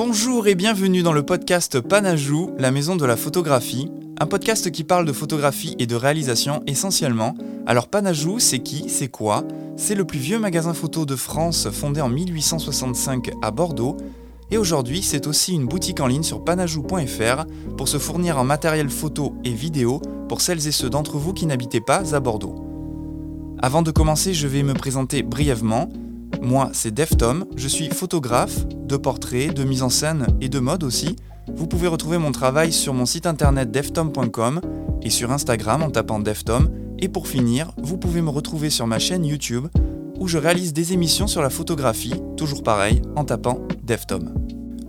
Bonjour et bienvenue dans le podcast Panajou, la maison de la photographie, un podcast qui parle de photographie et de réalisation essentiellement. Alors Panajou, c'est qui C'est quoi? C'est le plus vieux magasin photo de France fondé en 1865 à Bordeaux. Et aujourd'hui, c'est aussi une boutique en ligne sur panajou.fr pour se fournir en matériel photo et vidéo pour celles et ceux d'entre vous qui n'habitez pas à Bordeaux. Avant de commencer, je vais me présenter brièvement. Moi, c'est Deftom, je suis photographe, de portraits, de mise en scène et de mode aussi. Vous pouvez retrouver mon travail sur mon site internet deftom.com et sur Instagram en tapant Deftom. Et pour finir, vous pouvez me retrouver sur ma chaîne YouTube où je réalise des émissions sur la photographie, toujours pareil, en tapant Deftom.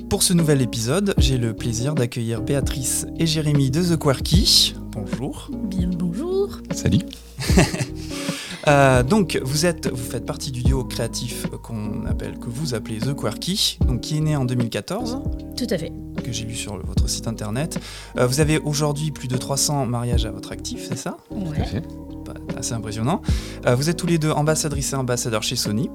Pour ce nouvel épisode, j'ai le plaisir d'accueillir Béatrice et Jérémy de The Quirky. Bonjour. Bien bonjour. Salut. Euh, donc, vous, êtes, vous faites partie du duo créatif qu'on appelle, que vous appelez The Quirky, donc qui est né en 2014, Tout à fait. que j'ai lu sur le- votre site internet. Euh, vous avez aujourd'hui plus de 300 mariages à votre actif, c'est ça? Tout à Ouais, fait. Assez impressionnant. Euh, vous êtes tous les deux ambassadrices et ambassadeurs chez Sony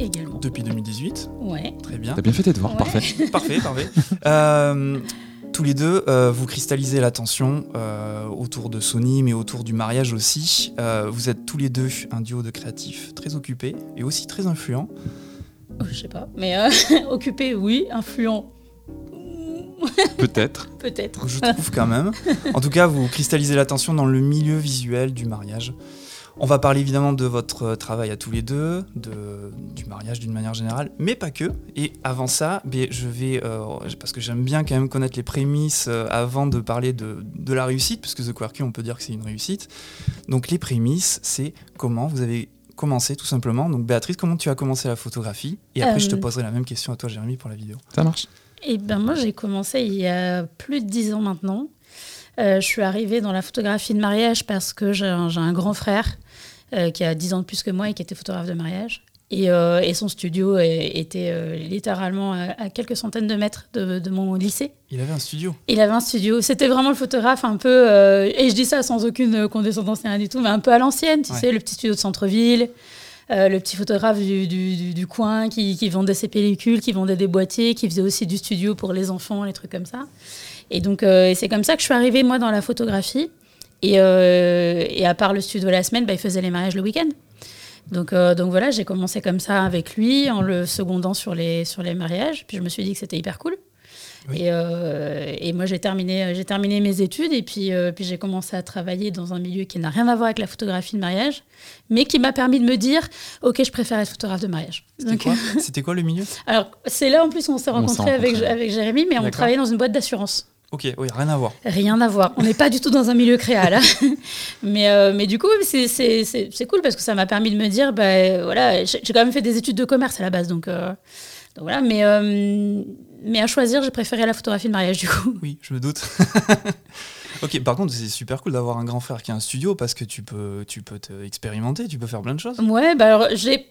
également. depuis 2018. Ouais. Très bien. T'as bien fait tes devoirs, Ouais. parfait. Parfait, parfait. Tous les deux, euh, vous cristallisez l'attention euh, autour de Sony, mais autour du mariage aussi. Euh, vous êtes tous les deux un duo de créatifs très occupés et aussi très influents. Oh, je sais pas. Mais euh, occupé, oui. Influent, Peut-être. peut-être. je trouve quand même. En tout cas, vous cristallisez l'attention dans le milieu visuel du mariage. On va parler évidemment de votre euh, travail à tous les deux, de, du mariage d'une manière générale, mais pas que. Et avant ça, ben, je vais, euh, parce que j'aime bien quand même connaître les prémices euh, avant de parler de, de la réussite, puisque The Quirky, on peut dire que c'est une réussite. Donc les prémices, c'est comment vous avez commencé tout simplement. Donc Béatrice, comment tu as commencé la photographie? Et après, je te poserai la même question à toi, Jérémy, pour la vidéo. Ça marche. Et ben moi, j'ai commencé il y a plus de dix ans maintenant. Euh, je suis arrivée dans la photographie de mariage parce que j'ai un, grand frère euh, qui a 10 ans de plus que moi et qui était photographe de mariage. Et, euh, et son studio était euh, littéralement à, à quelques centaines de mètres de, de mon lycée. Il avait un studio. Il avait un studio. C'était vraiment le photographe un peu, euh, et je dis ça sans aucune euh, condescendance ni rien du tout, mais un peu à l'ancienne, tu Ouais. sais, le petit studio de centre-ville, euh, le petit photographe du, du- du- du coin qui, qui vendait ses pellicules, qui vendait des boîtiers, qui faisait aussi du studio pour les enfants, les trucs comme ça. Et donc, euh, c'est comme ça que je suis arrivée, moi, dans la photographie. Et, euh, et à part le studio la semaine, bah, il faisait les mariages le week-end. Donc, euh, donc voilà, j'ai commencé comme ça avec lui, en le secondant sur les, sur les mariages. Puis je me suis dit que c'était hyper cool. Oui. Et, euh, et moi, j'ai terminé, j'ai terminé mes études et puis, euh, puis j'ai commencé à travailler dans un milieu qui n'a rien à voir avec la photographie de mariage, mais qui m'a permis de me dire, OK, je préfère être photographe de mariage. C'était quoi quoi le milieu? Alors, c'est là en plus où on s'est On rencontrés avec, Jérémy, mais on travaillait dans une boîte d'assurance. Ok, oui, rien à voir. Rien à voir. On n'est pas du tout dans un milieu créal. hein. mais, euh, mais du coup, c'est- cool parce que ça m'a permis de me dire, bah, voilà, j'ai quand même fait des études de commerce à la base. Donc, euh, donc voilà, mais, euh, mais à choisir, j'ai préféré la photographie de mariage du coup. Oui, je me doute. ok, par contre, c'est super cool d'avoir un grand frère qui a un studio parce que tu peux, tu peux te expérimenter, tu peux faire plein de choses. Ouais, bah alors j'ai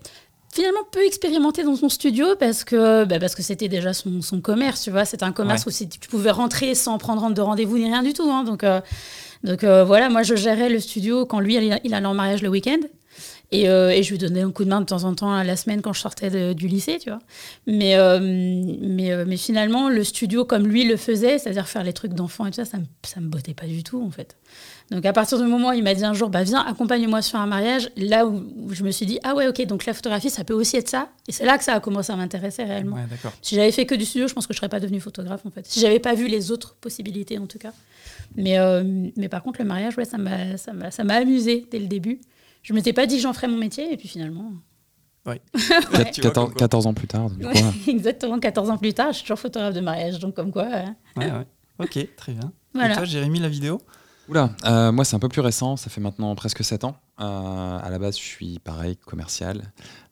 finalement peu expérimenté dans son studio parce que bah, parce que c'était déjà son, son commerce, tu vois. C'était un commerce Ouais. où tu pouvais rentrer sans prendre de rendez-vous ni rien du tout. hein. donc euh, donc euh, voilà, moi je gérais le studio quand lui il, il allait en mariage le week-end. Et, euh, et je lui donnais un coup de main de temps en temps la semaine quand je sortais de- du lycée, tu vois. Mais, euh, mais, mais finalement, le studio comme lui le faisait, c'est-à-dire faire les trucs d'enfants et tout ça, ça me, ça me bottait pas du tout, en fait. Donc à partir du moment où il m'a dit un jour, bah viens, accompagne-moi sur un mariage, là où, où je me suis dit, ah ouais, ok, donc la photographie, ça peut aussi être ça. Et c'est là que ça a commencé à m'intéresser réellement. Ouais. Si j'avais fait que du studio, je pense que je serais pas devenue photographe en fait. Si j'avais pas vu les autres possibilités en tout cas. Mais, euh, mais par contre, le mariage, ouais, ça m'a, ça m'a, ça m'a amusé dès le début. Je m'étais pas dit que j'en ferais mon métier et puis finalement. Ouais. Tu vois, 14, comme quoi. 14 ans plus tard, Ouais, exactement, 14 ans plus tard, je suis toujours photographe de mariage, donc comme quoi. Ouais, ouais. Ok, très bien. Et voilà. toi, Jérémy, la vidéo? Oula, euh, moi c'est un peu plus récent, ça fait maintenant presque 7 ans. Euh, à la base, je suis pareil, commercial,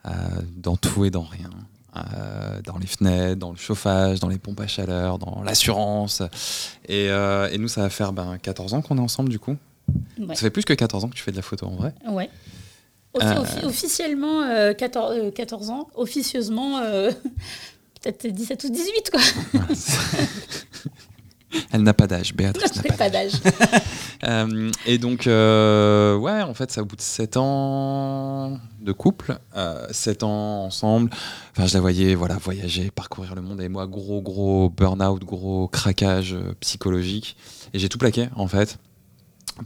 euh, dans tout et dans rien. Euh, dans les fenêtres, dans le chauffage, dans les pompes à chaleur, dans l'assurance. Et, et nous, ça va faire ben, 14 ans qu'on est ensemble du coup. Ouais. Ça fait plus que 14 ans que tu fais de la photo en vrai. Ouais. Offi- offi- officiellement, euh, 14, euh, 14 ans. Officieusement, peut-être 17 ou 18, quoi. Elle n'a pas d'âge, Béatrice n'a pas d'âge. Euh, et donc, euh, ouais, en fait, ça au bout de 7 ans de couple, euh, 7 ans ensemble. Enfin, je la voyais, voilà, voyager, parcourir le monde. Et moi, gros, gros burn-out, gros craquage euh, psychologique. Et j'ai tout plaqué, en fait,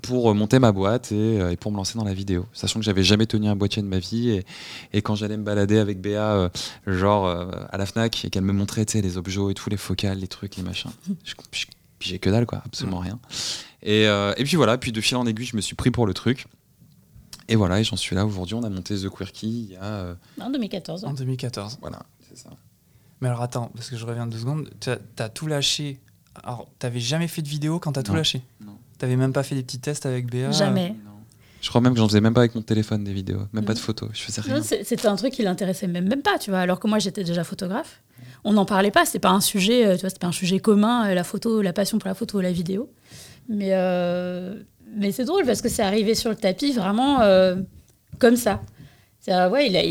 pour euh, monter ma boîte et, euh, et pour me lancer dans la vidéo. Sachant que j'avais jamais tenu un boîtier de ma vie. Et, et quand j'allais me balader avec Béa, euh, genre euh, à la Fnac, et qu'elle me montrait, tu sais, les objets et tous les focales, les trucs, les machins. Je, je- puis j'ai que dalle, quoi, absolument rien. Et, euh, et puis voilà, puis de fil en aiguille, je me suis pris pour le truc. Et voilà, et j'en suis là aujourd'hui. On a monté The Quirky il y a. euh, En 2014. En 2014. voilà, c'est ça. Mais alors attends, parce que je reviens deux secondes. T'as as tout lâché. Alors, t'avais jamais fait de vidéo quand t'as tout Non. lâché Non. T'avais même pas fait des petits tests avec Béa Jamais. Je crois même que j'en faisais même pas avec mon téléphone des vidéos, même pas de photos. Je faisais rien. C'était un truc qui l'intéressait même, même pas, tu vois. Alors que moi, j'étais déjà photographe. On n'en parlait pas. C'était pas un sujet, euh, tu vois, c'était pas un sujet commun, euh, la photo, la passion pour la photo, la vidéo. Mais, euh, mais c'est drôle parce que c'est arrivé sur le tapis vraiment euh, comme ça. Ouais, il a,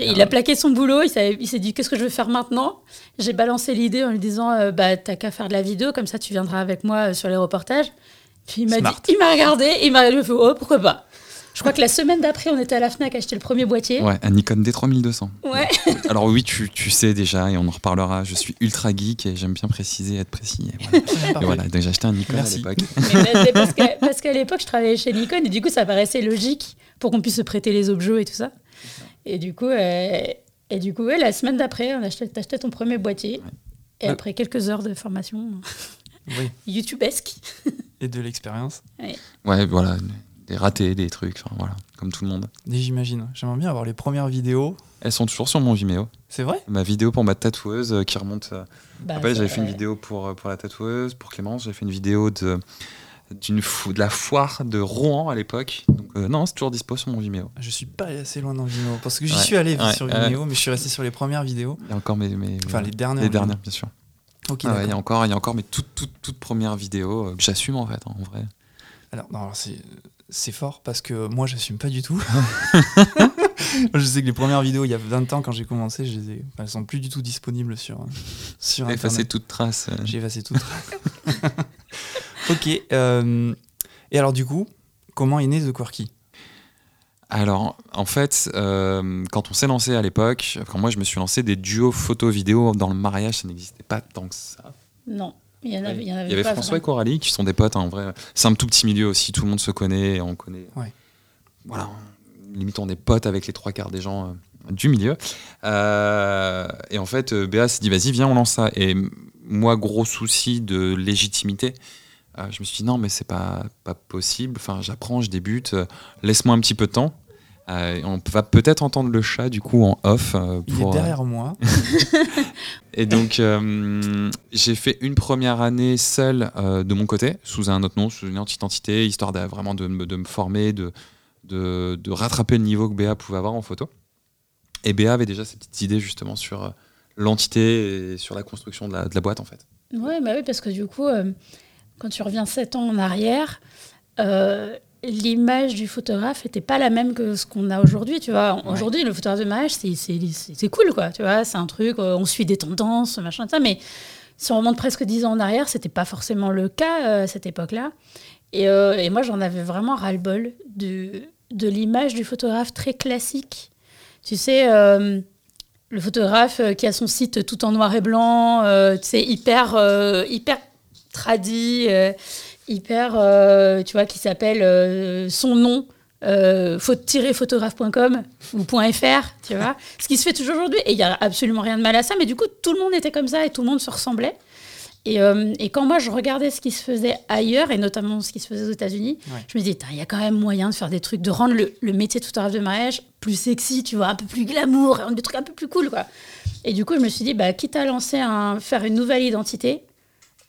il, a plaqué son boulot. Il, s'est dit qu'est-ce que je veux faire maintenant? J'ai balancé l'idée en lui disant euh, bah t'as qu'à faire de la vidéo comme ça tu viendras avec moi sur les reportages. Puis il m'a dit, il m'a regardé, il m'a il m'a fait oh pourquoi pas. Je crois que la semaine d'après on était à la Fnac acheter le premier boîtier. Ouais, un Nikon D3200. Ouais. Alors oui, tu, tu sais déjà, et on en reparlera, je suis ultra geek et j'aime bien préciser, être précis. Et voilà, Et Parfait. voilà, donc j'ai acheté un Nikon Merci. à l'époque. Mais, mais c'est parce que- parce qu'à l'époque, je travaillais chez Nikon et du coup, ça paraissait logique pour qu'on puisse se prêter les objets et tout ça. Et du coup, euh, et du coup ouais, la semaine d'après, on achetait, t'achetais ton premier boîtier. Et après quelques heures de formation Oui, YouTubesque. Et de l'expérience. Ouais, voilà, des ratés, des trucs, enfin voilà, comme tout le monde. Et J'imagine. J'aimerais bien avoir les premières vidéos. Elles sont toujours sur mon Vimeo. C'est vrai? Ma vidéo pour ma tatoueuse euh, qui remonte. euh, Bah, Après, j'avais fait une vidéo pour, euh, pour la tatoueuse, pour Clémence. J'avais fait une vidéo de, d'une fou- de la foire de Rouen à l'époque. Donc, euh, non, c'est toujours dispo sur mon Vimeo. Je suis pas allé assez loin dans Vimeo. Parce que j'y Ouais, suis allé ouais, sur ouais. Vimeo, mais je suis resté sur les premières vidéos. Il y a encore mes. mes- Enfin, les dernières. les dernières, bien sûr. Ok, Ah ouais, il y a encore, il y a encore mes toutes, toutes, toutes premières vidéos euh, que j'assume en fait, en vrai. Alors, non, alors c'est, c'est fort parce que moi, j'assume pas du tout. je sais que les premières vidéos, il y a 20 ans, quand j'ai commencé, je les ai- elles sont plus du tout disponibles sur, sur Internet. Effacer toute trace. euh. J'ai effacé tout. ok. euh, et alors, du coup, comment est né The Quirky? Alors, en fait, euh, quand on s'est lancé à l'époque, quand moi je me suis lancé des duos photo-vidéo dans le mariage, ça n'existait pas tant que ça. Non, il y en avait, il y en avait, Il y avait pas François et. Coralie qui sont des potes, hein, en vrai. C'est un tout petit milieu aussi, tout le monde se connaît, et on connaît. Ouais. Voilà, limite on est potes avec les trois quarts des gens euh, du milieu. Euh, et en fait, Béa s'est dit vas-y, viens, on lance ça. Et moi, gros souci de légitimité. euh, je me suis dit non, mais c'est pas, pas possible. Enfin, j'apprends, je débute. euh, Laisse-moi un petit peu de temps. Euh, on va peut-être entendre le chat du coup en off. euh, Il est euh, derrière moi. et donc, euh, j'ai fait une première année seule euh, de mon côté, sous un autre nom, sous une autre identité, histoire de, vraiment de, me- de me former, de, de, de rattraper le niveau que Béa pouvait avoir en photo. Et Béa avait déjà ses petites idées justement sur l'entité et sur la construction de la, de la boîte en fait. Ouais, bah oui, parce que du coup, euh, quand tu reviens sept ans en arrière, euh, l'image du photographe n'était pas la même que ce qu'on a aujourd'hui, tu vois. Aujourd'hui, le photographe de mariage, c'est- c'est c'est- c'est cool, quoi, tu vois. C'est un truc, euh, on suit des tendances, machin, ça. Mais si on remonte presque dix ans en arrière, c'était pas forcément le cas euh, à cette époque-là. Et, euh, et moi, j'en avais vraiment ras-le-bol de, de l'image du photographe très classique. Tu sais, euh, le photographe qui a son site tout en noir et blanc, sais, hyper, hyper tradi, euh, hyper, euh, tu vois, qui s'appelle euh, son nom, euh, photographe.com ou .fr, tu vois. Ce qui se fait toujours aujourd'hui. Et il n'y a absolument rien de mal à ça, mais du coup, tout le monde était comme ça et tout le monde se ressemblait. Et, euh, et quand moi, je regardais ce qui se faisait ailleurs, et notamment ce qui se faisait aux États-Unis, Ouais. je me disais, il y a quand même moyen de faire des trucs, de rendre le, le métier de photographe de mariage plus sexy, tu vois, un peu plus glamour, des trucs un peu plus cool, quoi. Et du coup, je me suis dit, bah, quitte à lancer un, faire une nouvelle identité,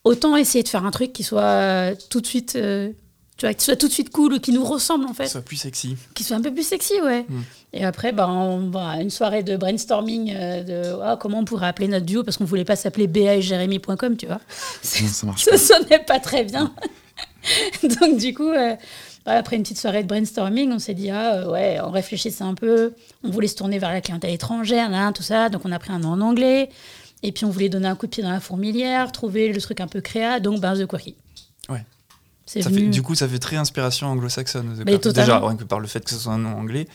autant essayer de faire un truc qui soit euh, tout de suite, euh, tu vois, qui soit tout de suite cool ou qui nous ressemble en fait, Soit plus sexy. qui soit un peu plus sexy, ouais. Mm. Et après, bah, on une soirée de brainstorming euh, de ah, comment on pourrait appeler notre duo parce qu'on voulait pas s'appeler Béa et Jérémy.com, tu vois. Non, ça marche ça sonnait pas très bien. Donc du coup, euh, bah, après une petite soirée de brainstorming, on s'est dit ah euh, ouais, on réfléchissait un peu, on voulait se tourner vers la clientèle étrangère, là, tout ça, donc on a pris un nom en anglais. Et puis on voulait donner un coup de pied dans la fourmilière, trouver le truc un peu créa, donc ben The Quirky. Ouais. Ça fait- du coup, ça fait très inspiration anglo-saxonne. Quirky. Déjà, totalement. rien que par le fait que ce soit un nom anglais.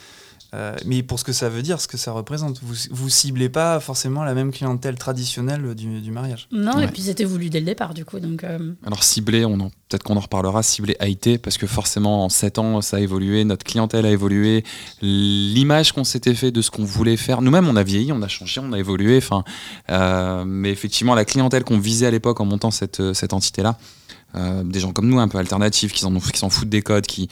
Euh, mais pour ce que ça veut dire, ce que ça représente, vous, vous ciblez pas forcément la même clientèle traditionnelle du, du mariage. Non, et puis c'était voulu dès le départ, du coup. Donc, euh, Alors en- peut-être qu'on en reparlera, ciblé IT, parce que forcément en 7 ans ça a évolué, notre clientèle a évolué, l'image qu'on s'était fait de ce qu'on voulait faire, nous-mêmes on a vieilli, on a changé, on a évolué, enfin, euh, mais effectivement la clientèle qu'on visait à l'époque en montant cette, cette entité-là, euh, des gens comme nous un peu alternatifs, qui s'en qui s'en foutent des codes, qui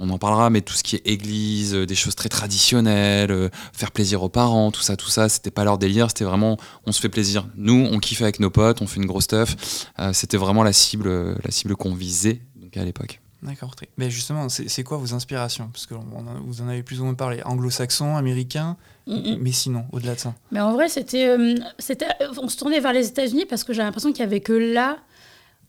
on en parlera, mais tout ce qui est église, euh, des choses très traditionnelles, euh, faire plaisir aux parents, tout ça, tout ça, c'était pas leur délire, c'était vraiment, on se fait plaisir. Nous, on kiffe avec nos potes, on fait une grosse stuff. Euh, c'était vraiment la cible, la cible qu'on visait donc à l'époque. D'accord. Mais justement, c'est quoi vos inspirations? Parce que on vous en avez plus ou moins parlé. Anglo-saxon, américain, mm, mm. mais sinon, au-delà de ça. Mais en vrai, c'était, euh, c'était, on se tournait vers les États-Unis parce que j'ai l'impression qu'il y avait que là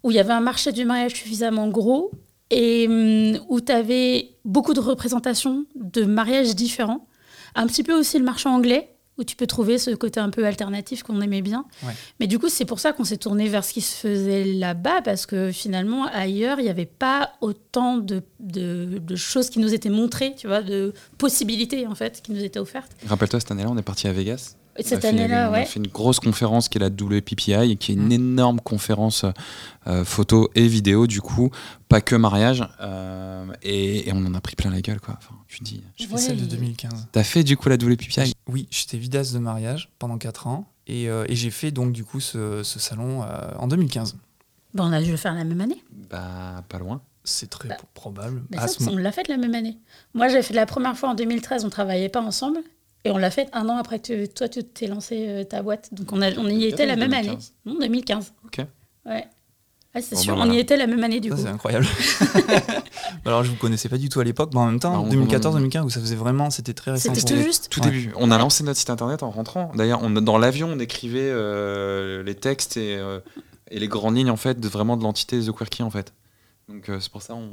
où il y avait un marché du mariage suffisamment gros et hum, où tu avais beaucoup de représentations de mariages différents. Un petit peu aussi le marché anglais où tu peux trouver ce côté un peu alternatif qu'on aimait bien. Ouais. Mais du coup, c'est pour ça qu'on s'est tourné vers ce qui se faisait là-bas parce que finalement, ailleurs, il n'y avait pas autant de, de, de choses qui nous étaient montrées, tu vois, de possibilités en fait qui nous étaient offertes. Rappelle-toi, cette année-là, on est parti à Vegas. On cette année-là, on ouais. a fait une grosse conférence qui est la WPPI, qui est une Mm. énorme conférence euh, photo et vidéo, du coup, pas que mariage. euh, et, et on en a pris plein la gueule, quoi. Enfin, tu dis. J'ai fait Ouais, celle de il- 2015. T'as fait du coup la WPPI Oui, j'étais vidéaste de mariage pendant 4 ans. Et, euh, et j'ai fait donc du coup ce, ce salon euh, en 2015. Ben, on a dû le faire la même année. Bah, pas loin. C'est très Bah, probable. Mais À ça, on l'a fait la même année. Moi, j'ai fait la première fois en 2013, on travaillait pas ensemble. Et on l'a fait un an après que toi, tu t'es lancé euh, ta boîte. Donc, on, a, on y 2014 était la même 2015? année. Non, 2015. Ok. Ouais. Ah, c'est Bon, sûr, bah, on voilà. y était la même année, du Ça, coup. c'est incroyable. Alors, je vous connaissais pas du tout à l'époque, mais en même Bah, temps, on- 2014-2015, où ça faisait vraiment, c'était très récent. C'était tout juste. Tout Ouais. début. On a Ouais. lancé notre site internet en rentrant. D'ailleurs, on, dans l'avion, on écrivait euh, les textes et, euh, et les grandes lignes en fait, de, vraiment de l'entité The Quirky en fait. Donc euh, c'est pour ça, on...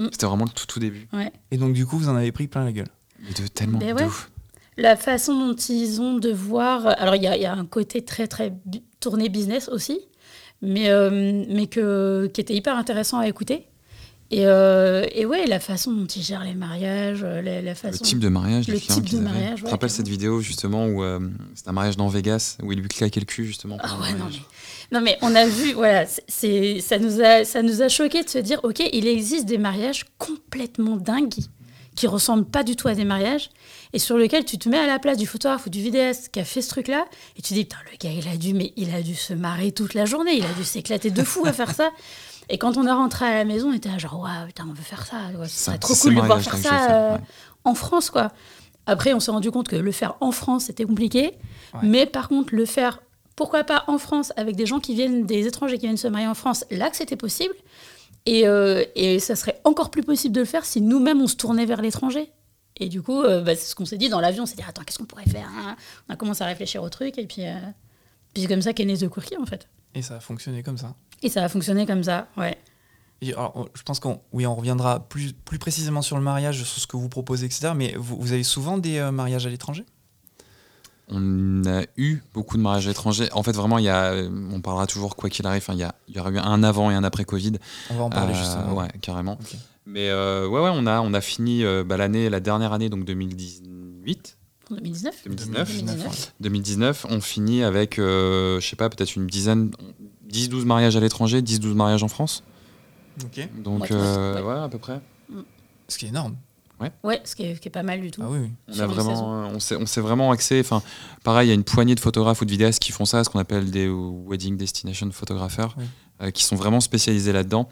Mm. c'était vraiment le tout tout début. Ouais. Et donc, du coup, vous en avez pris plein la gueule. Mais de tellement Ben de ouf. La façon dont ils ont de voir. Alors, il y, a- il y a un côté très, très tourné business aussi, mais, euh, mais que, qui était hyper intéressant à écouter. Et, euh, et ouais, la façon dont ils gèrent les mariages, euh, la, la Le façon. type de mariage, le type de mariage, ouais, rappelles carrément. cette vidéo justement où euh, c'était un mariage dans Vegas où il lui claquait le cul justement Ah le ouais, non, mais, non, mais on a vu, voilà, c'est- c'est, ça, nous a, ça nous a choqué de se dire, ok, il existe des mariages complètement dingues qui ressemblent pas du tout à des mariages et sur lesquels tu te mets à la place du photographe ou du vidéaste qui a fait ce truc-là et tu dis, putain, le gars, il a dû, mais il a dû se marrer toute la journée, il a dû s'éclater de fou à faire ça. Et quand on est rentré à la maison, on était genre, waouh, putain, on veut faire ça. Ouais, ce serait ça, trop cool de pouvoir faire ça faire, euh, ouais. en France, quoi. Après, on s'est rendu compte que le faire en France, c'était compliqué. Ouais. Mais par contre, le faire, pourquoi pas en France, avec des gens qui viennent, des étrangers qui viennent se marier en France, là que c'était possible. Et, euh, et ça serait encore plus possible de le faire si nous-mêmes, on se tournait vers l'étranger. Et du coup, euh, bah, c'est ce qu'on s'est dit dans l'avion, on s'est dit, attends, qu'est-ce qu'on pourrait faire hein? On a commencé à réfléchir au truc, et puis, euh, puis c'est comme ça qu'est né The Quirky, en fait. Et ça a fonctionné comme ça. Et ça a fonctionné comme ça, ouais. Et alors, je pense qu'on oui, on reviendra plus, plus précisément sur le mariage, sur ce que vous proposez, etc. Mais vous, vous avez souvent des mariages à l'étranger? On a eu beaucoup de mariages étrangers. En fait, vraiment, il y a, on parlera toujours quoi qu'il arrive. il y, a, il y aura eu un avant et un après Covid. On va en parler Euh, justement. Ouais, carrément. Ok. Mais euh, ouais, ouais, on a, on a fini euh, bah, l'année, la dernière année, donc 2018, En 2019 2019. 2019. 2019, on finit avec, euh, je sais pas, peut-être une dizaine, 10-12 mariages à l'étranger, 10-12 mariages en France. Ok. Donc, euh, ouais. ouais, à peu près. Ce qui est énorme. Ouais, ce qui est, ce qui est pas mal du tout. Ah oui, oui. On, a vraiment, s'est vraiment axé. Enfin, pareil, il y a une poignée de photographes ou de vidéastes qui font ça, ce qu'on appelle des wedding destination photographers, Oui. euh, qui sont vraiment spécialisés là-dedans.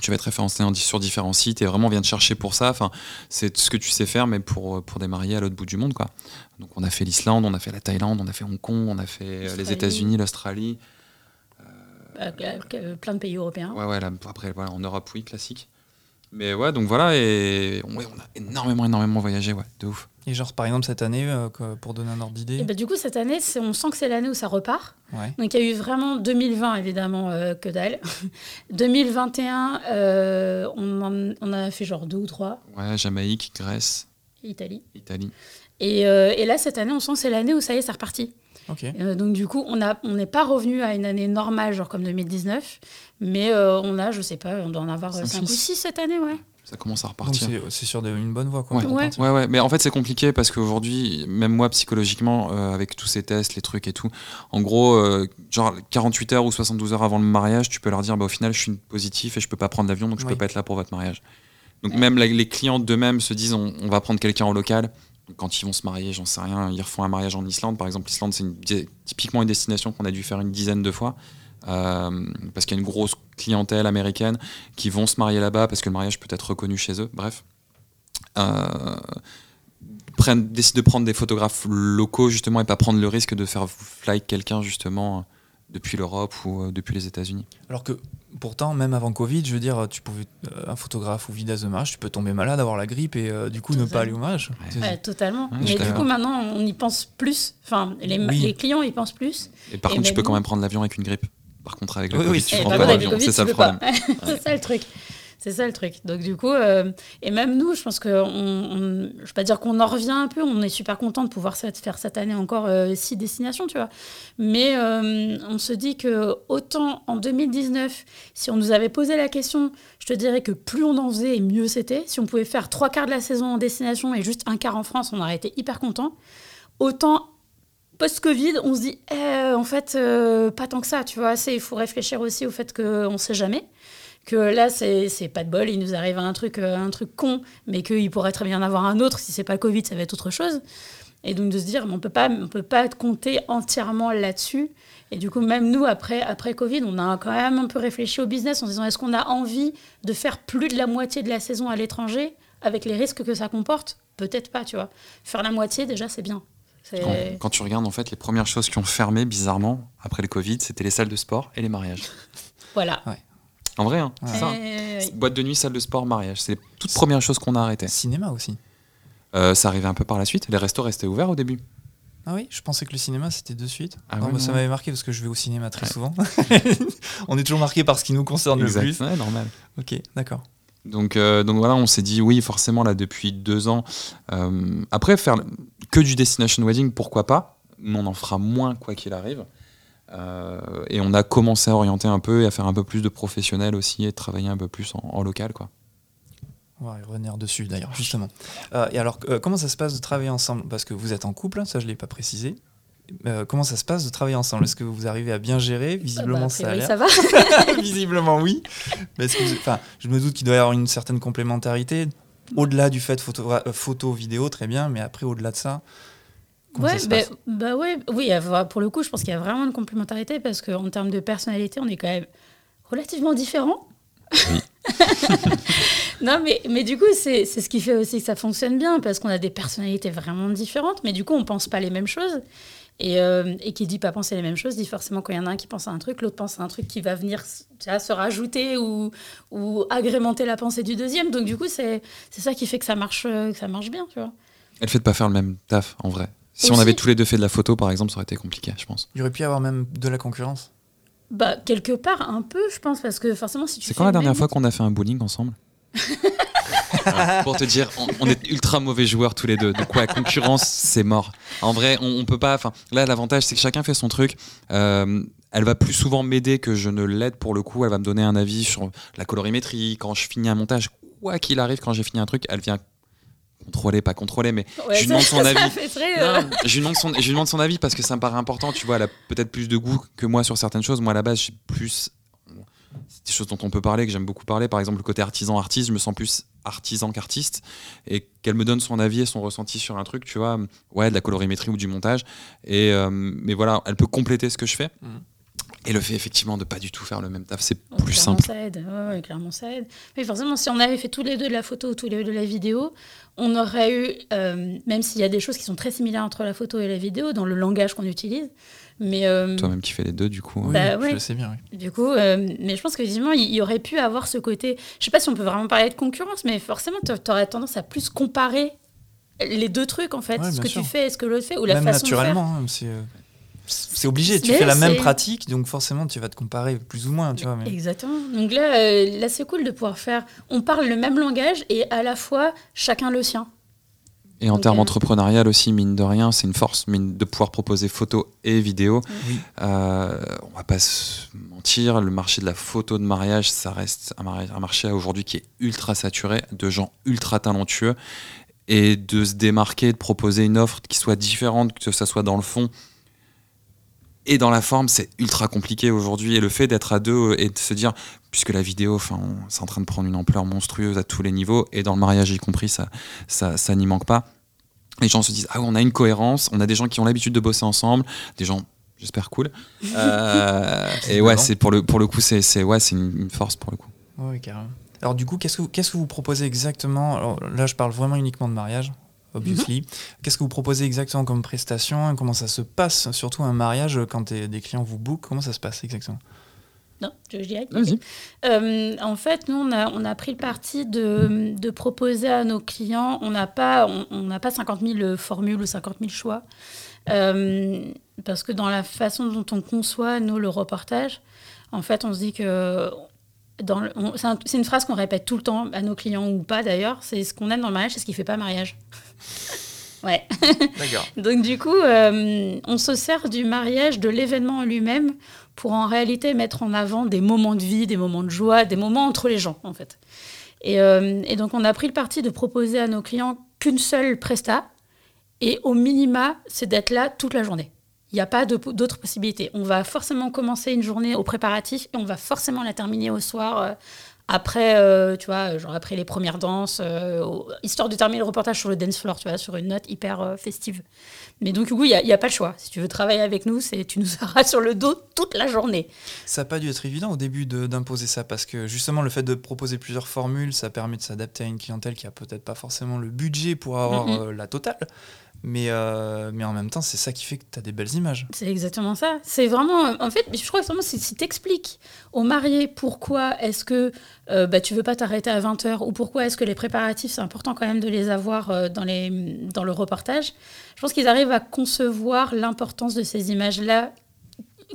Tu vas être référencé en- sur différents sites et vraiment on vient te chercher pour ça. Enfin, c'est ce que tu sais faire, mais pour, pour des mariés à l'autre bout du monde, quoi. Donc, on a fait l'Islande, on a fait la Thaïlande, on a fait Hong Kong, on a fait euh, les. États-Unis, l'Australie. Euh, euh, plein de pays européens. Ouais, ouais, là, après, voilà, en Europe, oui, classique. Mais ouais, donc voilà, et ouais, on a énormément, énormément voyagé, ouais, de ouf. Et genre, par exemple, cette année, euh, pour donner un ordre d'idée. Et bah, du coup, cette année, c'est- on sent que c'est l'année où ça repart. Ouais. Donc, il y a eu vraiment 2020, évidemment, euh, que dalle. 2021, euh, on, en, on a fait genre deux ou trois, Ouais, Jamaïque, Grèce, Italie. Italie. Et, euh, et là, cette année, on sent que c'est l'année où ça y est, c'est reparti. Euh, donc du coup, on a- on n'est pas revenu à une année normale, genre comme 2019, mais euh, on a, je sais pas, on doit en avoir Cinq, 5 ou six. 6 cette année, ouais. Ça commence à repartir. c'est sur de- une bonne voie, quoi. Ouais. Ouais. Ouais, ouais, mais en fait c'est compliqué parce qu'aujourd'hui, même moi psychologiquement, euh, avec tous ces tests, les trucs et tout, en gros, euh, genre 48 heures ou 72 heures avant le mariage, tu peux leur dire, bah, au final, je suis positif et je peux pas prendre l'avion, donc je Oui. peux pas être là pour votre mariage. Donc Ouais. même la- les clients d'eux-mêmes se disent, on, on va prendre quelqu'un au local. Quand ils vont se marier, j'en sais rien, ils refont un mariage en Islande, par exemple. L'Islande, c'est typiquement une destination qu'on a dû faire une dizaine de fois. euh, parce qu'il y a une grosse clientèle américaine qui vont se marier là-bas parce que le mariage peut être reconnu chez eux. Bref. Euh, prennent, décident de prendre des photographes locaux justement et pas prendre le risque de faire fly quelqu'un justement depuis l'Europe ou euh, depuis les États-Unis. Alors que pourtant, même avant Covid, je veux dire, tu pouvais, euh, un photographe ou vidéaste de mariage, tu peux tomber malade, avoir la grippe et euh, du coup ne pas aller au mariage. Ouais. C'est- Ouais, totalement. Ouais, mais du coup, maintenant, on y pense plus. Enfin, les, Oui. les clients y pensent plus. Et par Et contre, tu même peux quand même prendre l'avion avec une grippe. Par contre, avec le Oui, Covid, oui, tu Eh, prends bah pas l'avion. C'est ça le problème. c'est ça le truc. C'est ça le truc. Donc du coup, euh, et même nous, je pense que, on, on- je vais pas dire qu'on en revient un peu, on est super content de pouvoir faire cette année encore euh, six destinations, tu vois. Mais euh, on se dit que autant en 2019, si on nous avait posé la question, je te dirais que plus on en faisait mieux c'était. Si on pouvait faire trois quarts de la saison en destination et juste un quart en France, on aurait été hyper content. Autant post-Covid, on se dit, eh, en fait, euh, pas tant que ça, tu vois. Il faut réfléchir aussi au fait qu'on ne sait jamais. Que là, c'est pas de bol, il nous arrive un truc, euh, un truc con, mais qu'il pourrait très bien en avoir un autre. Si c'est pas Covid, ça va être autre chose. Et donc de se dire, mais on peut pas, on peut pas compter entièrement là-dessus. Et du coup, même nous, après, après Covid, on a quand même un peu réfléchi au business en se disant, est-ce qu'on a envie de faire plus de la moitié de la saison à l'étranger avec les risques que ça comporte? Peut-être pas, tu vois. Faire la moitié, déjà, c'est bien. Quand tu regardes, en fait, les premières choses qui ont fermé, bizarrement, après le Covid, c'était les salles de sport et les mariages. Voilà. En vrai, hein, c'est ça. Euh, Boîte de nuit, salle de sport, mariage. C'est les toutes premières choses qu'on a arrêtées. Cinéma aussi. Euh, ça arrivait un peu par la suite. Les restos restaient ouverts au début. Ah oui, je pensais que le cinéma c'était de suite. Ah Non, bah, ça m'avait marqué parce que je vais au cinéma très Ouais. souvent. On est toujours marqué par ce qui nous concerne Exact. le plus. Ouais, normal. Ok, d'accord. Donc, euh, donc voilà, on s'est dit oui, forcément, là, depuis deux ans. euh, après, faire que du destination wedding, pourquoi pas? Mais on en fera moins, quoi qu'il arrive. Euh, et on a commencé à orienter un peu et à faire un peu plus de professionnels aussi et de travailler un peu plus en, en local, quoi. On va revenir dessus d'ailleurs, justement. Euh, et alors, euh, comment ça se passe de travailler ensemble? Parce que vous êtes en couple, ça je ne l'ai pas précisé. Euh, comment ça se passe de travailler ensemble? Est-ce que vous arrivez à bien gérer? Visiblement, bah, a ça a priori, l'air. ça va. Visiblement, oui. Mais vous- je me doute qu'il doit y avoir une certaine complémentarité. Au-delà du fait photo, photo, vidéo, très bien, mais après, au-delà de ça, comment Ouais, ça se bah, passe bah ouais, oui, pour le coup, je pense qu'il y a vraiment une complémentarité parce qu'en termes de personnalité, on est quand même relativement différents. Oui. non, mais, mais du coup, c'est ce qui fait aussi que ça fonctionne bien parce qu'on a des personnalités vraiment différentes, mais du coup, on pense pas les mêmes choses. Et, euh, et qui dit pas penser les mêmes choses, dit forcément qu'il y en a un qui pense à un truc, l'autre pense à un truc qui va venir vois, se rajouter ou, ou agrémenter la pensée du deuxième. Donc du coup, c'est ça qui fait que ça marche, euh, que ça marche bien, tu vois. Et le fait de pas faire le même taf, en vrai. Si on avait tous les deux fait de la photo, par exemple, ça aurait été compliqué, je pense. Il y aurait pu y avoir même de la concurrence. Bah, quelque part, un peu, je pense, parce que forcément, si tu C'est quand la dernière même- fois qu'on a fait un bowling ensemble Pour te dire, on, on est ultra mauvais joueurs tous les deux. Donc ouais, concurrence, c'est mort. En vrai, on, on peut pas. Enfin, là, l'avantage, c'est que chacun fait son truc. Euh, elle va plus souvent m'aider que je ne l'aide pour le coup. Elle va me donner un avis sur la colorimétrie. Quand je finis un montage, quoi qu'il arrive, quand j'ai fini un truc, elle vient contrôler, pas contrôler, mais Ouais, je lui ça- demande son ça avis. fait très, euh, non, je lui demande son, je lui demande son avis parce que ça me paraît important. Tu vois, elle a peut-être plus de goût que moi sur certaines choses. Moi, à la base, j'ai plus. C'est des choses dont on peut parler, que j'aime beaucoup parler. Par exemple, le côté artisan-artiste, je me sens plus artisan qu'artiste. Et qu'elle me donne son avis et son ressenti sur un truc, tu vois, ouais, de la colorimétrie ou du montage. Et, euh, mais voilà, elle peut compléter ce que je fais. Mhm. Et le fait effectivement de pas du tout faire le même taf, c'est Ouais, plus clairement, simple. Ça aide. Ouais, ouais, clairement, ça aide. Mais forcément, si on avait fait tous les deux de la photo, tous les deux de la vidéo, on aurait eu, euh, même s'il y a des choses qui sont très similaires entre la photo et la vidéo, dans le langage qu'on utilise, mais euh, Toi-même qui fais les deux, du coup. Oui, Bah je le sais bien, oui. du coup, euh, mais je pense qu'effectivement, il y aurait pu avoir ce côté. Je sais pas si on peut vraiment parler de concurrence, mais forcément, tu aurais tendance à plus comparer les deux trucs en fait, Ouais, ce que sûr. tu fais et ce que l'autre fait, ou la Même façon de faire. naturellement, hein, c'est obligé. Tu Mais fais la même pratique, donc forcément, tu vas te comparer plus ou moins, tu vois. Mais... Exactement. Donc là, euh, là c'est cool de pouvoir faire. On parle le même langage et à la fois chacun le sien. Et en termes euh, entrepreneurial aussi, mine de rien, c'est une force mine de pouvoir proposer photos et vidéos. Oui. Euh, on va pas se mentir, le marché de la photo de mariage, ça reste un, mari- un marché aujourd'hui qui est ultra saturé, de gens ultra talentueux. Et de se démarquer, de proposer une offre qui soit différente, que ça soit dans le fond et dans la forme, c'est ultra compliqué aujourd'hui. Et le fait d'être à deux et de se dire, puisque la vidéo, enfin, c'est en train de prendre une ampleur monstrueuse à tous les niveaux, et dans le mariage y compris, ça, ça, ça n'y manque pas. Les gens se disent, ah, on a une cohérence, on a des gens qui ont l'habitude de bosser ensemble, des gens, j'espère, cool. Euh, et ouais, c'est pour le, pour le coup, c'est ouais, c'est une, une force pour le coup. Oui, carrément. Alors du coup, qu'est-ce que, qu'est-ce que vous proposez exactement? Alors, Là, je parle vraiment uniquement de mariage, obviously. Qu'est-ce que vous proposez exactement comme prestation Comment ça se passe Surtout un mariage, quand des clients vous bookent, comment ça se passe exactement? Non, je, je dirais. Vas-y. Euh, en fait, nous, on a, on a pris le parti de, de proposer à nos clients, on n'a pas, on, on n'a pas 50 000 formules ou 50 000 choix, Euh, parce que dans la façon dont on conçoit, nous, le reportage, en fait, on se dit que... c'est une phrase qu'on répète tout le temps à nos clients ou pas d'ailleurs, c'est ce qu'on aime dans le mariage, c'est ce qui fait pas mariage. ouais. D'accord. Donc du coup, euh, on se sert du mariage, de l'événement en lui-même, pour en réalité mettre en avant des moments de vie, des moments de joie, des moments entre les gens, en fait. Et, euh, et donc on a pris le parti de proposer à nos clients qu'une seule presta, et au minima, c'est d'être là toute la journée. Il n'y a pas d'autres possibilités. On va forcément commencer une journée au préparatif et on va forcément la terminer au soir. euh, après, euh, tu vois, genre après les premières danses, euh, histoire de terminer le reportage sur le dance floor, tu vois, sur une note hyper festive. Mais donc, du coup, il n'y a, pas le choix. Si tu veux travailler avec nous, c'est tu nous auras sur le dos toute la journée. Ça n'a pas dû être évident au début d'imposer ça, parce que justement, le fait de proposer plusieurs formules, ça permet de s'adapter à une clientèle qui a peut-être pas forcément le budget pour avoir Mhm. euh, la totale. Mais, euh, mais en même temps, c'est ça qui fait que tu as des belles images. C'est exactement ça. C'est vraiment, en fait, je crois que vraiment, si, si t'expliques aux mariés pourquoi est-ce que euh, bah, tu veux pas t'arrêter à 20h ou pourquoi est-ce que les préparatifs, c'est important quand même de les avoir euh, dans, les, dans le reportage, je pense qu'ils arrivent à concevoir l'importance de ces images-là.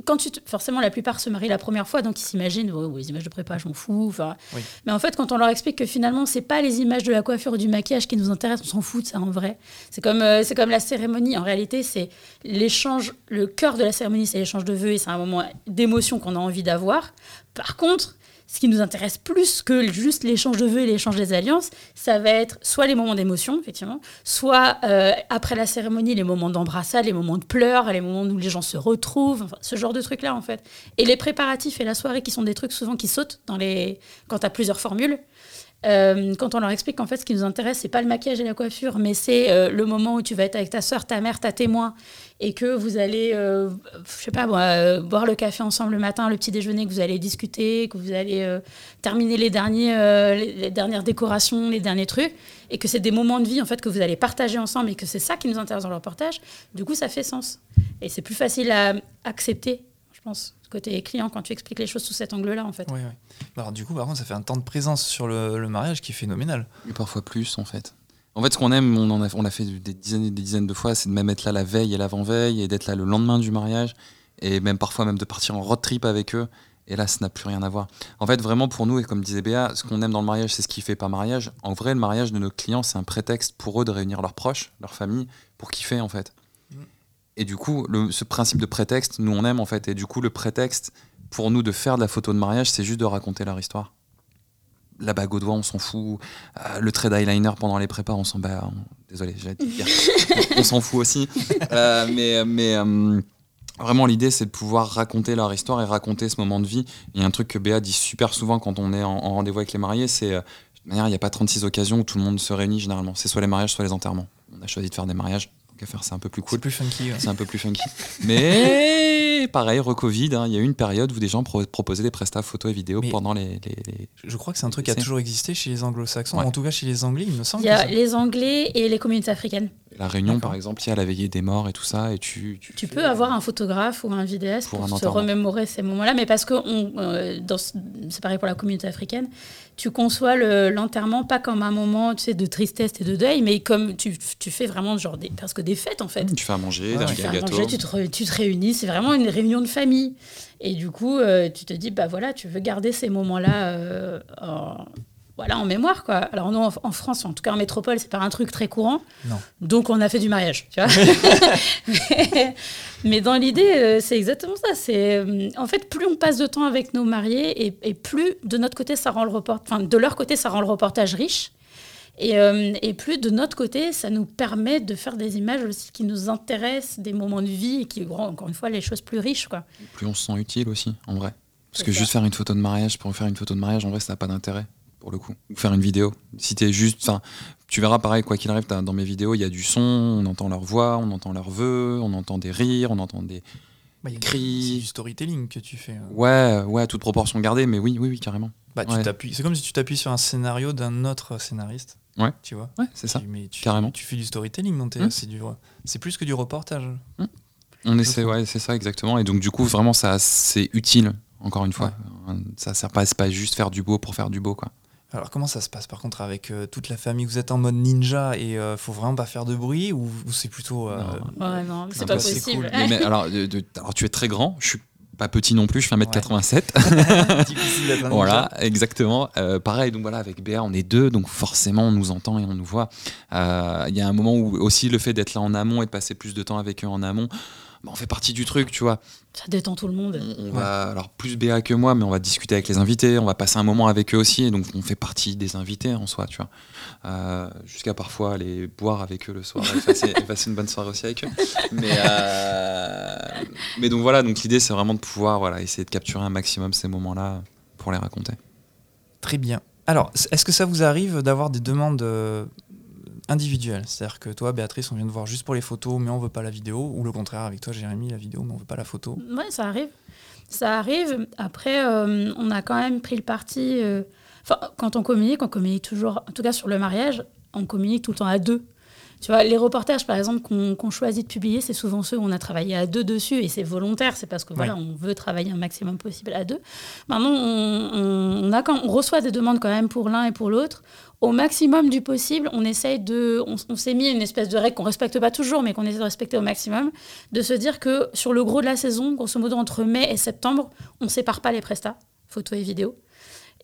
Quand tu te- forcément, la plupart se marient la première fois, donc ils s'imaginent, oh, les images de prépa, je m'en fous. Enfin, Oui. Mais en fait, quand on leur explique que finalement, c'est pas les images de la coiffure ou du maquillage qui nous intéressent, on s'en fout de ça en vrai. C'est comme, euh, c'est comme la cérémonie. En réalité, c'est l'échange, le cœur de la cérémonie, c'est l'échange de vœux et c'est un moment d'émotion qu'on a envie d'avoir. Par contre, ce qui nous intéresse plus que juste l'échange de vœux et l'échange des alliances, ça va être soit les moments d'émotion, effectivement, soit euh, après la cérémonie, les moments d'embrassade, les moments de pleurs, les moments où les gens se retrouvent, ce genre de trucs-là, en fait. Et les préparatifs et la soirée, qui sont des trucs souvent qui sautent dans les... quand tu as plusieurs formules. Euh, quand on leur explique qu'en fait, ce qui nous intéresse, c'est pas le maquillage et la coiffure, mais c'est euh, le moment où tu vas être avec ta soeur, ta mère, ta témoin, et que vous allez, euh, je sais pas, boire le café ensemble le matin, le petit déjeuner, que vous allez discuter, que vous allez terminer les, derniers, les dernières décorations, les derniers trucs, et que c'est des moments de vie en fait que vous allez partager ensemble, et que c'est ça qui nous intéresse dans le reportage. Du coup, ça fait sens, et c'est plus facile à accepter, je pense, côté client quand tu expliques les choses sous cet angle-là, en fait. Ouais, ouais. Alors, du coup, par contre, ça fait un temps de présence sur le, le mariage qui est phénoménal. Et parfois plus en fait. En fait, ce qu'on aime, on en a, on l'a fait des dizaines et des dizaines de fois, c'est de même être là la veille et l'avant-veille et d'être là le lendemain du mariage et même parfois même de partir en road trip avec eux. Et là, ça n'a plus rien à voir. En fait, vraiment pour nous, et comme disait Béa, ce qu'on aime dans le mariage, c'est ce qui fait pas mariage. En vrai, le mariage de nos clients, c'est un prétexte pour eux de réunir leurs proches, leurs familles, pour kiffer en fait. Et du coup, le- ce principe de prétexte, nous on aime en fait. Et du coup, le prétexte pour nous de faire de la photo de mariage, c'est juste de raconter leur histoire. La bague au doigt, on s'en fout. Euh, le trait d'eyeliner pendant les prépas, on s'en bat. on- Désolé, j'ai dit dire. on, on s'en fout aussi. Euh, mais mais euh, vraiment, l'idée, c'est de pouvoir raconter leur histoire et raconter ce moment de vie. Il y a un truc que Béa dit super souvent quand on est en, en rendez-vous avec les mariés, c'est de toute manière, il n'y a pas 36 occasions où tout le monde se réunit généralement. C'est soit les mariages, soit les enterrements. On a choisi de faire des mariages. Donc à faire, c'est un peu plus C'est cool. plus funky. ouais. C'est un peu plus funky. Mais pareil, re-Covid, hein, il y a eu une période où des gens pro- proposaient des prestats photos et vidéos Mais- pendant les, les- les- Je crois que c'est un truc qui a toujours existé chez les anglo-saxons. Ouais. En tout cas, chez les anglais, il me semble. Il y a ça- les Anglais et les communautés africaines. La réunion, par exemple, il y a la veillée des morts et tout ça, et tu... Tu, Tu peux avoir un photographe ou un vidéaste Pour pour, un se remémorer ces moments-là, mais parce que on, euh, c'est pareil pour la communauté africaine, tu conçois le- l'enterrement pas comme un moment tu sais, de tristesse et de deuil, mais comme tu, tu fais vraiment genre des, presque des fêtes en fait. Tu fais à manger, Ouais, tu fais à manger, tu te, re- tu te réunis, c'est vraiment une réunion de famille. Et du coup, euh, tu te dis, bah voilà, tu veux garder ces moments-là euh, en- voilà, en mémoire, quoi. Alors, nous, en, en France, en tout cas en métropole, c'est pas un truc très courant. Non. Donc, on a fait du mariage, tu vois. mais, mais dans l'idée, euh, c'est exactement ça. C'est, euh, en fait, plus on passe de temps avec nos mariés et, et plus de notre côté, ça rend le report, enfin, de leur côté, ça rend le reportage riche. Et, euh, et plus de notre côté, ça nous permet de faire des images aussi qui nous intéressent, des moments de vie et qui rendent, encore une fois, les choses plus riches, quoi. Plus on se sent utile aussi, en vrai. Parce que ça. juste faire une photo de mariage pour faire une photo de mariage, en vrai, ça n'a pas d'intérêt, pour le coup. Ou faire une vidéo. Si t'es juste. Enfin, tu verras pareil, quoi qu'il arrive, dans mes vidéos, il y a du son, on entend leur voix, on entend leurs vœux, on entend des rires, on entend des. Bah, il y a- Cri. C'est du storytelling que tu fais. euh. Ouais, ouais, à toute proportion gardée, mais oui, oui, oui, carrément. Bah, tu Ouais. t'appuies. C'est comme si tu t'appuies sur un scénario d'un autre scénariste. Ouais. Tu vois. Ouais, c'est ça. Mais tu, Carrément. Tu fais du storytelling, donc t'es- Mm. c'est du. C'est plus que du reportage. On essaie, ouais, c'est ça exactement. Et donc du coup, vraiment, ça, c'est utile. Encore une fois, ça sert pas, pas juste faire du beau pour faire du beau, quoi. Alors comment ça se passe par contre avec euh, toute la famille? Vous êtes en mode ninja et euh, faut vraiment pas faire de bruit ou, ou c'est plutôt euh, Non. Ouais, non, c'est pas possible. cool. Mais- mais alors, de- de- alors, tu es très grand. Je suis pas petit non plus. Je fais 1m87. difficile d'être un ninja Voilà, exactement. Euh, pareil, donc voilà, avec Béa, on est deux, donc forcément, on nous entend et on nous voit. Euh, Il y a un moment où aussi le fait d'être là en amont et de passer plus de temps avec eux en amont, bah, on fait partie du truc, tu vois. Ça détend tout le monde. On, on va, alors plus Béa que moi, mais on va discuter avec les invités, on va passer un moment avec eux aussi, et donc on fait partie des invités en soi, tu vois. Euh, Jusqu'à parfois aller boire avec eux le soir et passer, et passer une bonne soirée aussi avec eux. Mais, euh, mais donc voilà, donc l'idée c'est vraiment de pouvoir voilà, essayer de capturer un maximum ces moments-là pour les raconter. Très bien. Alors, est-ce que ça vous arrive d'avoir des demandes individuelles C'est-à-dire que toi, Béatrice, on vient de voir juste pour les photos, mais on veut pas la vidéo, ou le contraire avec toi, Jérémy, la vidéo, mais on veut pas la photo. Ouais, ça arrive. Ça arrive. Après, euh, on a quand même pris le parti. euh, quand on communique, on communique toujours. En tout cas, sur le mariage, on communique tout le temps à deux. Tu vois, les reportages, par exemple, qu'on choisit de publier, c'est souvent ceux où on a travaillé à deux dessus et c'est volontaire. C'est parce que voilà, on veut travailler un maximum possible à deux. Maintenant, on, on- on a quand, on reçoit des demandes quand même pour l'un et pour l'autre. Au maximum du possible, on essaye de. On, on s'est mis une espèce de règle qu'on respecte pas toujours, mais qu'on essaie de respecter au maximum, de se dire que sur le gros de la saison, grosso modo entre mai et septembre, on sépare pas les prestats, photos et vidéos.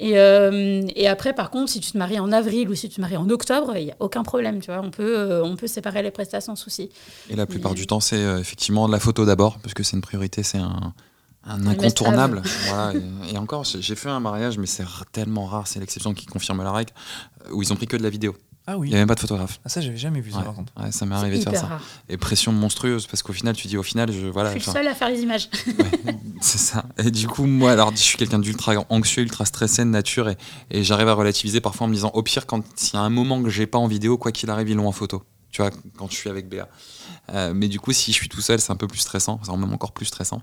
Et, euh, et après, par contre, si tu te maries en avril ou si tu te maries en octobre, il n'y a aucun problème, tu vois. On peut, euh, on peut séparer les prestats sans souci. Et la plupart du temps, c'est euh, effectivement de la photo d'abord, parce que c'est une priorité, c'est un, un incontournable. Voilà, et, et encore, j'ai fait un mariage, mais c'est tellement rare, c'est l'exception qui confirme la règle, euh, où ils ont pris que de la vidéo. Ah Il oui. n'y a même pas de photographe. Ah, ça, j'avais jamais vu ça Ouais. par contre. Ouais, ça m'est arrivé de faire ça. rare. Et pression monstrueuse, parce qu'au final, tu dis, au final, je, voilà, Je suis enfin, seule à faire les images. c'est ça. Et du coup, moi, alors, je suis quelqu'un d'ultra anxieux, ultra stressé de nature, et, et j'arrive à relativiser parfois en me disant, au pire, quand s'il y a un moment que j'ai pas en vidéo, quoi qu'il arrive, ils l'ont en photo. Tu vois, quand je suis avec Béa. Euh, mais du coup, si je suis tout seul, c'est un peu plus stressant, c'est même encore plus stressant.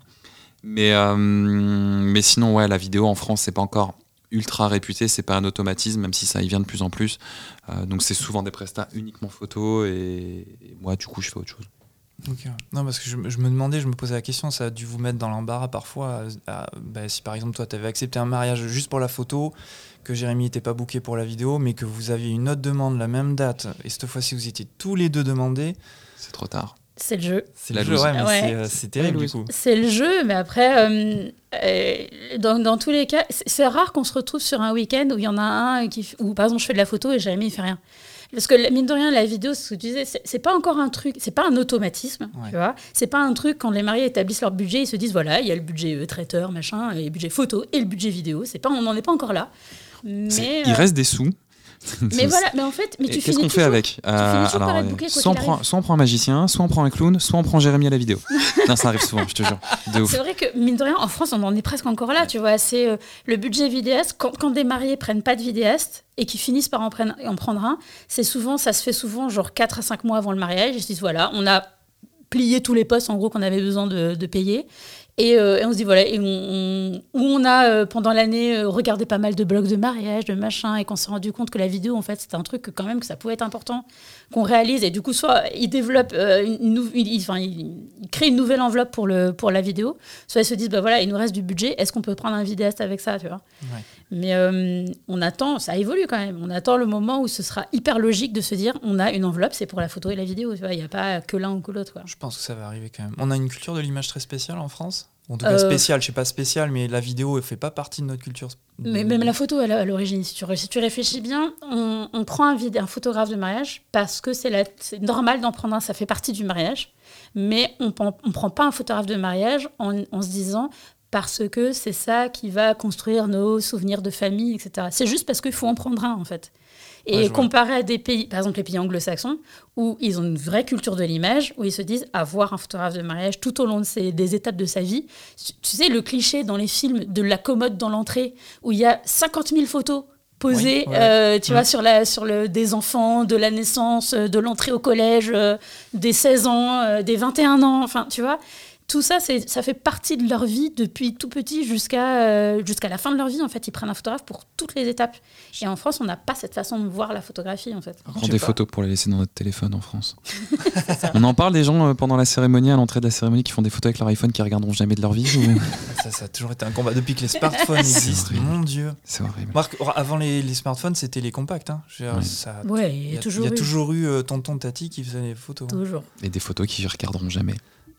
Mais, euh, mais sinon, ouais, la vidéo en France, c'est pas encore ultra réputé, c'est pas un automatisme, même si ça y vient de plus en plus. Euh, donc c'est souvent des prestats uniquement photo, et, et moi, du coup, je fais autre chose. Non, parce que je, me- je me demandais, je me posais la question, ça a dû vous mettre dans l'embarras parfois. à- bah, si par exemple, toi, tu avais accepté un mariage juste pour la photo, que Jérémy n'était pas booké pour la vidéo, mais que vous aviez une autre demande la même date, et cette fois-ci, vous étiez tous les deux demandés, C'est trop tard. C'est le jeu. c'est La le jeu, ouais, mais Ouais. c'est, euh, c'est terrible du coup. C'est le jeu, mais après, euh, euh, dans, dans tous les cas, c'est rare qu'on se retrouve sur un week-end où il y en a un qui, où par exemple je fais de la photo et Jérémy il fait rien. Parce que mine de rien, la vidéo, ce que tu disais, c'est pas encore un truc, c'est pas un automatisme, Ouais. tu vois. C'est pas un truc quand les mariés établissent leur budget, ils se disent voilà, il y a le budget euh, traiteur, machin, et le budget photo et le budget vidéo. C'est pas, on n'en est pas encore là. Mais, Il euh, reste des sous. mais voilà, mais en fait, mais tu Qu'est-ce qu'on fait avec Euh, par quoi soit, on prend, arrive. soit on prend un magicien, soit on prend un clown, soit on prend Jérémy à la vidéo. non, ça arrive souvent, je te jure. C'est vrai que, mine de rien, en France, on en est presque encore là, tu vois. C'est euh, le budget vidéaste. Quand, quand des mariés prennent pas de vidéaste et qui finissent par en, prenne- en prendre un, c'est souvent, ça se fait souvent genre 4 à 5 mois avant le mariage. Ils se disent, voilà, on a plié tous les postes, en gros, qu'on avait besoin de, de payer. Et, euh, et on se dit, voilà, où on a, euh, pendant l'année, euh, regardé pas mal de blogs de mariage, de machin, et qu'on s'est rendu compte que la vidéo, en fait, c'était un truc que, quand même, que ça pouvait être important qu'on réalise. Et du coup, soit ils développent, une, ils- créent une nouvelle enveloppe pour, le, pour la vidéo, soit ils se disent, bah voilà, il nous reste du budget, est-ce qu'on peut prendre un vidéaste avec ça, tu vois? Mais euh, on attend, ça évolue quand même, on attend le moment où ce sera hyper logique de se dire, on a une enveloppe, c'est pour la photo et la vidéo, il n'y a pas que l'un ou que l'autre. Je pense que ça va arriver quand même. On a une culture de l'image très spéciale en France? En tout cas, Euh, spécial, je sais pas spécial, mais la vidéo, elle fait pas partie de notre culture. Mais même la photo, à la- à l'origine, si tu, si tu réfléchis bien, on, on prend un, photographe de mariage parce que c'est la- c'est normal d'en prendre un, ça fait partie du mariage. Mais on ne prend pas un photographe de mariage en, en se disant parce que c'est ça qui va construire nos souvenirs de famille, etc. C'est juste parce qu'il faut en prendre un, en fait. Ouais, Et vois. comparé à des pays, par exemple les pays anglo-saxons, où ils ont une vraie culture de l'image, où ils se disent avoir un photographe de mariage tout au long de ses- des étapes de sa vie. Tu sais, le cliché dans les films de la commode dans l'entrée, où il y a 50 000 photos posées, Oui, ouais. euh, tu Mm. vois, sur, la, sur le, des enfants, de la naissance, euh, de l'entrée au collège, euh, des 16 ans, euh, des 21 ans, enfin, tu vois. Tout ça, ça fait partie de leur vie depuis tout petit jusqu'à euh, jusqu'à la fin de leur vie. En fait, ils prennent un photographe pour toutes les étapes. Et en France, on n'a pas cette façon de voir la photographie, en fait. On prend des pas. photos pour les laisser dans notre téléphone en France. On en parle des gens euh, pendant la cérémonie, à l'entrée de la cérémonie, qui font des photos avec leur iPhone qui regarderont jamais de leur vie ou- Ça, ça a toujours été un combat depuis que les smartphones existent. horrible. Mon Dieu. C'est horrible. Marc, avant les, les smartphones, c'était les compacts. Hein. Dire, Ouais. ça- Ouais, il y y a, a toujours il y a eu. toujours eu euh, tonton tati qui faisait les photos. Toujours. Et des photos qui regarderont jamais.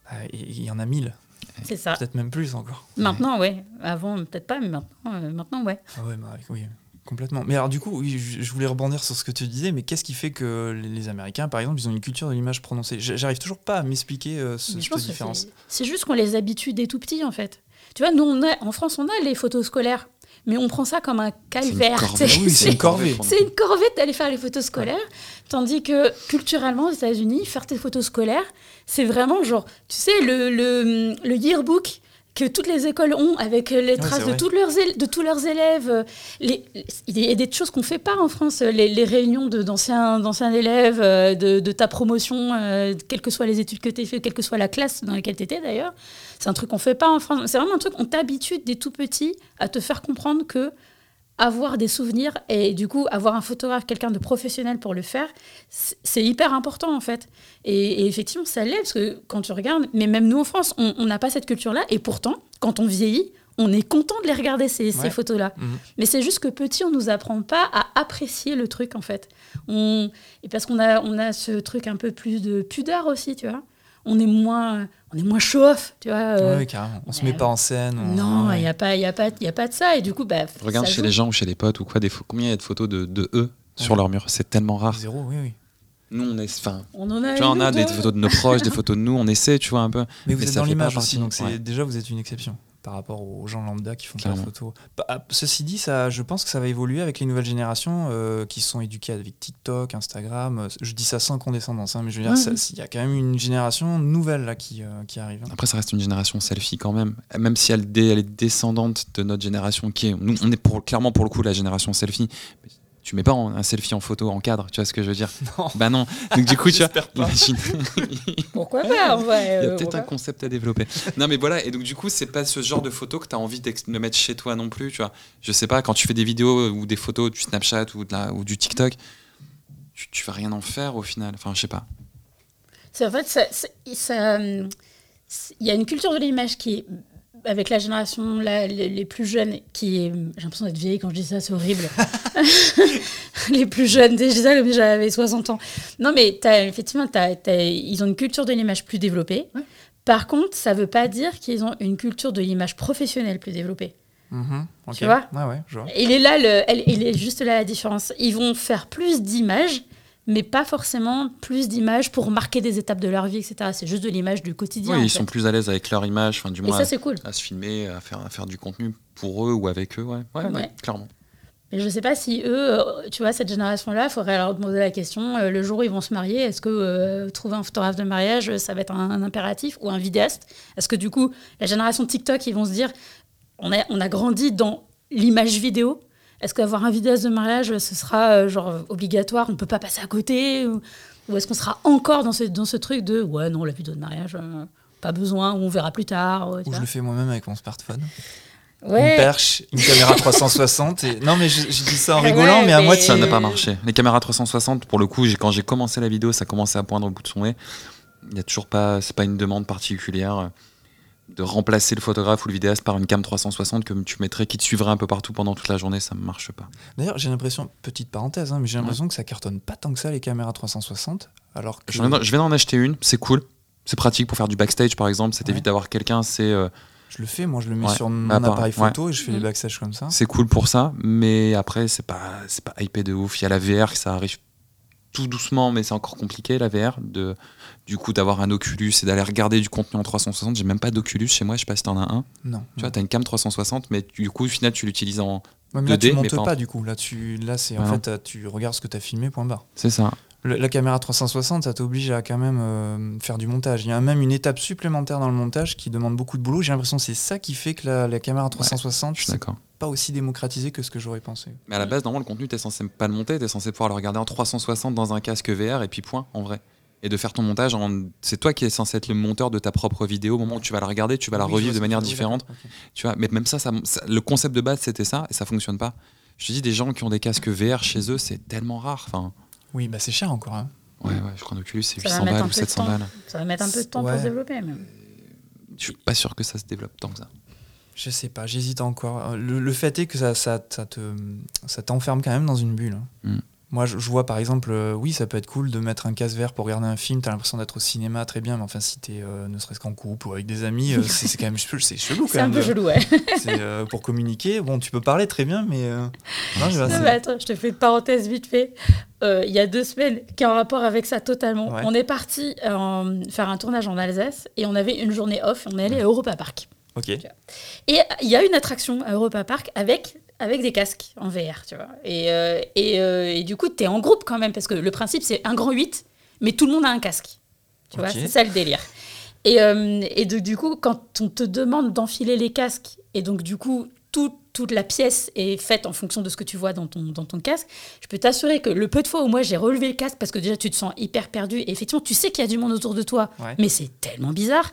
Ah, Il y en a mille, C'est ça. peut-être même plus encore. Maintenant, ouais. Avant, peut-être pas, mais maintenant, euh, maintenant ouais. Ah ouais, bah, oui, complètement. Mais alors du coup, oui, je voulais rebondir sur ce que tu disais, mais qu'est-ce qui fait que les Américains, par exemple, ils ont une culture de l'image prononcée? J'arrive toujours pas à m'expliquer euh, ce- cette différence. c'est- juste qu'on les habitue dès tout petits, en fait. Tu vois, nous, on a, en France, on a les photos scolaires, mais on prend ça comme un C'est une calvaire. corvée. c'est une corvée. C'est une corvée d'aller faire les photos scolaires, tandis que culturellement aux États-Unis, faire tes photos scolaires, c'est vraiment genre, tu sais, le, le, le yearbook que toutes les écoles ont avec les traces de, tous leurs de tous leurs élèves. euh, Les, il y a des choses qu'on fait pas en France, les, les réunions d'anciens élèves, euh, de, de ta promotion, euh, quelles que soient les études que tu as fait, quelle que soit la classe dans laquelle tu étais d'ailleurs. C'est un truc qu'on fait pas en France. C'est vraiment un truc, on t'habitue dès tout petit à te faire comprendre que avoir des souvenirs et du coup avoir un photographe, quelqu'un de professionnel pour le faire, c'est hyper important en fait. Et, et effectivement, ça l'est parce que quand tu regardes, mais même nous en France, on n'a pas cette culture-là et pourtant, quand on vieillit, on est content de les regarder ces, photos-là. Mhm. Mais c'est juste que petit, on nous apprend pas à apprécier le truc en fait. On, et parce qu'on a, on a ce truc un peu plus de pudeur aussi, tu vois. On est moins, on est moins show-off, tu vois. euh, Ouais, carrément. On se met pas en scène. on- non, il ouais. n'y a, pas- y a, pas- y a pas de ça. Et du coup, bah, Regarde chez joue. les gens ou chez les potes ou quoi, des combien il y a de photos de, de eux sur leur mur? C'est tellement rare. Zéro, oui, oui. Nous, on est. Enfin, On en a tu vois, on une a des photos de nos proches, des photos de nous, on essaie, tu vois, un peu. Mais vous Mais êtes ça dans l'image aussi, donc c'est ouais. déjà vous êtes une exception par rapport aux gens lambda qui font de Clairement. photos. Bah, ah, ceci dit, ça, je pense que ça va évoluer avec les nouvelles générations euh, qui sont éduquées avec TikTok, Instagram. Euh, Je dis ça sans condescendance, hein, mais je veux dire, ouais. il y a quand même une génération nouvelle là qui, euh, qui arrive. hein. Après, ça reste une génération selfie quand même. Même si elle, dé- elle est descendante de notre génération, qui est. Nous, on est pour, clairement pour le coup la génération selfie. Mais Tu mets pas en- un selfie en photo en cadre, tu vois ce que je veux dire Non. Bah non. Donc du coup, tu vois, imagine. Pourquoi pas en vrai, Il y a euh, peut-être un concept à développer. Non, mais voilà, et donc du coup, c'est pas ce genre de photo que tu as envie de mettre chez toi non plus, tu vois. Je sais pas, quand tu fais des vidéos ou des photos du Snapchat ou, de la, ou du TikTok, tu, tu vas rien en faire au final. Enfin, je sais pas. C'est en fait, ça, c'est- ça, hum, c'est- il y a une culture de l'image qui est avec la génération là, les, les plus jeunes, qui est, j'ai l'impression d'être vieille quand je dis ça, c'est horrible. les plus jeunes, si j'avais 60 ans. Non, mais t'as, effectivement, ils ont une culture de l'image plus développée. Par contre, ça veut pas dire qu'ils ont une culture de l'image professionnelle plus développée. Mhm, ok. Tu vois Ouais, ouais, je vois. Il est là, le, elle, il est juste là la différence. Ils vont faire plus d'images, mais pas forcément plus d'images pour marquer des étapes de leur vie, etc. C'est juste de l'image du quotidien. Oui, ils fait. sont plus à l'aise avec leur image, enfin, du Et moins ça, c'est cool. à, à se filmer, à faire, à faire du contenu pour eux ou avec eux, ouais. Ouais, ouais, Ouais. clairement. Mais je sais pas si eux, euh, tu vois, cette génération-là, il faudrait leur demander la question euh, le jour où ils vont se marier, est-ce que euh, trouver un photographe de mariage, ça va être un, un impératif ou un vidéaste? Est-ce que du coup, la génération TikTok, ils vont se dire on a, on a grandi dans l'image vidéo Est-ce qu'avoir un vidéaste de mariage, ce sera euh, genre obligatoire On peut pas passer à côté Ou, ou est-ce qu'on sera encore dans ce, dans ce truc de ouais, non, la vidéo de mariage, euh, pas besoin, ou on verra plus tard Ou je le fais moi-même avec mon smartphone. Une perche, une caméra 360. Et... Non, mais je, je dis ça en ouais, rigolant, mais à moitié. Ça n'a pas marché. Les caméras 360, pour le coup, quand j'ai commencé la vidéo, ça commençait à poindre au bout de son nez. Il y a toujours pas, c'est pas une demande particulière euh, de remplacer le photographe ou le vidéaste par une cam 360 que tu mettrais, qui te suivrait un peu partout pendant toute la journée, ça ne marche pas. D'ailleurs, j'ai l'impression, petite parenthèse, hein, mais j'ai l'impression que ça cartonne pas tant que ça les caméras 360. Alors que. Je vais en acheter une, c'est cool, c'est pratique pour faire du backstage par exemple, ça t'évite Ouais. d'avoir quelqu'un, c'est euh, Je le fais, moi je le mets Ouais. sur mon Bah, pareil, appareil photo et je fais les Mm. backstage comme ça. C'est cool pour ça, mais après, c'est pas, c'est pas hypé de ouf. Il y a la VR, ça arrive tout doucement, mais c'est encore compliqué, la VR. De, du coup, d'avoir un Oculus et d'aller regarder du contenu en 360. J'ai même pas d'Oculus chez moi, je sais pas si t'en as un. Non. Tu vois, t'as une cam 360, mais du coup, au final, tu l'utilises en. Ouais, mais là, 2D, tu mais montes pas pas, en- du coup. Là, tu, là c'est en fait, euh, tu regardes ce que tu as filmé, point barre. C'est ça. Le- la caméra 360, ça t'oblige à quand même euh, faire du montage. Il y a même une étape supplémentaire dans le montage qui demande beaucoup de boulot. J'ai l'impression que c'est ça qui fait que la, la caméra 360, Je suis pas aussi démocratisé que ce que j'aurais pensé. Mais à la base, normalement, le contenu, t'es censé pas le monter, t'es censé pouvoir le regarder en 360 dans un casque VR et puis point, en vrai. Et de faire ton montage, en... c'est toi qui es censé être le monteur de ta propre vidéo. Au moment où tu vas la regarder, tu vas la Oui, revivre de manière différente. Tu vois, mais même ça, ça, ça- le concept de base c'était ça et ça fonctionne pas. Je te dis, des gens qui ont des casques VR chez eux, c'est tellement rare. Enfin, Oui, bah c'est cher encore. hein. ouais, ouais, je crois qu'un Oculus c'est Ça va 800 mettre un balles ou peu de 700 temps. balles. Ça va mettre un peu de temps pour se développer même. Je suis pas sûr que ça se développe tant que ça. Je sais pas, j'hésite encore. Le, le fait est que ça, ça, ça te, ça t'enferme quand même dans une bulle. hein. Mm. Moi, je, je vois par exemple, euh, oui, ça peut être cool de mettre un casque vert pour regarder un film. T'as l'impression d'être au cinéma, très bien. Mais enfin, si t'es euh, ne serait-ce qu'en couple ou avec des amis, euh, c'est quand même chel- c'est chelou quand C'est un même. peu chelou, ouais. c'est, pour communiquer. Bon, tu peux parler très bien, mais. euh, non, je vois, Non, c'est- mais attends, je te fais une parenthèse vite fait. Il y a deux semaines, qui est en rapport avec ça totalement. Ouais. On est parti faire un tournage en Alsace et on avait une journée off. On est allé à Europa Park. Ok. Et il y a une attraction à Europa Park avec, avec des casques en VR, tu vois. Et, euh, et, euh, et du coup, tu es en groupe quand même, parce que le principe, c'est un grand 8, mais tout le monde a un casque. Tu vois, c'est ça le délire. Et, euh, et de- du coup, quand on te demande d'enfiler les casques, et donc du coup, tout- toute la pièce est faite en fonction de ce que tu vois dans ton, dans ton casque, je peux t'assurer que le peu de fois où moi j'ai relevé le casque, parce que déjà tu te sens hyper perdu, et effectivement tu sais qu'il y a du monde autour de toi, Ouais. mais c'est tellement bizarre,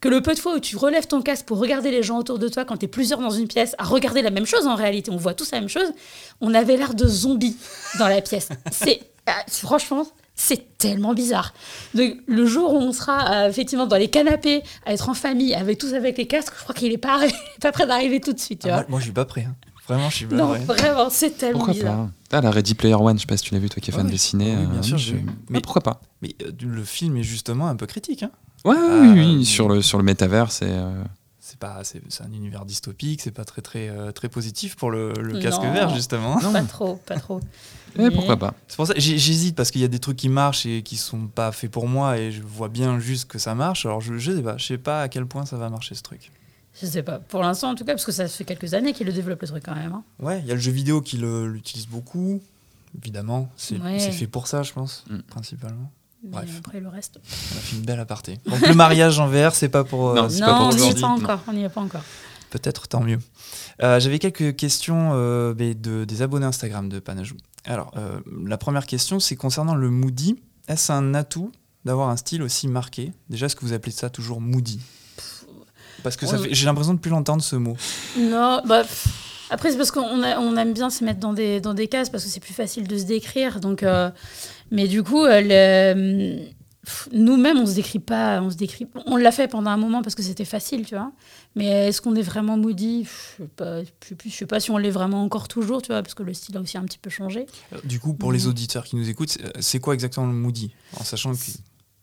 que le peu de fois où tu relèves ton casque pour regarder les gens autour de toi, quand tu es plusieurs dans une pièce, à regarder la même chose en réalité, on voit tous la même chose, on avait l'air de zombies dans la pièce. C'est ah, franchement, c'est tellement bizarre. Donc, le jour où on sera euh, effectivement dans les canapés, à être en famille, avec tous avec les casques, je crois qu'il est pas, prêt d'arriver tout de suite. Tu Ah, vois. moi, moi, je suis pas prêt. hein. Vraiment, je suis pas non, prêt. vraiment, c'est tellement Pourquoi bizarre. pas Ah, la Ready Player One, je sais pas si tu l'as vu, toi qui es Ouais, fan ouais. de ciné. Oui, bien euh, sûr, je-. Ah, Mais- pourquoi pas Mais euh, le film est justement un peu critique. Hein. Ouais, Ah, oui, oui, sur le, sur le métavers, c'est. euh, C'est pas, c'est c'est un univers dystopique. C'est pas très très très positif pour le, le Non. casque vert justement. Pas trop, pas trop. eh, Mais- pourquoi pas C'est pour ça j'hésite parce qu'il y a des trucs qui marchent et qui sont pas faits pour moi et je vois bien juste que ça marche. Alors je, je sais pas, je sais pas à quel point ça va marcher ce truc. Je sais pas. Pour l'instant, en tout cas, parce que ça fait quelques années qu'il le développe le truc quand même. hein. Ouais, il y a le jeu vidéo qui l'utilise beaucoup. Évidemment, c'est Ouais. fait pour ça, je pense, Mm. principalement. Mais Bref. après le reste. On a fait une belle aparté. Donc le mariage en VR, c'est pas pour. euh, Non, c'est pas non, pour on n'y est pas encore. On n'y est pas encore. Peut-être tant mieux. Euh, J'avais quelques questions euh, de, des abonnés Instagram de Panajou. Alors, euh, la première question, c'est concernant le moody. Est-ce un atout d'avoir un style aussi marqué? Déjà, est-ce que vous appelez ça toujours moody Parce que j'ai l'impression de plus l'entendre ce mot. Non, bah. Après, c'est parce qu'on on aime bien se mettre dans des, dans des cases parce que c'est plus facile de se décrire. Donc, euh, mais du coup, le- nous-mêmes, on se décrit pas. On se décrit. On l'a fait pendant un moment parce que c'était facile, tu vois. Mais est-ce qu'on est vraiment moody Pff, Je sais pas. Je sais pas si on l'est vraiment encore toujours, tu vois, parce que le style a aussi un petit peu changé. Euh, Du coup, pour les Mhm. auditeurs qui nous écoutent, c'est- c'est quoi exactement le moody En sachant que.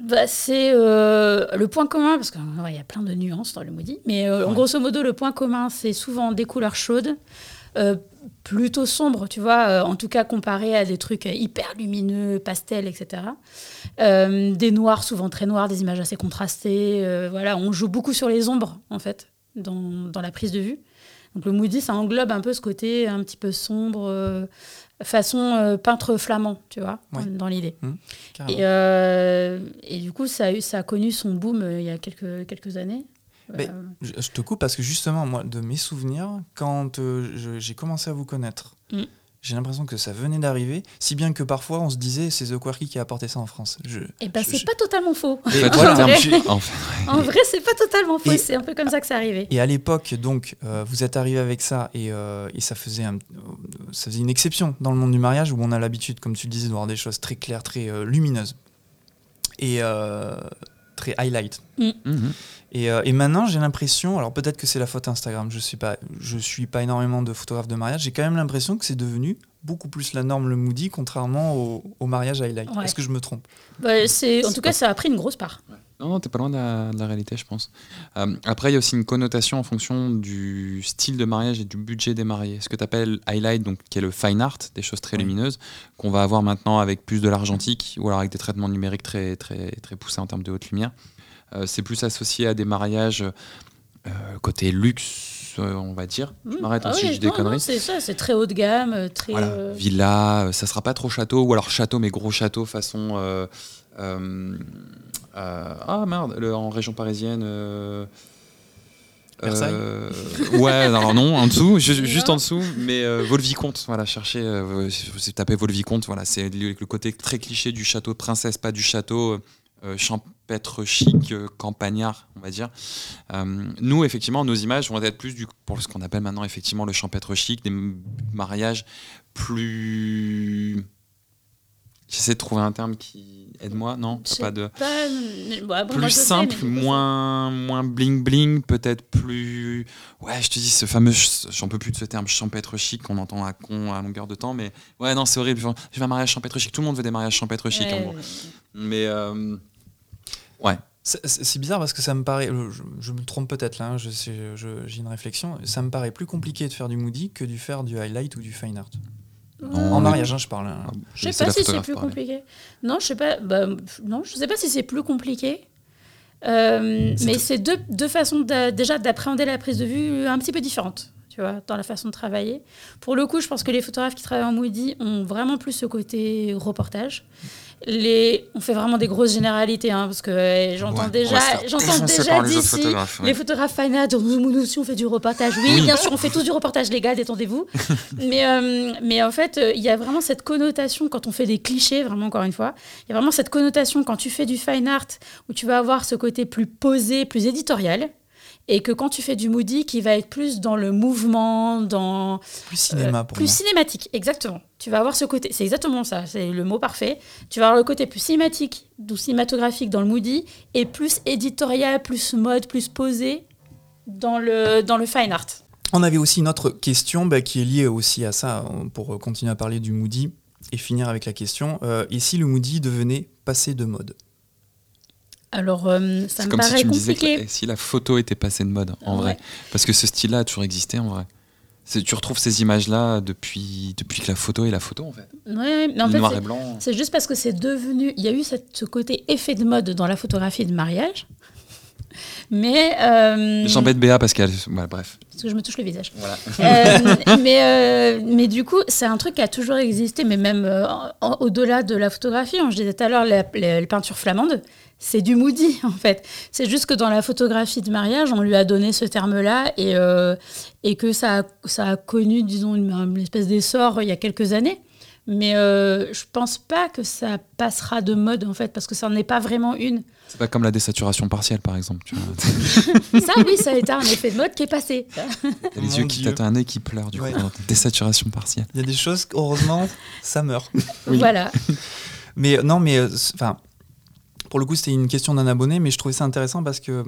Bah, c'est euh, le point commun, parce qu'il y a plein de nuances dans le moody, mais euh, en Ouais. grosso modo, le point commun, c'est souvent des couleurs chaudes, euh, plutôt sombres, tu vois, euh, en tout cas comparé à des trucs hyper lumineux, pastels, etc. Euh, des noirs, souvent très noirs, des images assez contrastées. voilà, on joue beaucoup sur les ombres, en fait, dans, dans la prise de vue. Donc le moody, ça englobe un peu ce côté un petit peu sombre, façon peintre flamand, tu vois, Ouais. dans l'idée. Carrément. Et, et du coup, ça a, eu, ça a connu son boom il y a quelques, quelques années. Mais- Euh, Je, je te coupe parce que justement, moi, de mes souvenirs, quand euh, j'ai commencé à vous connaître, Mm. j'ai l'impression que ça venait d'arriver, si bien que parfois on se disait c'est The Quirky qui a apporté ça en France. Je, et ben, c'est je- pas totalement faux. Et En voilà. vrai. en c'est pas totalement faux. C'est un peu comme ça que c'est arrivé. Et à l'époque, donc, euh, vous êtes arrivé avec ça et, euh, et ça, faisait un- ça faisait une exception dans le monde du mariage où on a l'habitude, comme tu le disais, de voir des choses très claires, très euh, lumineuses et euh, très highlight. Mhm. Et, euh, et maintenant, j'ai l'impression, alors peut-être que c'est la faute Instagram, je suis pas, je suis pas énormément de photographes de mariage, j'ai quand même l'impression que c'est devenu beaucoup plus la norme le moody, contrairement au, au mariage highlight. Ouais. Est-ce que je me trompe? Bah, c'est, en tout pas- cas, ça a pris une grosse part. Non, Non, t'es pas loin de la, de la réalité, je pense. Euh, après, il y a aussi une connotation en fonction du style de mariage et du budget des mariés. Ce que tu appelles highlight, donc, qui est le fine art, des choses très lumineuses, qu'on va avoir maintenant avec plus de l'argentique ou alors avec des traitements numériques très, très, très poussés en termes de haute lumière. Euh, c'est plus associé à des mariages euh, côté luxe, euh, on va dire. Je Mmh. m'arrête Ah si oui, je dis des non, non, conneries. c'est ça, c'est très haut de gamme, très. Voilà, euh, villa, ça sera pas trop château, ou alors château, mais gros château façon. euh, euh, euh, ah merde, le- en région parisienne. euh, Versailles euh, Ouais, alors non, en dessous, ju- juste Non. en dessous, mais euh, Vaux-le-Vicomte, voilà, cherchez, euh, si vous tapez Vaux-le-Vicomte, voilà, c'est le, côté très cliché du château de princesse, pas du château euh, champêtre chic, euh, campagnard, on va dire. Euh, nous, effectivement, nos images vont être plus du, pour ce qu'on appelle maintenant effectivement le champêtre chic, des mariages plus. J'essaie de trouver un terme qui aide-moi, non? Pas de pas, bon, plus sais, simple, mais- moins moins bling bling, peut-être plus. Ouais, je te dis ce fameux, j'en peux plus de ce terme champêtre chic qu'on entend à con à longueur de temps, mais ouais non c'est horrible. Je veux un mariage champêtre chic. Tout le monde veut des mariages champêtre chic en Ouais, gros. Mais euh, ouais, C'est- bizarre parce que ça me paraît, je, je me trompe peut-être là, hein, je sais- je- j'ai une réflexion, ça me paraît plus compliqué de faire du moody que de faire du highlight ou du fine art. Non, en mariage, hein, je parle. hein. Je sais pas si c'est plus parler. compliqué. Non, je sais pas. Bah, non, je sais pas si c'est plus compliqué. Euh, mais c'est deux, deux façons déjà d'appréhender la prise de vue un petit peu différentes, tu vois, dans la façon de travailler. Pour le coup, je pense que les photographes qui travaillent en Moody ont vraiment plus ce côté reportage. Les, on fait vraiment des grosses généralités, hein, parce que euh, j'entends Ouais, déjà, j'entends déjà les d'ici ouais. les photographes fine art, nous, nous aussi on fait du reportage. Oui, Oui. bien sûr, on fait tous du reportage, les gars, détendez-vous. mais, euh, mais en fait, euh, il y a vraiment cette connotation quand on fait des clichés, vraiment encore une fois. Il y a vraiment cette connotation quand tu fais du fine art où tu vas avoir ce côté plus posé, plus éditorial. Et que quand tu fais du moody, qui va être plus dans le mouvement, dans Plus cinéma euh, pour plus moi. cinématique, exactement. Tu vas avoir ce côté, c'est exactement ça, c'est le mot parfait. Tu vas avoir le côté plus cinématique ou cinématographique dans le moody et plus éditorial, plus mode, plus posé dans le, dans le fine art. On avait aussi une autre question bah, qui est liée aussi à ça, pour continuer à parler du Moody et finir avec la question. euh, et si le Moody devenait passé de mode? Alors, euh, ça c'est me comme si paraît tu me disais que compliqué. la- si la photo était passée de mode en Ouais. vrai, parce que ce style-là a toujours existé en vrai. Tu retrouves ces images-là depuis, depuis que la photo est la photo en fait. Ouais, mais en fait, Noir c'est- et blanc. c'est juste parce que c'est devenu. Il y a eu cette, ce côté effet de mode dans la photographie de mariage. Mais. euh, J'embête Béa parce qu'elle. ouais, bref. Parce que je me touche le visage. Voilà. Euh, mais, euh, mais du coup, c'est un truc qui a toujours existé, mais même euh, au-delà de la photographie. je disais tout à l'heure, la- la- les peintures flamandes, c'est du moody, en fait. C'est juste que dans la photographie de mariage, on lui a donné ce terme-là et, euh, et que ça a, ça a connu, disons, une, une espèce d'essor il y a quelques années. Mais euh, je pense pas que ça passera de mode, en fait, parce que ça n'en est pas vraiment une. C'est pas comme la désaturation partielle par exemple. Tu vois. Ça, oui, ça a été un effet de mode qui est passé. T'as les Mon yeux qui t'as un nez qui pleure du Ouais. coup. Désaturation partielle. Il y a des choses, heureusement, ça meurt. Oui. Voilà. Mais non, mais euh, enfin, pour le coup, c'était une question d'un abonné, mais je trouvais ça intéressant parce que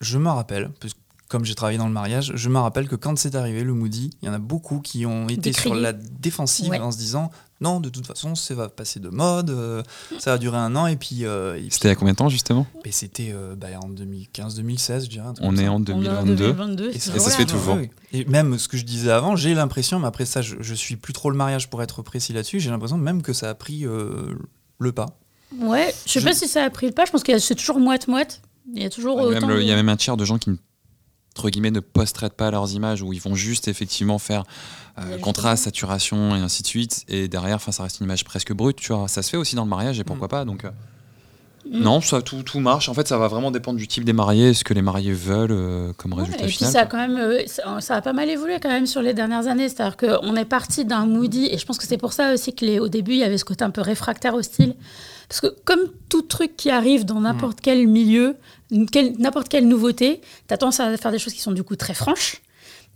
je me rappelle, parce que comme j'ai travaillé dans le mariage, je me rappelle que quand c'est arrivé le Moody, il y en a beaucoup qui ont été Décrié. sur la défensive Ouais. en se disant non, de toute façon, ça va passer de mode, euh, ça va durer un an et puis. euh, C'était il y a combien de temps justement? Et c'était euh, bah, en 2015-2016, je dirais. On est ça. en On est en 2022. 2022. Et ça, Et ça se fait toujours. Ouais, ouais. Et même ce que je disais avant, j'ai l'impression, mais après ça, je, je suis plus trop le mariage pour être précis là-dessus, j'ai l'impression même que ça a pris euh, le pas. Ouais, je sais Je- pas si ça a pris le pas. Je pense que c'est toujours moite-moite. Il y a toujours Il y, a autant. même le- de- il y a même un tiers de gens qui entre guillemets ne post-traitent pas leurs images où ils vont juste effectivement faire euh, contraste, saturation et ainsi de suite et derrière ça reste une image presque brute tu vois ça se fait aussi dans le mariage et pourquoi pas donc euh, Mm. non ça tout, tout marche en fait ça va vraiment dépendre du type des mariés ce que les mariés veulent euh, comme Ouais, résultat et puis ça a quand même, euh, ça, ça a pas mal évolué quand même sur les dernières années. C'est-à-dire qu'on est parti d'un moody, et je pense que c'est pour ça aussi que les, au début il y avait ce côté un peu réfractaire au style, parce que comme tout truc qui arrive dans n'importe quel milieu, n'importe quelle nouveauté, t'as tendance à faire des choses qui sont du coup très franches.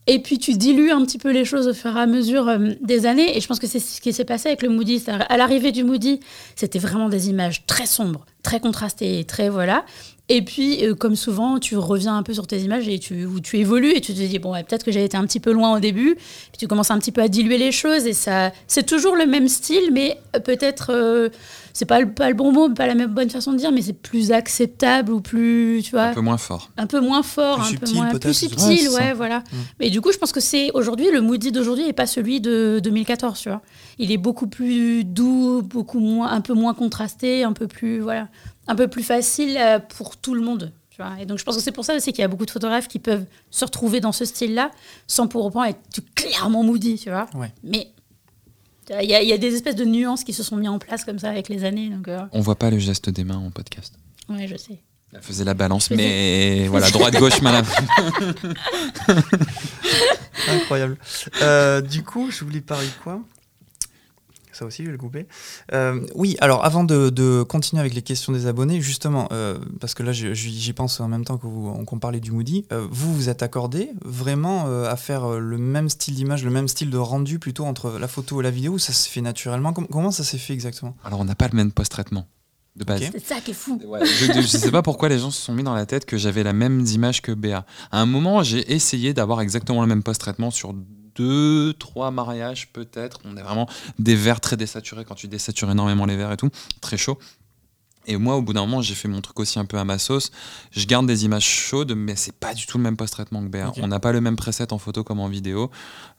Et puis tu dilues un petit peu les choses au fur et à mesure euh, des années. Et je pense que c'est ce qui s'est passé avec le Moody. À l'arrivée du Moody, c'était vraiment des images très sombres, très contrasté, très voilà. Et puis, euh, comme souvent, tu reviens un peu sur tes images et tu, où tu évolues et tu te dis, bon, ouais, peut-être que j'ai été un petit peu loin au début. Puis tu commences un petit peu à diluer les choses et ça, c'est toujours le même style, mais euh, peut-être, euh, c'est pas, le- pas le bon mot, pas la même bonne façon de dire, mais c'est plus acceptable ou plus, tu vois, Un peu moins fort. un peu moins fort, Plus un subtil, peu moins peut-être. plus subtil, ouais, voilà. Mm. Mais du coup, je pense que c'est aujourd'hui le Moody d'aujourd'hui et pas celui de 2014, tu vois. Il est beaucoup plus doux, beaucoup moins, un peu moins contrasté, un peu plus, voilà, un peu plus facile euh, pour tout le monde. Tu vois. Et donc, je pense que c'est pour ça aussi qu'il y a beaucoup de photographes qui peuvent se retrouver dans ce style-là sans pour autant être clairement Moody, tu vois. Ouais. Mais vois, il y, a- il y a des espèces de nuances qui se sont mis en place comme ça avec les années. Donc, euh, On voit pas le geste des mains en podcast. ouais, je sais. Elle faisait la balance, Je faisais- mais voilà, droite, gauche, main. Incroyable. Euh, du coup, je voulais parler de quoi? Ça aussi, je vais le couper. Euh, oui, alors avant de, de continuer avec les questions des abonnés, justement, euh, parce que là j'y pense en même temps que vous- qu'on parlait du Moody, euh, vous vous êtes accordé vraiment euh, à faire le même style d'image, le même style de rendu plutôt entre la photo et la vidéo ou ça se fait naturellement? Com- Comment ça s'est fait exactement? Alors, on n'a pas le même post-traitement de base. C'est ça qui est fou. Ouais, je, je sais pas pourquoi les gens se sont mis dans la tête que j'avais la même image que Béa. À un moment, j'ai essayé d'avoir exactement le même post-traitement sur deux, trois mariages peut-être. On est vraiment des verres très désaturés quand tu désatures énormément les verres et tout, très chaud. Et moi, au bout d'un moment, j'ai fait mon truc aussi un peu à ma sauce. Je garde des images chaudes, mais c'est pas du tout le même post-traitement que Béa. Ok. On n'a pas le même preset en photo comme en vidéo.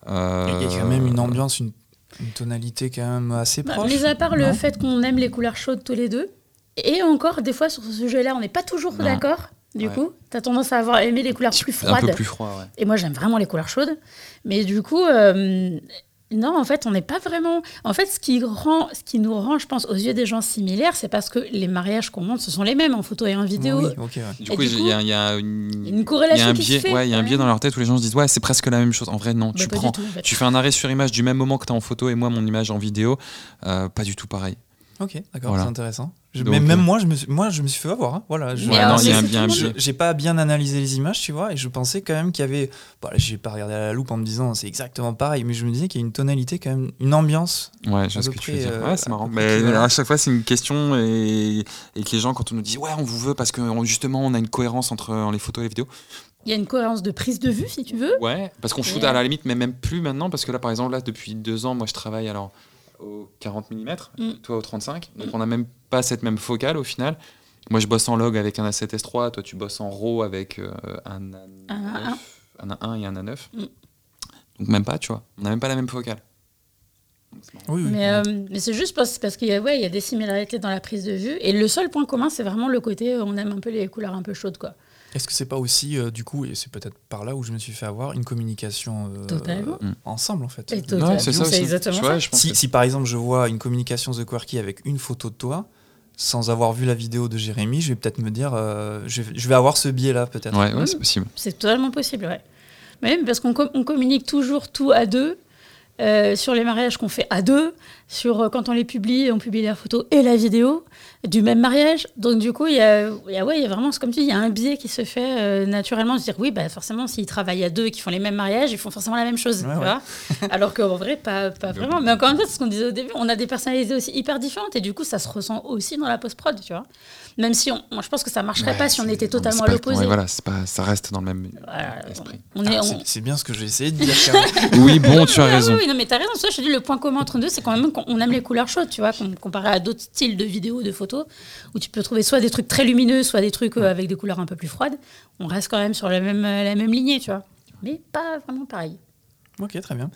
Euh, Il y a quand même une ambiance, une, une tonalité quand même assez Bah, proche. mis à part le fait qu'on aime les couleurs chaudes tous les deux, et encore, des fois, sur ce sujet-là, on n'est pas toujours d'accord. Du Ouais. coup, tu as tendance à avoir aimé les couleurs plus un froides. peu plus froid, ouais. Et moi, j'aime vraiment les couleurs chaudes. Mais du coup, euh, non, en fait, on n'est pas vraiment. En fait, ce qui, rend, ce qui nous rend, je pense, aux yeux des gens similaires, c'est parce que les mariages qu'on montre, ce sont les mêmes en photo et en vidéo. Oui, ok, ouais. Du Et coup, il y, a- il y a une, une il y corrélation a un qui se biais, fait, ouais, il y a un biais dans leur tête où les gens se disent ouais, c'est presque la même chose. En vrai, non, Bah, tu prends, tout, en fait. tu fais un arrêt sur image du même moment que tu es en photo et moi mon image en vidéo, euh, pas du tout pareil. Ok, d'accord, Voilà. c'est intéressant. Je- Donc, mais même euh, moi, je me suis, moi, je me suis fait avoir. hein. Voilà, je, Ouais. J'ai pas bien analysé les images, tu vois, et je pensais quand même qu'il y avait. Bon, là, j'ai pas regardé à la loupe en me disant c'est exactement pareil, mais je me disais qu'il y a une tonalité quand même, une ambiance. Ouais, je ce que tu veux dire. euh, Ouais, c'est marrant. près Mais à chaque fois, c'est une question et, et que les gens, quand on nous dit ouais, on vous veut parce que justement, on a une cohérence entre euh, les photos et les vidéos. Il y a une cohérence de prise de vue, si tu veux. Ouais, parce qu'on shoot Ouais. à la limite, mais même plus maintenant, parce que là, par exemple, là, depuis deux ans, moi, je travaille alors au 40 mm, Mm. toi au 35, donc on n'a même pas cette même focale au final. Moi, je bosse en log avec un A7S3, toi, tu bosses en RAW avec euh, un A9, Un A1. un A1 et un A9. Mm. Donc même pas, tu vois. On n'a même pas la même focale. Oui, oui. Mais, euh, mais c'est juste parce, parce qu'il y, a- ouais, il y a des similarités dans la prise de vue. Et le seul point commun, c'est vraiment le côté euh, on aime un peu les couleurs un peu chaudes. Quoi. Est-ce que c'est pas aussi, euh, du coup, et c'est peut-être par là où je me suis fait avoir, une communication euh, Totalement. euh, ensemble en fait Et totalement. C'est ça c'est exactement ça. je pense si, que- si par exemple je vois une communication The Quirky avec une photo de toi, sans avoir vu la vidéo de Jérémy, je vais peut-être me dire, euh, je, vais- je vais avoir ce biais là peut-être. Ouais, ouais, Mm. c'est possible. C'est totalement possible, ouais. Même parce qu'on com- on communique toujours tout à deux. Euh, sur les mariages qu'on fait à deux, sur euh, quand on les publie, on publie la photo et la vidéo du même mariage. Donc du coup, il y a, y a- ouais, y a vraiment, comme tu dis, il y a un biais qui se fait euh, naturellement de se dire oui, bah forcément, s'ils travaillent à deux, et qu'ils font les mêmes mariages, ils font forcément la même chose, Ouais, tu ouais. vois. Alors qu'en vrai, pas, pas vraiment. Mais encore une fois, c'est ce qu'on disait au début, on a des personnalités aussi hyper différentes et du coup, ça se ressent aussi dans la post prod, tu vois. Même si on, moi, je pense que ça marcherait Ouais, pas si on était totalement à l'opposé. ouais, voilà, c'est pas, ça reste dans le même Voilà, esprit. on est, Ah, on- c'est- C'est bien ce que j'ai essayé de dire. Oui, bon, tu as Ah oui, raison. oui, non, mais t'as raison. Ça, je te dis, le point commun entre nous deux, c'est quand même qu'on aime les couleurs chaudes, tu vois, com- comparé à d'autres styles de vidéos, de photos, où tu peux trouver soit des trucs très lumineux, soit des trucs euh, avec des couleurs un peu plus froides. On reste quand même sur la même, euh, la même lignée, tu vois. Mais pas vraiment pareil. ok, très bien.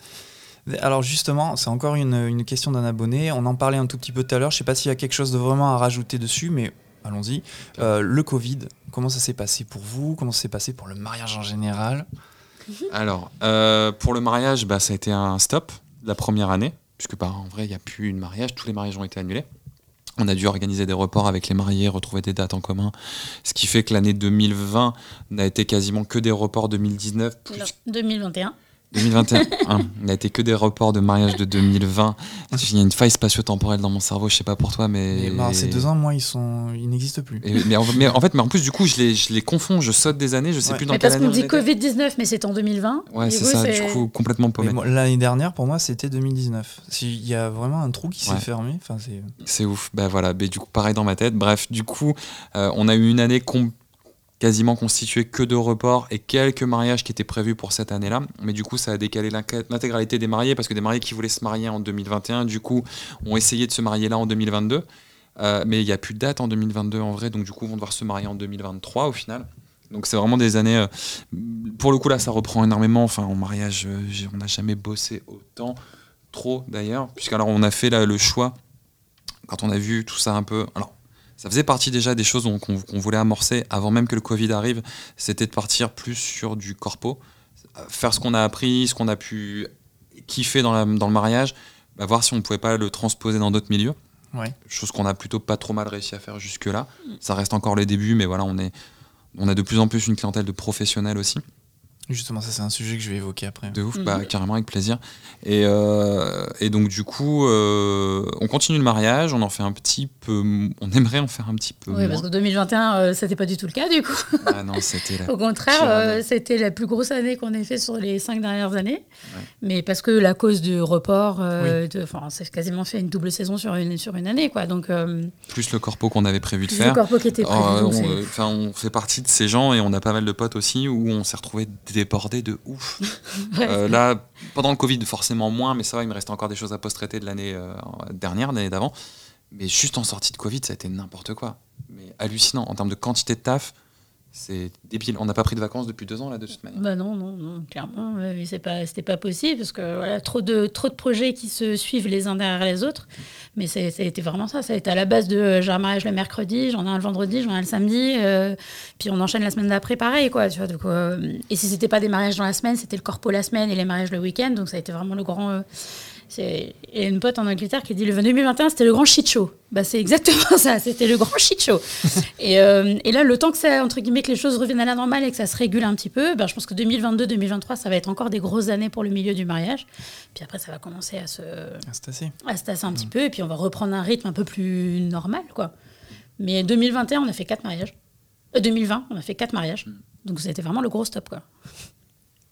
Alors justement, c'est encore une, une question d'un abonné. On en parlait un tout petit peu tout à l'heure. Je sais pas s'il y a quelque chose de vraiment à rajouter dessus, mais allons-y. Euh, le Covid, comment ça s'est passé pour vous? Comment ça s'est passé pour le mariage en général? Alors, euh, pour le mariage, bah, ça a été un stop la première année, puisque bah, en vrai, il n'y a plus eu de mariage, tous les mariages ont été annulés. On a dû organiser des reports avec les mariés, retrouver des dates en commun, ce qui fait que l'année 2020 n'a été quasiment que des reports 2019, plus Non, 2021. 2021. hein, il n'a été que des reports de mariage de 2020. Il y a une faille spatio-temporelle dans mon cerveau, je sais pas pour toi, mais. Et bah, ces deux ans, moi, ils sont, ils n'existent plus. Et- mais, en, mais en fait, mais en plus, du coup, je les, je les confonds, je saute des années, je sais Ouais. plus dans Mais quelle parce qu'on on dit était. Covid-19, mais c'est en 2020. Ouais, c'est ça, du coup, complètement paumé. L'année dernière, pour moi, c'était 2019. S'il y a vraiment un trou qui s'est Ouais. fermé, enfin, c'est. C'est ouf. Bah voilà, mais du coup, pareil dans ma tête. Bref, du coup, euh, on a eu une année com- quasiment constituée que de reports et quelques mariages qui étaient prévus pour cette année-là. Mais du coup, ça a décalé l'intégralité des mariés parce que des mariés qui voulaient se marier en 2021, du coup, ont essayé de se marier là en 2022. Euh, mais il n'y a plus de date en 2022 en vrai, donc du coup, vont devoir se marier en 2023 au final. Donc c'est vraiment des années. euh, pour le coup, là, ça reprend énormément. Enfin, en mariage, euh, on n'a jamais bossé autant, trop d'ailleurs, puisqu'alors on a fait le choix quand on a vu tout ça un peu. Alors, ça faisait partie déjà des choses qu'on voulait amorcer avant même que le Covid arrive. C'était de partir plus sur du corpo, faire ce qu'on a appris, ce qu'on a pu kiffer dans, la- dans le mariage, bah, voir si on pouvait pas le transposer dans d'autres milieux. Ouais. Chose qu'on a plutôt pas trop mal réussi à faire jusque-là. Ça reste encore les débuts, mais voilà, on est. On a de plus en plus une clientèle de professionnels aussi. Justement, ça, c'est un sujet que je vais évoquer après. De ouf, Mhm. bah, carrément avec plaisir. Et, euh, et donc du coup, euh, on continue le mariage, on en fait un petit peu, on aimerait en faire un petit peu Oui, parce que 2021, euh, c'était pas du tout le cas du coup. Ah non, c'était là. Au contraire, euh, c'était la plus grosse année qu'on ait fait sur les cinq dernières années. Mais parce que la cause du report, euh, de- enfin, c'est quasiment fait une double saison sur une, sur une année. Quoi. Donc, euh, Plus le corpo qu'on avait prévu de plus le faire. corpo qui était prévu. Euh, donc on, enfin, on fait partie de ces gens et on a pas mal de potes aussi où on s'est retrouvé débordés de ouf. Euh, là, pendant le Covid, forcément moins, mais ça va, il me restait encore des choses à post-traiter de l'année euh, dernière, de l'année d'avant. Mais juste en sortie de Covid, ça a été n'importe quoi. Mais hallucinant. En termes de quantité de taf, c'est débile. On n'a pas pris de vacances depuis deux ans, là, de toute manière. Bah non, non, clairement, c'est pas, c'était pas possible parce que voilà, trop de, trop de projets qui se suivent les uns derrière les autres. Mais ça a été vraiment ça. Ça a été à la base de euh, j'ai un mariage le mercredi, j'en ai un le vendredi, j'en ai un le samedi, euh, puis on enchaîne la semaine d'après, pareil, quoi. Euh, et si c'était pas des mariages dans la semaine, c'était le corpo la semaine et les mariages le week-end. Donc ça a été vraiment le grand. C'est et une pote en Angleterre qui dit le 2021 c'était le grand shit show. Bah c'est exactement ça, c'était le grand shit show. et, euh, et là le temps que ça entre guillemets que les choses reviennent à la normale et que ça se régule un petit peu, ben, je pense que 2022-2023 ça va être encore des grosses années pour le milieu du mariage. Puis après ça va commencer à se à se tasser un petit peu et puis on va reprendre un rythme un peu plus normal quoi. Mais 2021 on a fait quatre mariages. Euh, 2020 on a fait quatre mariages. Donc c'était vraiment le gros stop quoi.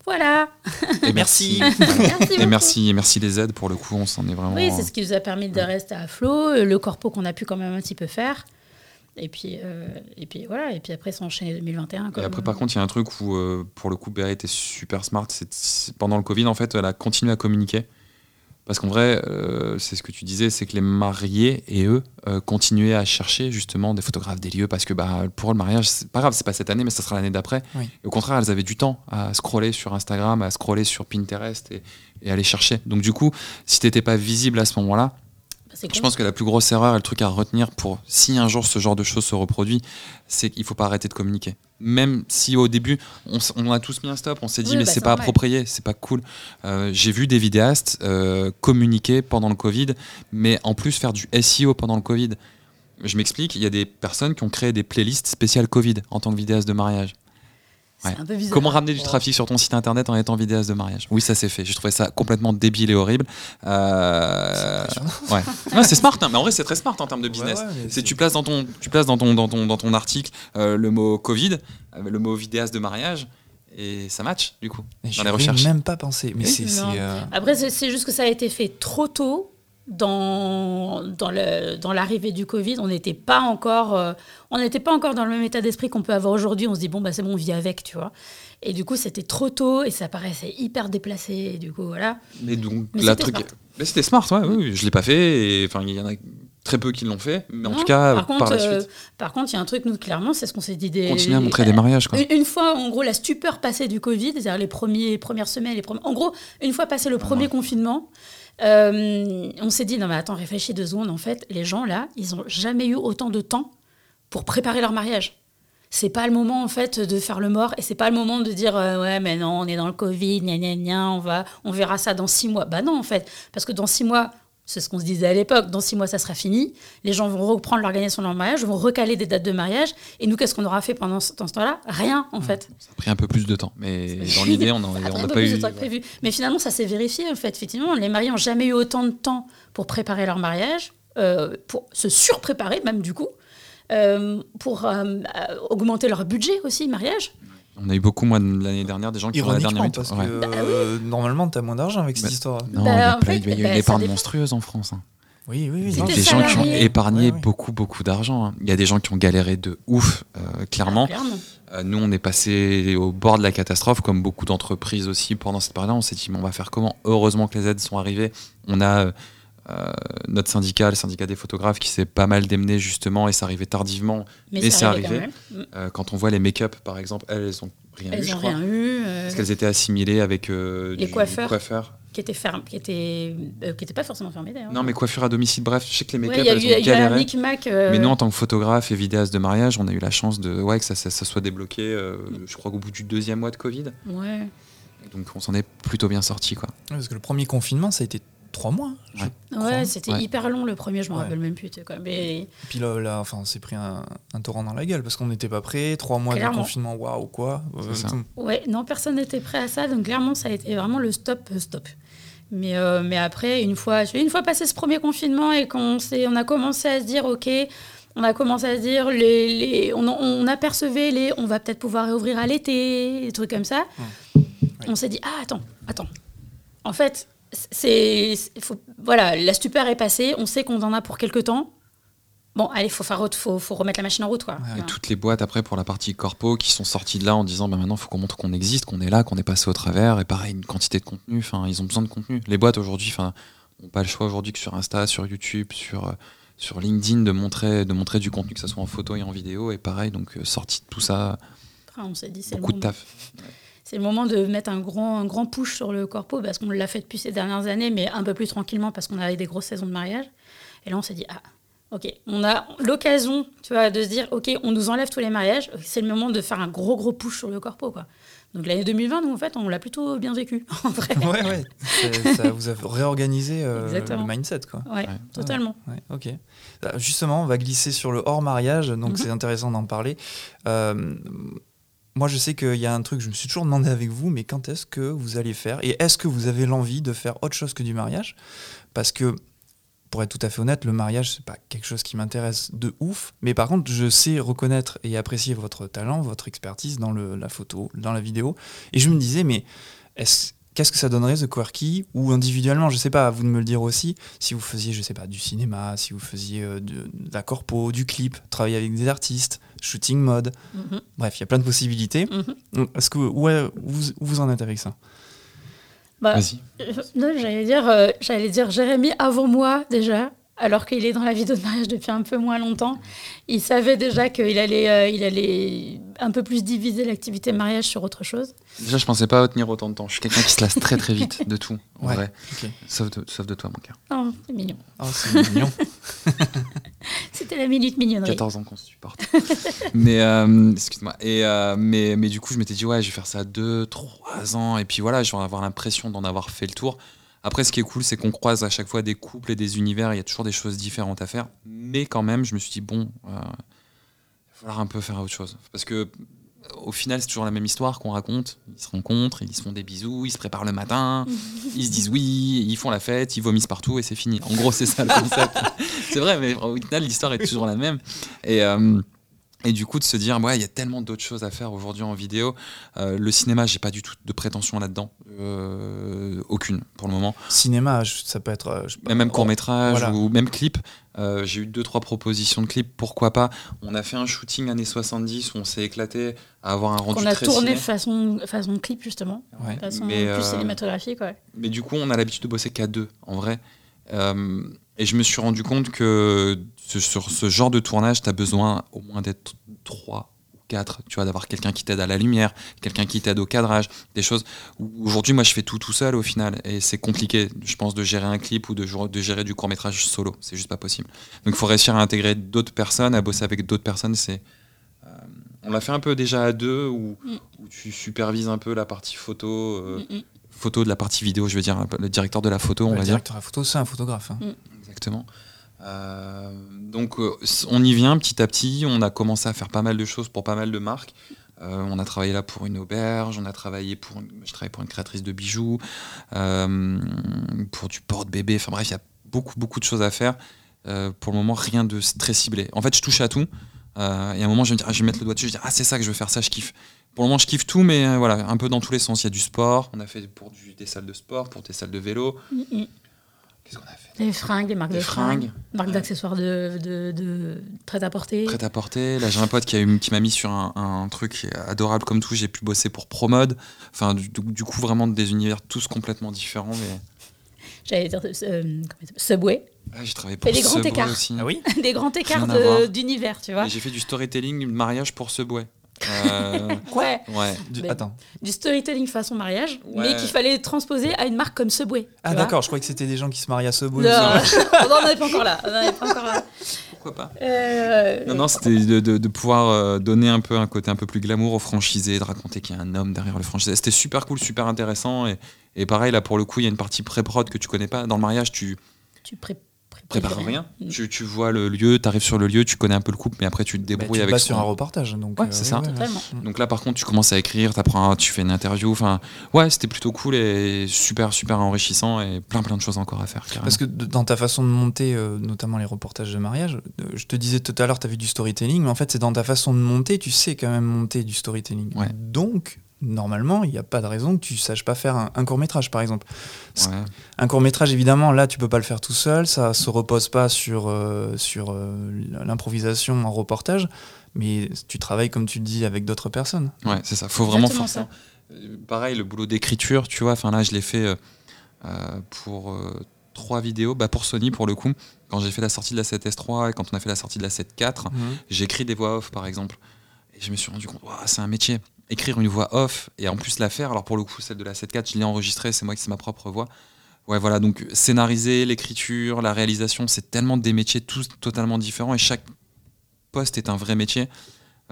Voilà. Et merci. Merci. Voilà. Merci Et merci, et merci les aides pour le coup, on s'en est vraiment. Oui, c'est ce qui nous a permis de rester à flot, euh, le corpo qu'on a pu quand même un petit peu faire. Et puis, euh, et puis voilà, et puis après, ça enchaîné 2021. Et après, par contre, il y a un truc où, euh, pour le coup, Béa était super smart. C'est c'est- pendant le Covid, en fait, elle a continué à communiquer. Parce qu'en vrai, euh, c'est ce que tu disais, c'est que les mariés et eux euh, continuaient à chercher justement des photographes des lieux parce que bah, pour eux, le mariage, c'est pas grave, c'est pas cette année, mais ça sera l'année d'après. Oui. Au contraire, elles avaient du temps à scroller sur Instagram, à scroller sur Pinterest et, et aller chercher. Donc, du coup, si t'étais pas visible à ce moment-là, je pense que la plus grosse erreur et le truc à retenir pour si un jour ce genre de choses se reproduit, c'est qu'il faut pas arrêter de communiquer. Même si au début, on, a tous mis un stop, on s'est dit Oui, mais bah, c'est c'est pas normal. approprié, c'est pas cool. Euh, J'ai vu des vidéastes euh, communiquer pendant le Covid, mais en plus faire du SEO pendant le Covid. Je m'explique, il y a des personnes qui ont créé des playlists spéciales Covid en tant que vidéaste de mariage. C'est Ouais. un peu bizarre. Comment ramener du Oh. trafic sur ton site internet en étant vidéaste de mariage? Oui, ça s'est fait. J'ai trouvé ça complètement débile et horrible. Euh, ouais. Non, c'est smart, hein, mais en vrai, c'est très smart en termes de business. Ouais, ouais, mais c'est tu places dans ton, tu places dans ton, dans ton, dans ton article euh, le mot Covid, euh, le mot vidéaste de mariage, et ça match du coup Mais dans les recherches. même pas pensé. Mais Oui, c'est. c'est, non. euh, Après, c'est juste que ça a été fait trop tôt dans, dans le- dans l'arrivée du Covid. On n'était pas encore, euh, on n'était pas encore dans le même état d'esprit qu'on peut avoir aujourd'hui. On se dit bon bah c'est bon, on vit avec, tu vois. Et du coup, c'était trop tôt et ça paraissait hyper déplacé. Et du coup, voilà. Mais donc Mais la c'était truc, smart. mais c'était smart, ouais, oui, je l'ai pas fait, enfin il y en a très peu qui l'ont fait, mais en Non, tout cas par par, contre, la euh, suite, par contre, il y a un truc nous clairement, c'est ce qu'on s'est dit des. continuer à montrer des mariages quoi. Une, une fois, en gros, la stupeur passée du Covid, c'est-à-dire les premiers, premières semaines, les premiers... en gros, une fois passé le premier ouais. confinement, euh, on s'est dit, non mais attends, réfléchis deux secondes, en fait, les gens là, ils ont jamais eu autant de temps pour préparer leur mariage. C'est pas le moment en fait de faire le mort et c'est pas le moment de dire euh, ouais mais non on est dans le Covid gna gna gna on va on verra ça dans six mois bah non en fait parce que dans six mois c'est ce qu'on se disait à l'époque, dans six mois ça sera fini, les gens vont reprendre l'organisation de leur mariage, vont recaler des dates de mariage, et nous qu'est-ce qu'on aura fait pendant ce, dans ce temps-là? Rien en fait. Ça a pris un peu plus de temps, mais dans l'idée on n'a pas plus eu. de temps que prévu. Mais finalement ça s'est vérifié en fait, effectivement, les mariés n'ont jamais eu autant de temps pour préparer leur mariage, euh, pour se surpréparer même du coup, euh, pour euh, augmenter leur budget aussi, mariage. On a eu beaucoup moins de l'année dernière des gens qui ont la dernière minute. parce que Ouais. euh, normalement, t'as moins d'argent avec cette Bah, histoire. Non, Bah, il y a en pas- fait, il y a eu bah, une épargne dépend. monstrueuse en France. hein. Oui, oui, oui. C'était non, des c'est- gens qui ont épargné Ouais, ouais. beaucoup, beaucoup d'argent. hein. Il y a des gens qui ont galéré de ouf, euh, clairement. Clairement. Euh, nous, on est passé au bord de la catastrophe, comme beaucoup d'entreprises aussi pendant cette période-là. On s'est dit, mais on va faire comment? Heureusement que les aides sont arrivées. On a euh, notre syndicat, le syndicat des photographes, qui s'est pas mal démené justement, et ça arrivait tardivement. Mais, c'est arrivé, arrivé. quand même. Mm. Euh, quand on voit les make-up, par exemple, elles, elles ont rien eu, Elles je n'ont crois. rien eu. euh, Parce qu'elles étaient assimilées avec euh, Les du coiffeurs. coiffeur. qui étaient fermes, qui étaient, euh, qui étaient pas forcément fermées d'ailleurs. Non, mais coiffure à domicile, bref, je sais que les Ouais, make-up, il y a elles eu, il y a ont eu un galéré. micmac. euh, Mais nous, en tant que photographe et vidéaste de mariage, on a eu la chance de, ouais, que ça, ça, ça soit débloqué, euh, je crois, au bout du deuxième mois de Covid. ouais. Donc on s'en est plutôt bien sorti, quoi. Ouais, Parce que le premier confinement, ça a été trois mois. Ouais. c'était Ouais. hyper long le premier, je me Ouais. rappelle même plus. Quoi. Mais Et puis là, là enfin, on s'est pris un, un torrent dans la gueule parce qu'on n'était pas prêts. Trois mois Clairement. de confinement, waouh, quoi. Euh, C'est ça. tout. ouais, non, personne n'était prêt à ça, donc clairement, ça a été vraiment le stop, euh, stop. Mais, euh, mais après, une fois, une fois passé ce premier confinement et qu'on s'est- on a commencé à se dire, ok, on a commencé à se dire, les, les, on, on apercevait les, on va peut-être pouvoir réouvrir à l'été, des trucs comme ça. On s'est dit, ah, attends, attends. En fait, c'est, voilà, la stupeur est passée, on sait qu'on en a pour quelques temps. Bon, allez, faut faire, faut, faut remettre la machine en route, quoi. Ouais. Et toutes les boîtes après pour la partie corpo qui sont sorties de là en disant bah maintenant faut qu'on montre qu'on existe, qu'on est là, qu'on est passé au travers et pareil une quantité de contenu. Enfin ils ont besoin de contenu. Les boîtes aujourd'hui, enfin n'ont pas le choix aujourd'hui que sur Insta, sur YouTube, sur euh, sur LinkedIn de montrer de montrer du contenu que ce soit en photo et en vidéo et pareil donc euh, sortie de tout ça Après, on s'est dit, c'est le beaucoup de taf. C'est le moment de mettre un grand, un grand push sur le corpo parce qu'on l'a fait depuis ces dernières années, mais un peu plus tranquillement parce qu'on avait des grosses saisons de mariage. Et là, on s'est dit, ah, ok, on a l'occasion, tu vois, de se dire, ok, on nous enlève tous les mariages, c'est le moment de faire un gros, gros push sur le corpo, quoi. Donc l'année 2020, nous, en fait, on l'a plutôt bien vécu, en vrai. Ouais, ouais. Ça vous a réorganisé euh, le mindset, quoi. Ouais, Ouais. totalement. Ouais, ok. Euh, Justement, on va glisser sur le hors mariage, donc Mhm. c'est intéressant d'en parler. Euh, moi, je sais qu'il y a un truc, je me suis toujours demandé avec vous, mais quand est-ce que vous allez faire Et est-ce que vous avez l'envie de faire autre chose que du mariage? Parce que, pour être tout à fait honnête, le mariage, c'est pas quelque chose qui m'intéresse de ouf. Mais par contre, je sais reconnaître et apprécier votre talent, votre expertise dans la photo, dans la vidéo. Et je me disais, mais est-ce Qu'est-ce que ça donnerait The Quirky ou individuellement, je sais pas, à vous de me le dire aussi, si vous faisiez, je sais pas, du cinéma, si vous faisiez euh, de, de la corpo, du clip, travailler avec des artistes, shooting mode, Mhm, bref, il y a plein de possibilités. mhm. Est-ce que ouais, vous, où vous en êtes avec ça? Bah, Vas-y. euh, non, j'allais dire, euh, j'allais dire Jérémy avant moi déjà, alors qu'il est dans la vidéo de mariage depuis un peu moins longtemps. Il savait déjà qu'il allait, euh, il allait un peu plus diviser l'activité mariage sur autre chose. Déjà je pensais pas tenir autant de temps. Je suis quelqu'un qui se lasse très très vite de tout en Ouais. vrai. Sauf de, sauf de toi mon cœur. Oh, c'est mignon. Oh, c'est mignon. C'était la minute mignonnerie. 14 ans qu'on se supporte. mais euh, excuse-moi. Et euh, mais, mais du coup, je m'étais dit ouais, je vais faire ça 2 3 ans et puis voilà, je vais avoir l'impression d'en avoir fait le tour. Après ce qui est cool, c'est qu'on croise à chaque fois des couples et des univers, il y a toujours des choses différentes à faire, mais quand même, je me suis dit bon, euh, il va falloir un peu faire autre chose parce que au final, c'est toujours la même histoire qu'on raconte. Ils se rencontrent, ils se font des bisous, ils se préparent le matin, ils se disent oui, ils font la fête, ils vomissent partout et c'est fini. En gros, c'est ça le concept. c'est vrai, mais au final, l'histoire est toujours la même. Et, euh, et du coup, de se dire, ouais, il y a tellement d'autres choses à faire aujourd'hui en vidéo. Euh, le cinéma, j'ai pas du tout de prétention là-dedans. Euh, aucune, pour le moment. Cinéma, ça peut être. euh, je sais pas, Mais même court-métrage voilà. ou même clip. Euh, j'ai eu deux, trois propositions de clips, pourquoi pas. On a fait un shooting années 70 où on s'est éclaté à avoir un rendu Qu'on a très tourné ciné. façon, façon clip justement, Ouais. façon Mais, plus euh, cinématographique. Ouais. Mais du coup, on a l'habitude de bosser qu'à deux, en vrai. Et je me suis rendu compte que sur ce genre de tournage, tu as besoin au moins d'être trois ou quatre, tu vois, d'avoir quelqu'un qui t'aide à la lumière, quelqu'un qui t'aide au cadrage, des choses. où Aujourd'hui, moi, je fais tout tout seul au final. Et c'est compliqué, je pense, de gérer un clip ou de, gérer du court-métrage solo. C'est juste pas possible. Donc, il faut réussir à intégrer d'autres personnes, à bosser avec d'autres personnes. C'est. euh, on l'a fait un peu déjà à deux, où, Mm. où tu supervises un peu la partie photo, euh, Mm, mm. photo, de la partie vidéo, je veux dire, le directeur de la photo, on va le dire. directeur de la photo, c'est un photographe. hein. Euh, donc euh, on y vient petit à petit, on a commencé à faire pas mal de choses pour pas mal de marques. Euh, on a travaillé là pour une auberge, on a travaillé pour une, je travaille pour une créatrice de bijoux, pour du porte-bébé, enfin bref, il y a beaucoup beaucoup de choses à faire. Pour le moment, rien de très ciblé. En fait, je touche à tout. Et à un moment, je vais me dire, ah, je vais mettre le doigt dessus, je vais ah, c'est ça que je veux faire, ça, je kiffe. Pour le moment, je kiffe tout, mais voilà, un peu dans tous les sens. Il y a du sport, on a fait pour des salles de sport, pour des salles de vélo. Mm, mm. Qu'est-ce qu'on a fait Des fringues, des marques Des de fringues, fringues. marques Ouais. d'accessoires de, de, de prêt-à-porter. prêt à porter. Là, j'ai un pote qui, a eu- qui m'a mis sur un, un truc adorable comme tout. J'ai pu bosser pour Promode. Enfin, du, du coup, vraiment des univers tous complètement différents. Mais J'allais dire euh, Subway. Ah, j'ai travaillé pour des grands Subway écarts. aussi. Ah oui? Des grands écarts d'univers, tu vois. Et j'ai fait du storytelling, de mariage pour Subway. Euh, Ouais, ouais. Du- Mais- Attends. du storytelling façon mariage, Ouais. mais qu'il fallait transposer à une marque comme Subway. Ah d'accord, je croyais que c'était des gens qui se mariaient à beau. Non, on n'en est pas encore là. On n'en est pas encore là. Pourquoi pas Euh, Non, non, c'était de, de- de pouvoir euh, donner un peu un côté un peu plus glamour au franchisé, de raconter qu'il y a un homme derrière le franchisé. C'était super cool, super intéressant. Et, et pareil, là, pour le coup, il y a une partie pré-prod que tu connais pas. Dans le mariage, tu, Tu pré- rien. Mm. Tu, tu vois le lieu, tu arrives sur le lieu, tu connais un peu le couple, mais après tu te Bah, débrouilles tu te avec ce sur un reportage. Donc, Ouais, c'est ça. Totalement. Donc là, par contre, tu commences à écrire, t'apprends, tu fais une interview. Enfin, ouais, c'était plutôt cool et super, super enrichissant et plein, plein de choses encore à faire. carrément. Parce que dans ta façon de monter, euh, notamment les reportages de mariage, euh, je te disais tout à l'heure, tu as vu du storytelling, mais en fait, c'est dans ta façon de monter, tu sais quand même monter du storytelling. Ouais. Donc, normalement, il n'y a pas de raison que tu saches pas faire un, court métrage, par exemple. Ouais. Un court métrage, évidemment, là, tu peux pas le faire tout seul, ça se repose pas sur, euh, sur euh, l'improvisation en reportage, mais tu travailles, comme tu le dis, avec d'autres personnes. Ouais, c'est ça. Faut vraiment faire ça. Euh, Pareil, le boulot d'écriture, tu vois. Enfin là, je l'ai fait euh, pour euh, trois vidéos. Bah, pour Sony, pour le coup, quand j'ai fait la sortie de la 7S3 et quand on a fait la sortie de la 7.4, j'ai écrit des voix off, par exemple. Et je me suis rendu compte, Ouah, c'est un métier. Écrire une voix off et en plus la faire. Alors pour le coup, celle de la 7.4, je l'ai enregistrée, c'est moi qui c'est ma propre voix. Ouais, voilà. Donc scénariser, l'écriture, la réalisation, c'est tellement des métiers tous totalement différents et chaque poste est un vrai métier.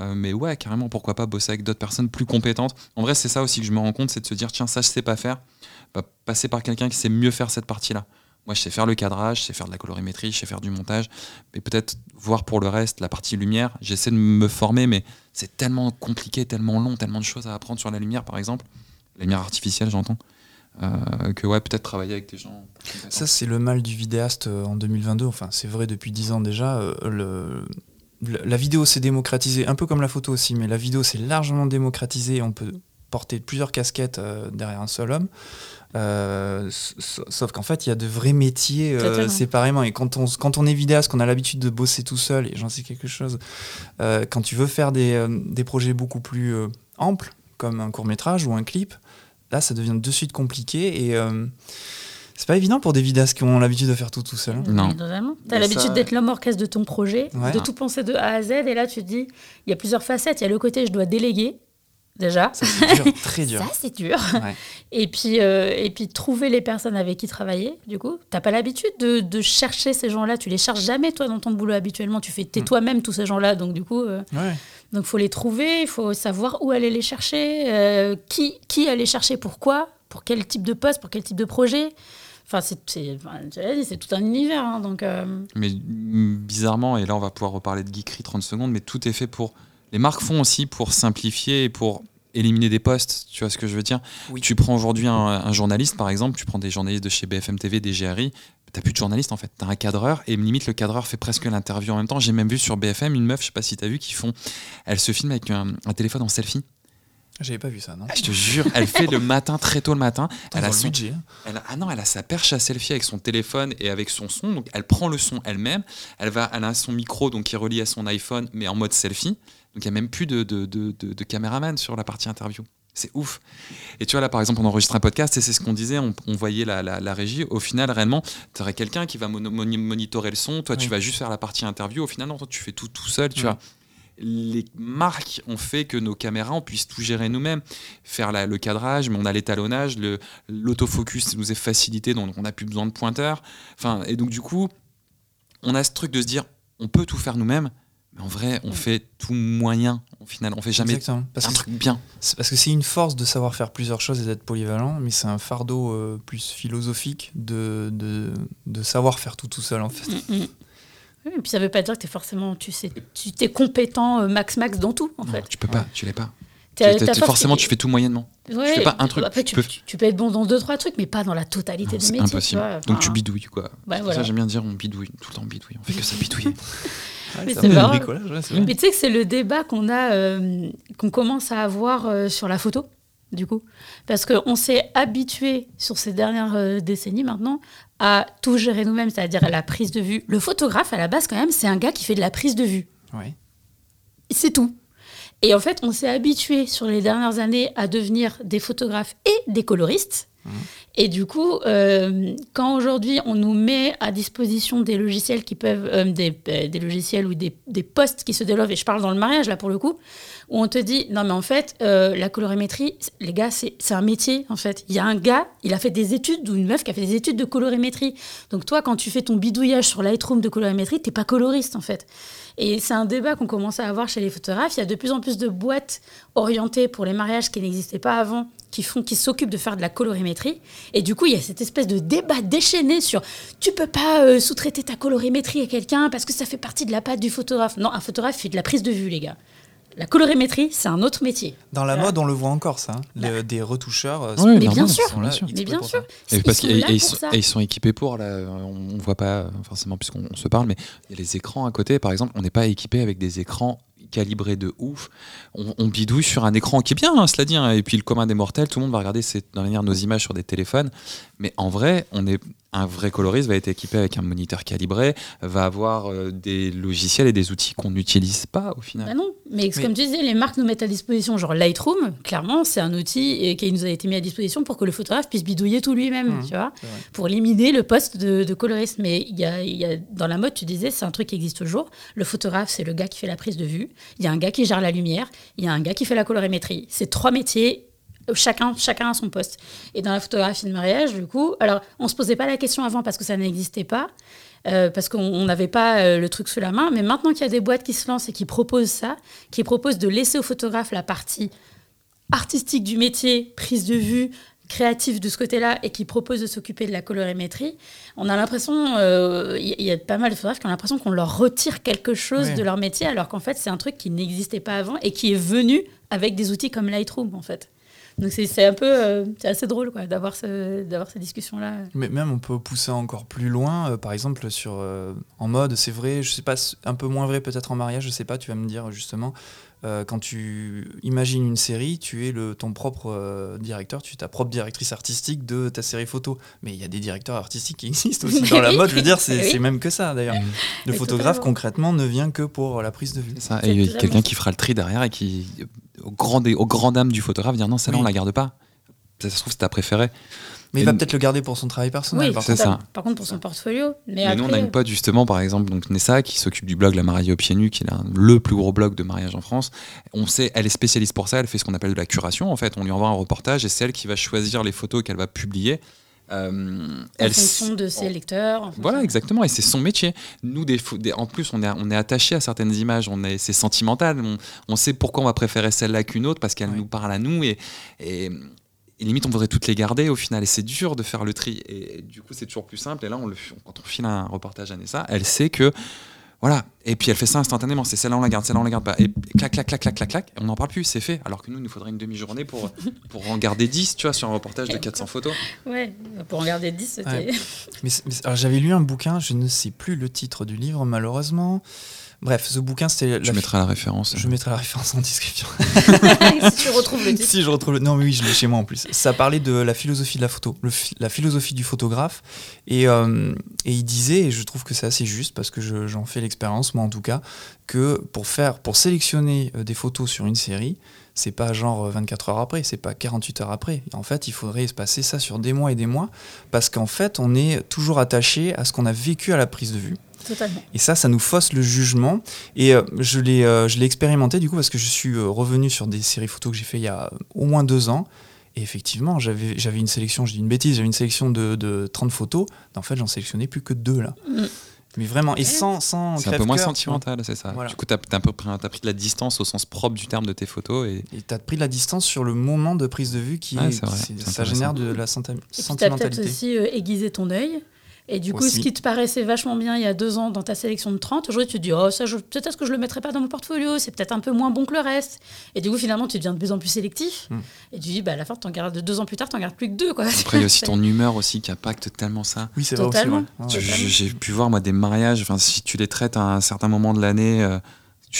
Euh, mais ouais, carrément, pourquoi pas bosser avec d'autres personnes plus compétentes. En vrai, c'est ça aussi que je me rends compte, c'est de se dire, tiens, ça, je sais pas faire. Bah, passer par quelqu'un qui sait mieux faire cette partie-là. Moi, je sais faire le cadrage, je sais faire de la colorimétrie, je sais faire du montage, mais peut-être voir pour le reste la partie lumière. J'essaie de me former, mais c'est tellement compliqué, tellement long, tellement de choses à apprendre sur la lumière, par exemple. La lumière artificielle, j'entends. Euh, que ouais, peut-être travailler avec des gens. Ça, c'est le mal du vidéaste euh, en 2022. Enfin, c'est vrai depuis 10 ans déjà. euh, le- la vidéo s'est démocratisée, un peu comme la photo aussi, mais la vidéo s'est largement démocratisée. On peut porter plusieurs casquettes derrière un seul homme. Euh, sauf qu'en fait, il y a de vrais métiers euh, séparément. Et quand on, quand on est vidéaste, qu'on a l'habitude de bosser tout seul, et j'en sais quelque chose, euh, quand tu veux faire des, euh, des projets beaucoup plus euh, amples, comme un court métrage ou un clip, là, ça devient de suite compliqué. Et. euh, c'est pas évident pour des vidéastes qui ont l'habitude de faire tout tout seul. hein. Non. Mais T'as l'habitude ça- d'être l'homme orchestre de ton projet, Ouais. de tout penser de A à Z, et là tu te dis, il y a plusieurs facettes. Il y a le côté je dois déléguer, déjà. Ça, c'est dur, très dur. Ça, c'est dur. Ouais. Et puis, euh, et puis trouver les personnes avec qui travailler, du coup. T'as pas l'habitude de, de chercher ces gens-là. Tu les cherches jamais, toi, dans ton boulot habituellement. Tu fais, t'es Mm. toi-même tous ces gens-là. Donc, du coup, euh, Ouais. donc faut les trouver. Il faut savoir où aller les chercher, euh, qui, qui aller chercher, pourquoi, pour quel type de poste, pour quel type de projet? Enfin, c'est, c'est, c'est tout un univers. hein, donc, euh, Mais mm, bizarrement, et là on va pouvoir reparler de geekery 30 secondes, mais tout est fait pour. Les marques font aussi pour simplifier et pour éliminer des postes. Tu vois ce que je veux dire Oui. Tu prends aujourd'hui un, un journaliste, par exemple, tu prends des journalistes de chez BFM TV, des GRI, t'as plus de journaliste en fait. T'as un cadreur et limite le cadreur fait presque l'interview en même temps. J'ai même vu sur BFM une meuf, je sais pas si t'as vu, qui font. Elle se filme avec un, un téléphone en selfie. J'avais pas vu ça, non Ah, je te jure, elle fait le matin, très tôt le matin. Attends, elle a son budget. elle a- ah non, elle a sa perche à selfie avec son téléphone et avec son son. Donc elle prend le son elle-même. Elle, va, elle a son micro donc, qui est relié à son iPhone, mais en mode selfie. Donc il n'y a même plus de, de, de, de- de caméraman sur la partie interview. C'est ouf. Et tu vois, là, par exemple, on enregistre un podcast et c'est ce qu'on disait, on, on voyait la, la- la régie. Au final, réellement, tu aurais quelqu'un qui va monitorer le son. Toi, tu vas juste faire la partie interview. Au final, non, toi, tu fais tout tout seul. Tu vois. Les marques ont fait que nos caméras, on puisse tout gérer nous-mêmes, faire la- le cadrage, mais on a l'étalonnage, l'autofocus nous est facilité, donc on n'a plus besoin de pointeur. Enfin, et donc du coup, on a ce truc de se dire, on peut tout faire nous-mêmes, Mais en vrai, on fait tout moyen. Au final, on fait jamais Exactement. Parce un que, truc bien. c'est- parce que c'est une force de savoir faire plusieurs choses et d'être polyvalent, mais c'est un fardeau euh, plus philosophique de, de, de savoir faire tout tout seul en fait. Mm, mm. Oui, et puis ça veut pas dire que es forcément, tu sais, tu es compétent euh, max max dans tout en Non, fait. tu peux pas, tu l'es pas. Tu- t'as- force- forcément, tu fais tout moyennement. Ouais, fais pas un truc, Après, tu tu, peux- tu- tu peux être bon dans deux trois trucs, mais pas dans la totalité C'est métiers. impossible. tu vois. Donc tu bidouilles quoi. ouais, voilà. Ça j'aime bien dire on bidouille, tout le temps on bidouille. On fait que ça bricolage, ouais. Mais tu sais que c'est le débat qu'on a, euh, qu'on commence à avoir euh, sur la photo, du coup. Parce qu'on s'est habitué sur ces dernières euh, décennies maintenant à tout gérer nous-mêmes, c'est-à-dire à la prise de vue. Le photographe, à la base, quand même, c'est un gars qui fait de la prise de vue. Ouais. C'est tout. Et en fait, on s'est habitué sur les dernières années à devenir des photographes et des coloristes. Et du coup, euh, quand aujourd'hui on nous met à disposition des logiciels qui peuvent, euh, des, euh, des logiciels ou des, des postes qui se développent, et je parle dans le mariage là pour le coup, où on te dit non mais en fait la colorimétrie, les gars c'est c'est un métier en fait. Il y a un gars, il a fait des études ou une meuf qui a fait des études de colorimétrie. Donc toi quand tu fais ton bidouillage sur Lightroom de colorimétrie, t'es pas coloriste en fait. Et c'est un débat qu'on commence à avoir chez les photographes. Il y a de plus en plus de boîtes orientées pour les mariages qui n'existaient pas avant, qui font, qui s'occupent de faire de la colorimétrie. Et du coup, il y a cette espèce de débat déchaîné sur tu peux pas euh, sous-traiter ta colorimétrie à quelqu'un parce que ça fait partie de la patte du photographe. Non, un photographe fait de la prise de vue, les gars. La colorimétrie, c'est un autre métier. Dans la Voilà. mode, on le voit encore ça. hein. Le- des retoucheurs. euh, Ouais, Mais bien normal, sûr. là, Mais bien sûr, ça. Et, ils parce et- et ils sont, et ils sont équipés pour, là, on ne voit pas forcément puisqu'on on se parle, mais il y a les écrans à côté, par exemple, on n'est pas équipé avec des écrans calibrés de ouf. On, bidouille sur un écran qui est bien, hein, cela dit, hein, et puis le commun des mortels, tout le monde va regarder nos images sur des téléphones, mais en vrai, on est un vrai coloriste va être équipé avec un moniteur calibré, va avoir euh, des logiciels et des outils qu'on n'utilise pas au final. Bah non, mais, Mais- comme tu disais, les marques nous mettent à disposition, genre Lightroom, clairement, c'est un outil et qui nous a été mis à disposition pour que le photographe puisse bidouiller tout lui-même, Mhm, tu vois, pour éliminer le poste de, de coloriste. Mais il y a, il y a- dans la mode, tu disais, c'est un truc qui existe toujours. Le photographe, c'est le gars qui fait la prise de vue. Il y a un gars qui gère la lumière. Il y a un gars qui fait la colorimétrie. C'est trois métiers. Chacun, chacun a son poste. Et dans la photographie de mariage, du coup, alors on se posait pas la question avant parce que ça n'existait pas, euh, parce qu'on on n'avait pas euh, le truc sous la main. Mais maintenant qu'il y a des boîtes qui se lancent et qui proposent ça, qui proposent de laisser au photographe la partie artistique du métier, prise de vue, créative de ce côté-là, et qui proposent de s'occuper de la colorimétrie, on a l'impression, euh, il y, il y a pas mal de photographes qui ont l'impression qu'on leur retire quelque chose Ouais. de leur métier, alors qu'en fait c'est un truc qui n'existait pas avant et qui est venu avec des outils comme Lightroom en fait. Donc c'est c'est un peu, euh, c'est assez drôle quoi, d'avoir ce, d'avoir ces discussions-là. Mais même on peut pousser encore plus loin, euh, par exemple sur euh, en mode, c'est vrai, je sais pas, un peu moins vrai peut-être en mariage, je sais pas, tu vas me dire justement, euh, quand tu imagines une série, tu es le, ton propre euh, directeur, tu es ta propre directrice artistique de ta série photo. Mais il y a des directeurs artistiques qui existent aussi dans la mode, je veux dire, c'est Oui. même que ça d'ailleurs. Le photographe concrètement ne vient que pour la prise de vue. Ça. Et il y a totalement quelqu'un qui fera le tri derrière et qui, au grand, dé- au grand dame du photographe, dire non, celle-là, Oui. on la garde pas. Ça se trouve, c'est ta préférée. Mais il va peut-être le garder pour son travail personnel. Oui, par c'est contre. ça. Par contre pour son portfolio. Mais, Mais après, nous, on a une pote justement, par exemple, donc Nessa, qui s'occupe du blog La mariée aux pieds nus, qui est un- le plus gros blog de mariage en France. On sait, elle est spécialiste pour ça. Elle fait ce qu'on appelle de la curation. En fait, on lui envoie un reportage et c'est elle qui va choisir les photos qu'elle va publier. Euh, en elle fonction de ses lecteurs. en Voilà, fonction- exactement, et c'est son métier. Nous, des, pho- des- en plus, on est, on est attaché à certaines images, on est, c'est sentimental, on, on sait pourquoi on va préférer celle-là qu'une autre, parce qu'elle nous parle à nous, et, et, et limite, on voudrait toutes les garder au final, et c'est dur de faire le tri. Et, du coup, c'est toujours plus simple, et là, on le, quand on file un reportage à Nessa, elle sait que. Voilà, et puis elle fait ça instantanément, c'est celle-là on la garde, celle-là on la garde pas, et clac, clac, clac, clac, clac, clac, et on n'en parle plus, c'est fait. Alors que nous, il nous faudrait une demi-journée pour, pour en garder 10, tu vois, sur un reportage de 400 photos. Ouais, pour en garder 10, c'était. Ouais. Mais, c'est- mais c'est- alors, j'avais lu un bouquin, je ne sais plus le titre du livre malheureusement. Bref, ce bouquin c'était. Tu la- mettras la référence. Je mettrai la référence en description. si tu retrouves le titre. si je retrouve le. Non, mais oui, je l'ai chez moi en plus. Ça parlait de la philosophie de la photo, le la philosophie du photographe. Et, euh, et il disait, et je trouve que c'est assez juste parce que je- j'en fais l'expérience, moi en tout cas, que pour faire, pour sélectionner euh, des photos sur une série, c'est pas genre euh, 24 heures après, c'est pas 48 heures après. En fait, il faudrait se passer ça sur des mois et des mois parce qu'en fait, on est toujours attaché à ce qu'on a vécu à la prise de vue. Totalement. Et ça, ça nous fausse le jugement. Et euh, je l'ai euh, je l'ai expérimenté du coup parce que je suis euh, revenu sur des séries photos que j'ai fait il y a euh, au moins deux ans. Et effectivement, j'avais j'avais une sélection, je dis une bêtise, j'avais une sélection de, de 30 photos. En fait, j'en sélectionnais plus que deux là. Mm. Mais vraiment, et sans, sans C'est un peu moins sentimental, c'est ça. Voilà. Du coup, tu as, un peu pris, t'as pris de la distance au sens propre du terme de tes photos. Et Et tu as pris de la distance sur le moment de prise de vue qui, Ouais, est- c'est vrai, c'est- c'est ça génère de la senti- Et puis t'as peut-être sentimentalité. aussi euh, aiguisé ton œil. Et du coup, Aussi. ce qui te paraissait vachement bien il y a deux ans dans ta sélection de 30, aujourd'hui tu te dis, oh, ça, je- peut-être que je le mettrais pas dans mon portfolio, c'est peut-être un peu moins bon que le reste. Et du coup, finalement, tu deviens de plus en plus sélectif. Mm. Et tu dis, bah, à la fin, t'en gardes, deux ans plus tard, t'en gardes plus que deux. Quoi. après, il y a aussi ton humeur aussi qui impacte tellement ça. Oui, c'est vrai aussi. Totalement. ouais. Tu-. J'ai pu voir moi des mariages, enfin si tu les traites à un certain moment de l'année, euh,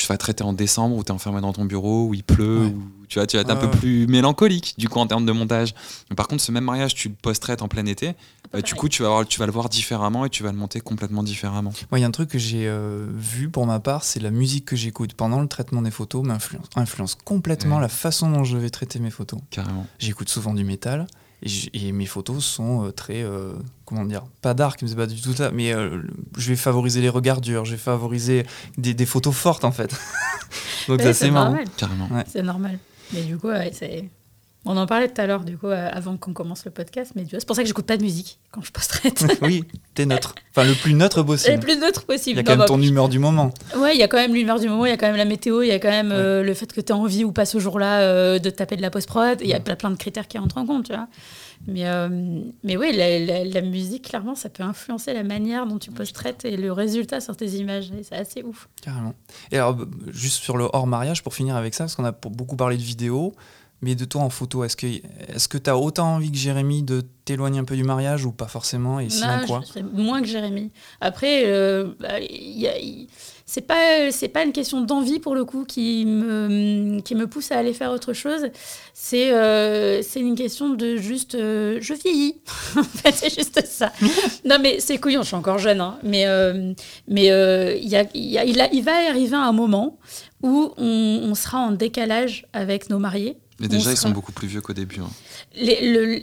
tu vas traiter en décembre où tu es enfermé dans ton bureau, où il pleut, Ouais. où tu vas, tu vas être un peu plus mélancolique du coup en termes de montage. Mais par contre, ce même mariage, tu le post-traites en plein été, bah, du coup tu vas, voir- tu vas le voir différemment et tu vas le monter complètement différemment. Moi, il y a un truc que j'ai euh, vu pour ma part, c'est la musique que j'écoute pendant le traitement des photos m'influence influence complètement Ouais. la façon dont je vais traiter mes photos. Carrément. J'écoute souvent du métal et, mes photos sont euh, très, euh, comment dire, pas dark, mais c'est pas du tout ça, mais euh, je vais favoriser les regards durs, je vais favoriser des, des photos fortes en fait. Donc ça, c'est c'est marrant. normal. Carrément. Ouais. C'est normal. Mais du coup, ouais, c'est. On en parlait tout à l'heure, du coup, euh, avant qu'on commence le podcast. Mais c'est pour ça que j'écoute pas de musique quand je post-traite. oui, t'es neutre. Enfin, le plus neutre le possible. plus neutre Il possible. y a Non, quand même bah, ton humeur du moment. Ouais, il y a quand même l'humeur du moment, il y a quand même la météo, il y a quand même euh, le fait que tu as envie ou pas ce jour-là euh, de taper de la post-prod. Il y a plein, plein de critères qui entrent en compte, tu vois. Mais, mais oui, la, la- la musique, clairement, ça peut influencer la manière dont tu post-traites et le résultat sur tes images. Et c'est assez ouf. Carrément. Et alors, juste sur le hors mariage, pour finir avec ça, parce qu'on a beaucoup parlé de vidéo, mais de toi en photo, est-ce que est-ce que tu as autant envie que Jérémy de t'éloigner un peu du mariage ou pas forcément Et sinon Non, quoi je- moins que Jérémy. Après, euh, bah, y a- c'est pas c'est pas une question d'envie pour le coup qui me qui me pousse à aller faire autre chose. C'est euh, c'est une question de juste euh, je vieillis. en fait, c'est juste ça. non mais c'est couillon, je suis encore jeune, hein. mais mais il y a, il y a- il a- il va arriver un moment où on, on sera en décalage avec nos mariés. Mais déjà, ils sont beaucoup plus vieux qu'au début. hein. les- le-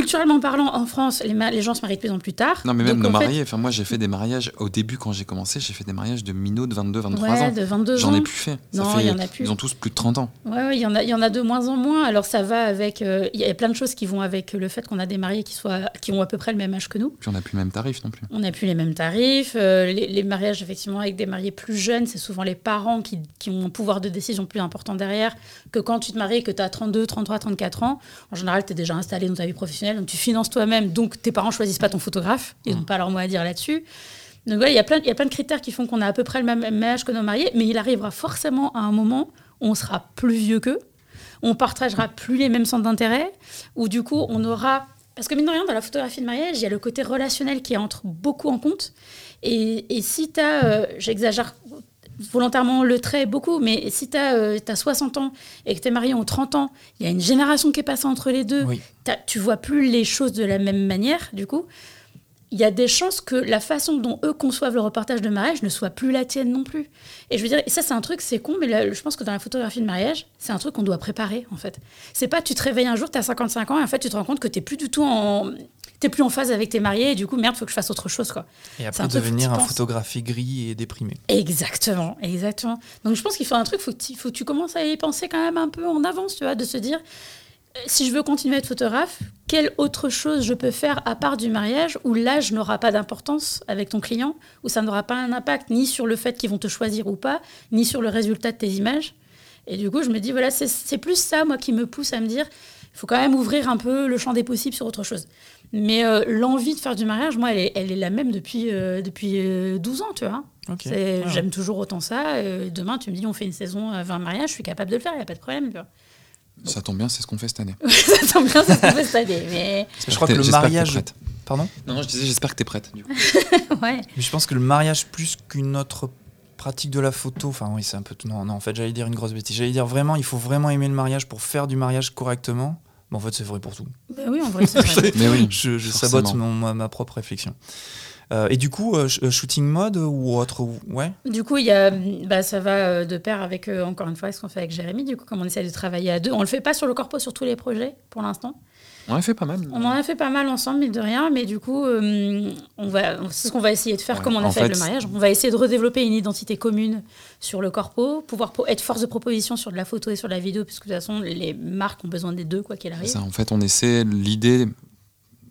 culturellement parlant, en France, les, les gens se marient de plus en plus tard. Non, mais même Donc, nos fait, mariés. Enfin, moi, j'ai fait des mariages au début quand j'ai commencé. J'ai fait des mariages de minots de 22, 23 Ouais, ans. de 22 J'en ai plus fait. Ça Non, fait- il y en a plus. Ils ont tous plus de 30 ans. Ouais, ouais, il y en a, il y en a de moins en moins. Alors ça va avec, euh, il y a plein de choses qui vont avec le fait qu'on a des mariés qui soient, qui ont à peu près le même âge que nous. Puis on n'a plus le même tarif non plus. On n'a plus les mêmes tarifs. euh, les, les mariages effectivement avec des mariés plus jeunes, c'est souvent les parents qui, qui ont un pouvoir de décision plus important derrière que quand tu te maries et que tu as 32, 33, 34 ans. En général, tu es déjà installé dans ta vie professionnelle, donc tu finances toi-même, donc tes parents choisissent pas ton photographe, ils n'ont pas leur mot à dire là-dessus. Donc voilà, il y a plein, il y a plein de critères qui font qu'on a à peu près le même, même âge que nos mariés, mais il arrivera forcément à un moment où on sera plus vieux qu'eux, on partagera plus les mêmes centres d'intérêt, où du coup on aura... Parce que mine de rien, dans la photographie de mariage, il y a le côté relationnel qui entre beaucoup en compte. Et, et si tu as, j'exagère volontairement le trait beaucoup, mais si tu as, 60 ans et que tu es marié aux 30 ans, il y a une génération qui est passée entre les deux, Oui. tu vois plus les choses de la même manière, du coup. Il y a des chances que la façon dont eux conçoivent le reportage de mariage ne soit plus la tienne non plus. Et je veux dire, et ça c'est un truc, c'est con, mais là, je pense que dans la photographie de mariage, c'est un truc qu'on doit préparer en fait. C'est pas tu te réveilles un jour, tu as 55 ans et en fait tu te rends compte que tu plus du tout en. T'es plus en phase avec tes mariés et du coup, merde, faut que je fasse autre chose quoi. Et après un devenir un photographe aigri et déprimé. Exactement, exactement. Donc je pense qu'il faut un truc, faut que faut que tu commences à y penser quand même un peu en avance, tu vois, de se dire euh, si je veux continuer à être photographe, quelle autre chose je peux faire à part du mariage où l'âge n'aura pas d'importance avec ton client, où ça n'aura pas un impact ni sur le fait qu'ils vont te choisir ou pas, ni sur le résultat de tes images. Et du coup, je me dis, voilà, c'est- c'est plus ça, moi, qui me pousse à me dire, il faut quand même ouvrir un peu le champ des possibles sur autre chose. Mais euh, l'envie de faire du mariage, moi, elle est, elle est la même depuis, euh, depuis euh, 12 ans, tu vois. Ouais. J'aime toujours autant ça. Euh, demain, tu me dis, on fait une saison à 20 mariages, je suis capable de le faire, il n'y a pas de problème. Tu vois. Ça tombe bien, c'est ce qu'on fait cette année. ça tombe bien, c'est ce qu'on fait cette année. Mais Je crois que le mariage. prête. Pardon? Non, non, je disais, j'espère que t'es prête. Du coup. ouais. Mais je pense que le mariage, plus qu'une autre pratique de la photo, enfin oui, c'est un peu tout. Non, non, en fait, j'allais dire une grosse bêtise. J'allais dire vraiment, il faut vraiment aimer le mariage pour faire du mariage correctement. Mais en fait, c'est vrai pour tout. Ben oui, en vrai, c'est vrai. Mais oui, Je, sabote mon- ma, ma propre réflexion. Euh, et du coup, euh, euh, shooting mode ou autre ou- Ouais? Du coup, il y a, bah, ça va de pair avec, euh, encore une fois, ce qu'on fait avec Jérémy. Du coup, comme on essaie de travailler à deux, on le fait pas sur le corpo sur tous les projets pour l'instant. On a fait pas mal. On en a fait pas mal ensemble, mine de rien, mais du coup, euh, on va, c'est ce qu'on va essayer de faire Ouais, comme on a en fait avec fait- le mariage. On va essayer de redévelopper une identité commune sur le corpo, pouvoir po- être force de proposition sur de la photo et sur de la vidéo, puisque de toute façon, les marques ont besoin des deux, quoi qu'il arrive. Ça, en fait, on essaie l'idée,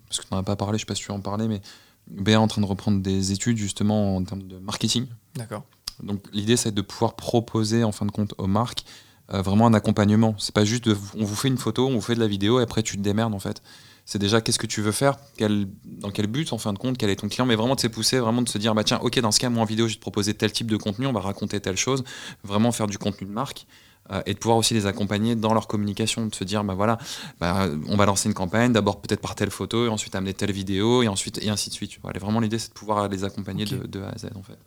parce que tu n'en as pas parlé, je sais pas si tu en parler, mais Béa est en train de reprendre des études justement en termes de marketing. D'accord. Donc l'idée c'est de pouvoir proposer en fin de compte aux marques euh, vraiment un accompagnement. C'est pas juste de, on vous fait une photo, on vous fait de la vidéo et après tu te démerdes en fait. C'est déjà qu'est-ce que tu veux faire, quel, dans quel but en fin de compte, quel est ton client, mais vraiment de se pousser, vraiment de se dire bah tiens ok dans ce cas moi en vidéo je vais te proposer tel type de contenu, on va raconter telle chose, vraiment faire du contenu de marque. euh, et de pouvoir aussi les accompagner dans leur communication, de se dire bah voilà, bah, on va lancer une campagne, d'abord peut-être par telle photo, et ensuite amener telle vidéo, et ensuite et ainsi de suite. Voilà, vraiment l'idée c'est de pouvoir les accompagner de A à Z en fait.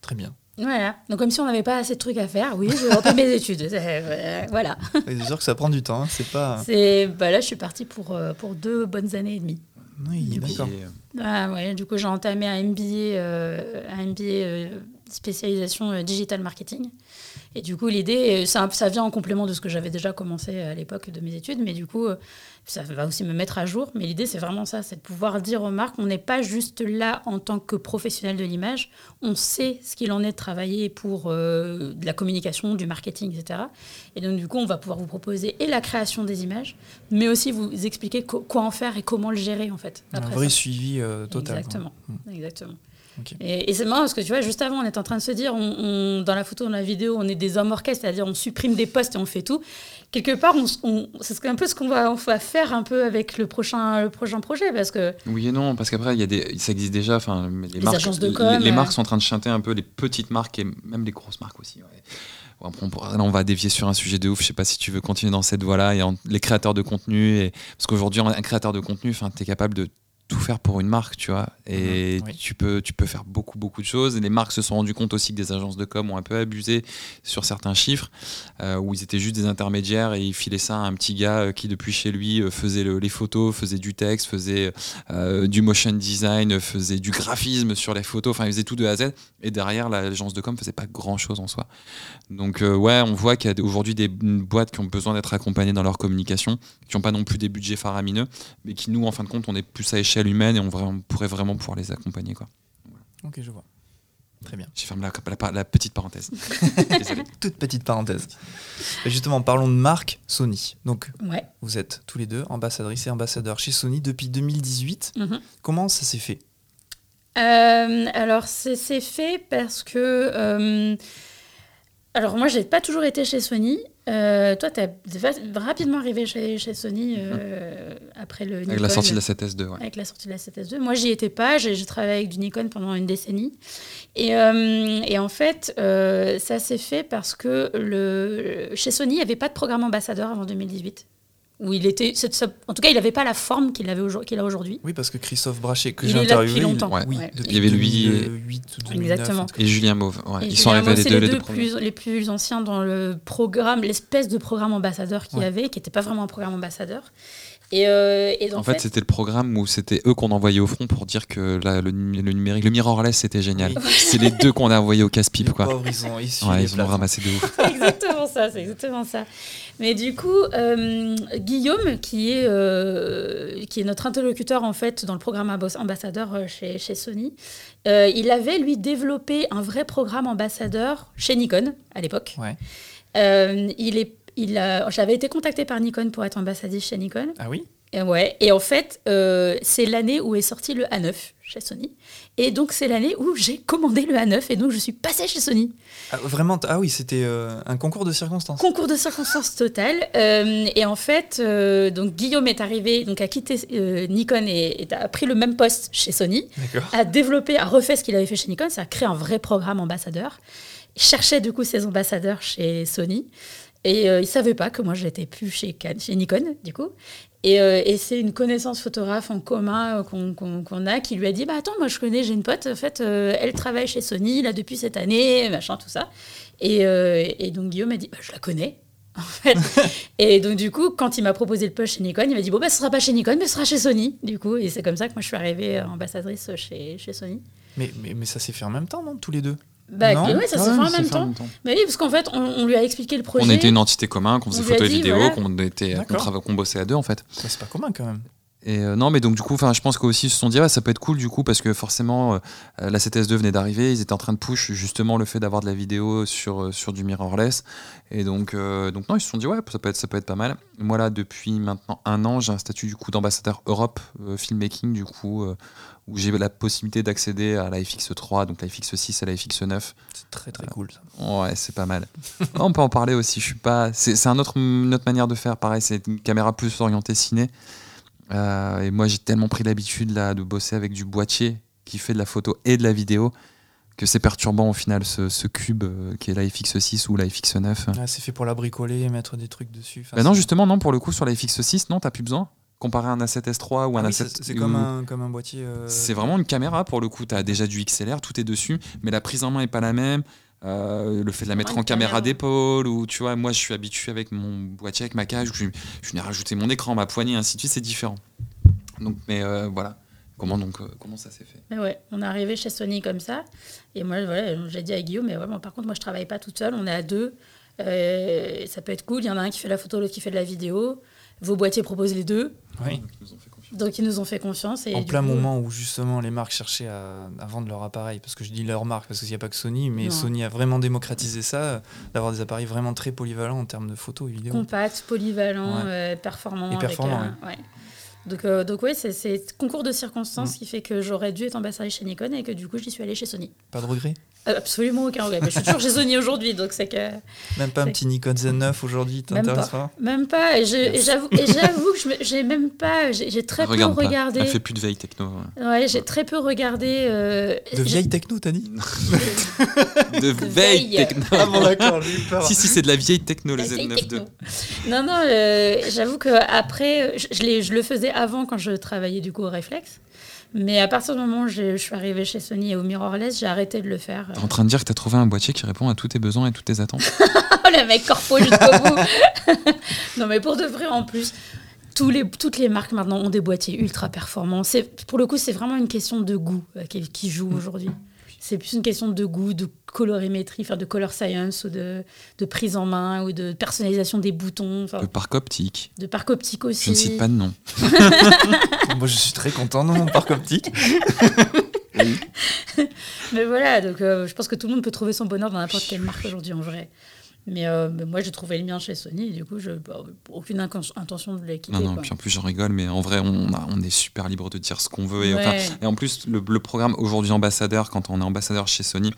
Très bien. Voilà. Donc, comme si on n'avait pas assez de trucs à faire, oui, je reprends mes études. Euh, Voilà. C'est sûr que ça prend du temps. hein, C'est pas. C'est, bah là, je suis partie pour, euh, pour deux bonnes années et demie. Oui, d'accord. Ah ouais, du coup, j'ai entamé un MBA, euh, un MBA euh, spécialisation digital marketing. Et du coup, l'idée, euh, ça, ça vient en complément de ce que j'avais déjà commencé à l'époque de mes études, mais du coup, euh, ça va aussi me mettre à jour. Mais l'idée, c'est vraiment ça, c'est de pouvoir dire aux marques, on n'est pas juste là en tant que professionnel de l'image, on sait ce qu'il en est de travailler pour euh, de la communication, du marketing, etc. Et donc, du coup, on va pouvoir vous proposer et la création des images, mais aussi vous expliquer co- quoi en faire et comment le gérer, en fait. Un vrai ça. suivi euh, total. Exactement. Exactement. Et, et c'est marrant parce que tu vois, juste avant, on est en train de se dire, on, on- dans la photo, dans la vidéo, on est des hommes orchestres, c'est-à-dire on supprime des postes et on fait tout. Quelque part, on, s- on- c'est un peu ce qu'on va, on va faire un peu avec le prochain, le prochain projet parce que Oui et non, parce qu'après, il y a des, ça existe déjà. Enfin, les, Les marques, agences de com, les, euh. marques sont en train de chanter un peu les petites marques et même les grosses marques aussi. ouais. Après, on, pourra- là, on va dévier sur un sujet de ouf. Je sais pas si tu veux continuer dans cette voie-là. Et en- les créateurs de contenu, et, parce qu'aujourd'hui, un créateur de contenu, tu es capable de tout faire pour une marque, tu vois. Et Mhm, oui. tu, peux, tu peux faire beaucoup, beaucoup de choses. Et les marques se sont rendues compte aussi que des agences de com ont un peu abusé sur certains chiffres, euh, où ils étaient juste des intermédiaires et ils filaient ça à un petit gars euh, qui, depuis chez lui, euh, faisait le- les photos, faisait du texte, faisait euh, du motion design, faisait du graphisme sur les photos, enfin, il faisait tout de A à Z. Et derrière, l'agence de com faisait pas grand chose en soi. Donc, euh, ouais, on voit qu'il y a aujourd'hui des boîtes qui ont besoin d'être accompagnées dans leur communication, qui n'ont pas non plus des budgets faramineux, mais qui, nous, en fin de compte, on est plus à échelle humaine et on, pourrait vraiment pouvoir les accompagner. Quoi. Ok, je vois. Très bien. Je ferme la, la- la petite parenthèse. Toute petite parenthèse. Et justement, parlons de marque Sony. Donc, ouais. vous êtes tous les deux ambassadrices et ambassadeurs chez Sony depuis 2018. Mhm. Comment ça s'est fait? Euh, alors, c'est c'est fait parce que. euh, alors, moi, j'ai pas toujours été chez Sony. Euh, toi, tu es rapidement arrivé chez, chez Sony euh, après le. Avec la Nikon. sortie de la 7S2, ouais. Avec la sortie de la 7S2. Moi, j'y étais pas. J'ai travaillé avec du Nikon pendant une décennie. Et, euh, et en fait, euh, ça s'est fait parce que le, chez Sony, il n'y avait pas de programme ambassadeur avant 2018. Où il était, ça- en tout cas, il n'avait pas la forme qu'il avait qu'il a aujourd'hui. Oui, parce que Christophe Brachet, que Il j'ai est là depuis interviewé, il- longtemps. oui, Ouais. depuis Il y avait lui et- 2008 ou 2009. Exactement. en tout cas. Et Julien Mauve, ouais. Et ils sont Julien arrivés les Mosse, deux, les les deux plus, les plus anciens dans le programme, l'espèce de programme ambassadeur qu'il y Ouais. avait, qui n'était pas vraiment un programme ambassadeur. Et, euh, et En fait, c'était le programme où c'était eux qu'on envoyait au front pour dire que le, num- le numérique, le mirrorless, c'était génial. Oui. C'est les deux qu'on a envoyés au casse-pipe, Les quoi. ils ont Ouais, les ils ont plates. ramassé de ouf. Exactement ça, c'est exactement ça. Mais du coup, euh, Guillaume, qui est, euh, qui est notre interlocuteur en fait dans le programme ambas- ambassadeur euh, chez, chez Sony, euh, il avait lui développé un vrai programme ambassadeur chez Nikon à l'époque. Ouais. Il est, il j'avais été contactée par Nikon pour être ambassadrice chez Nikon. Ah oui? Et, ouais. et en fait, euh, c'est l'année où est sorti le A9 chez Sony. Et donc, c'est l'année où j'ai commandé le A9 et donc je suis passée chez Sony. Ah, Vraiment Ah oui, c'était euh, un concours de circonstances. Concours de circonstances totales. Euh, et en fait, euh, donc Guillaume est arrivé, donc a quitté Nikon et, et a pris le même poste chez Sony, a développé, a refait ce qu'il avait fait chez Nikon, ça a créé un vrai programme ambassadeur. Il cherchait du coup ses ambassadeurs chez Sony. Et euh, il savait pas que moi j'étais plus chez, chez Nikon, du coup. Et, euh, et c'est une connaissance photographe en commun euh, qu'on a qui lui a dit Bah attends, moi je connais, j'ai une pote, en fait, euh, elle travaille chez Sony là depuis cette année, machin, tout ça. Et, et donc Guillaume m'a dit bah, Je la connais. En fait. et donc, du coup, quand il m'a proposé le poste chez Nikon, il m'a dit Bon, bah, ce sera pas chez Nikon, mais ce sera chez Sony. Du coup, et c'est comme ça que moi je suis arrivée ambassadrice chez, chez Sony. Mais, mais, mais ça s'est fait en même temps, non Tous les deux? Bah, Non. ouais, ça se fait en même temps. temps. Mais oui, parce qu'en fait, on, on lui a expliqué le projet. On était une entité commune, qu'on faisait photos et vidéos, voilà. qu'on était, qu'on qu'on bossait à deux en fait. C'est pas commun quand même. Et euh, non, mais donc du coup, enfin, je pense qu'aussi ils se sont dit, ah, ça peut être cool du coup, parce que forcément, euh, la CTS2 venait d'arriver, ils étaient en train de push justement le fait d'avoir de la vidéo sur, euh, sur du mirrorless. Et donc, donc non, ils se sont dit, ouais, ça peut être, ça peut être pas mal. Moi là, depuis maintenant un an, j'ai un statut du coup d'ambassadeur Europe filmmaking, du coup, où j'ai la possibilité d'accéder à la FX3, donc la FX6 et la FX9. C'est très très cool ça. Ouais, c'est pas mal. On peut en parler aussi. Je suis pas. C'est c'est un autre, une autre manière de faire. Pareil, c'est une caméra plus orientée ciné. Euh, et moi, j'ai tellement pris l'habitude là de bosser avec du boîtier qui fait de la photo et de la vidéo que c'est perturbant au final ce, ce cube euh, qui est la FX6 ou la FX9. Ah, c'est fait pour la bricoler, mettre des trucs dessus. Enfin, non, justement, non. Pour le coup, sur la FX6, non, t'as plus besoin. Comparé à un A7S3 ou Ah un oui, A7. c'est comme un, comme un boîtier. euh, C'est vraiment une caméra pour le coup. Tu as déjà du XLR, tout est dessus, mais la prise en main est pas la même. Euh, le fait de la mettre en caméra d'épaule, ou tu vois, moi je suis habitué avec mon boîtier, avec ma cage, je, je venais rajouter mon écran, ma poignée, ainsi de suite, c'est différent. Donc, mais euh, voilà. Comment donc euh, comment ça s'est fait? Mais ouais, on est arrivé chez Sony comme ça. Et moi, voilà, j'ai dit à Guillaume, mais vraiment, par contre, moi, je travaille pas toute seule, on est à deux. Euh, ça peut être cool. Il y en a un qui fait la photo, l'autre qui fait de la vidéo. Vos boîtiers proposent les deux. Oui. Donc, ils nous ont fait confiance. Et En plein coup, moment où justement les marques cherchaient à, à vendre leur appareil, parce que je dis leur marque parce qu'il n'y a pas que Sony, mais Non. Sony a vraiment démocratisé ça, d'avoir des appareils vraiment très polyvalents en termes de photos et vidéos. Compact, polyvalent, Ouais. euh, performant. Et avec, performant, euh, ouais. Donc, euh, donc ouais, c'est- concours de Mm. circonstances qui fait que j'aurais dû être ambassadeur chez Nikon et que du coup, j'y suis allée chez Sony. Pas de regret absolument aucun regret. Mais je suis toujours chez Sony aujourd'hui, donc c'est que. Même pas un petit Nikon Z9 aujourd'hui, Même t'intéresse pas, Même pas. Et j'avoue que j'ai même pas. J'ai très peu regardé. Elle fait plus de veille techno. ouais. Ouais, j'ai très peu regardé. euh, De vieille techno, t'as dit De veille veille. techno. Ah bon d'accord, j'ai eu peur. si, si, c'est de la vieille techno, le la vieille Z9 techno. 2. Non, non, euh, j'avoue que après, je, je l'ai- je le faisais avant quand je travaillais du coup au Reflex. Mais à partir du moment où je, suis arrivée chez Sony et au Mirrorless, j'ai arrêté de le faire. T'es en train de dire que t'as trouvé un boîtier qui répond à tous tes besoins et toutes tes attentes Oh, le mec corpo jusqu'au bout Non, mais pour de vrai, en plus, tous les, toutes les marques maintenant ont des boîtiers ultra performants. Pour le coup, c'est vraiment une question de goût euh, qui, qui joue aujourd'hui. C'est plus une question de goût, de colorimétrie, enfin de color science ou de, de prise en main ou de personnalisation des boutons, enfin, Le parc optique. de parc optique aussi. Je ne cite pas de nom. Moi je suis très content de mon parc optique. Mais voilà, donc euh, je pense que tout le monde peut trouver son bonheur dans n'importe quelle marque aujourd'hui en vrai. Mais, euh, mais moi, j'ai trouvé le mien chez Sony et du coup, je bah, aucune intention de les quitter. Non, non, quoi. puis en plus j'en rigole, mais en vrai, on, a- on est super libre de dire ce qu'on veut. Et, Ouais. enfin, et en plus, le, le programme aujourd'hui ambassadeur, quand on est ambassadeur chez Sony,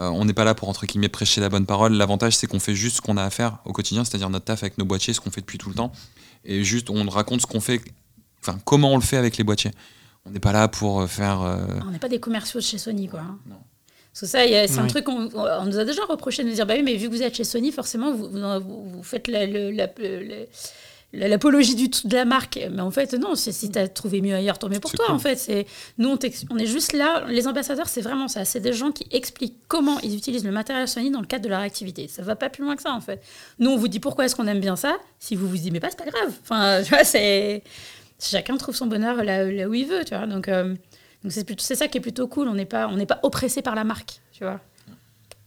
euh, on n'est pas là pour entre guillemets prêcher la bonne parole. L'avantage, c'est qu'on fait juste ce qu'on a à faire au quotidien, c'est-à-dire notre taf avec nos boîtiers, ce qu'on fait depuis tout le temps. Et juste, on raconte ce qu'on fait, enfin, comment on le fait avec les boîtiers. On n'est pas là pour euh, faire. euh, On n'est pas des commerciaux de chez Sony, quoi. hein. Non. Parce que ça, c'est un Oui. truc qu'on on nous a déjà reproché de nous dire bah oui, mais vu que vous êtes chez Sony, forcément, vous, vous, vous faites la- l'apologie du de la marque. Mais en fait, non, si tu as trouvé mieux ailleurs, tant mieux pour toi. cool. En fait, c'est nous, on, est juste là. Les ambassadeurs, c'est vraiment ça. C'est des gens qui expliquent comment ils utilisent le matériel Sony dans le cadre de leur activité. Ça va pas plus loin que ça, en fait. Nous, on vous dit pourquoi est-ce qu'on aime bien ça. Si vous vous dites mais pas, c'est pas grave. Enfin, tu vois, c'est chacun trouve son bonheur là, là où il veut, tu vois. Donc, euh, donc c'est ça qui est plutôt cool. On n'est pas, on n'est pas oppressé par la marque, tu vois.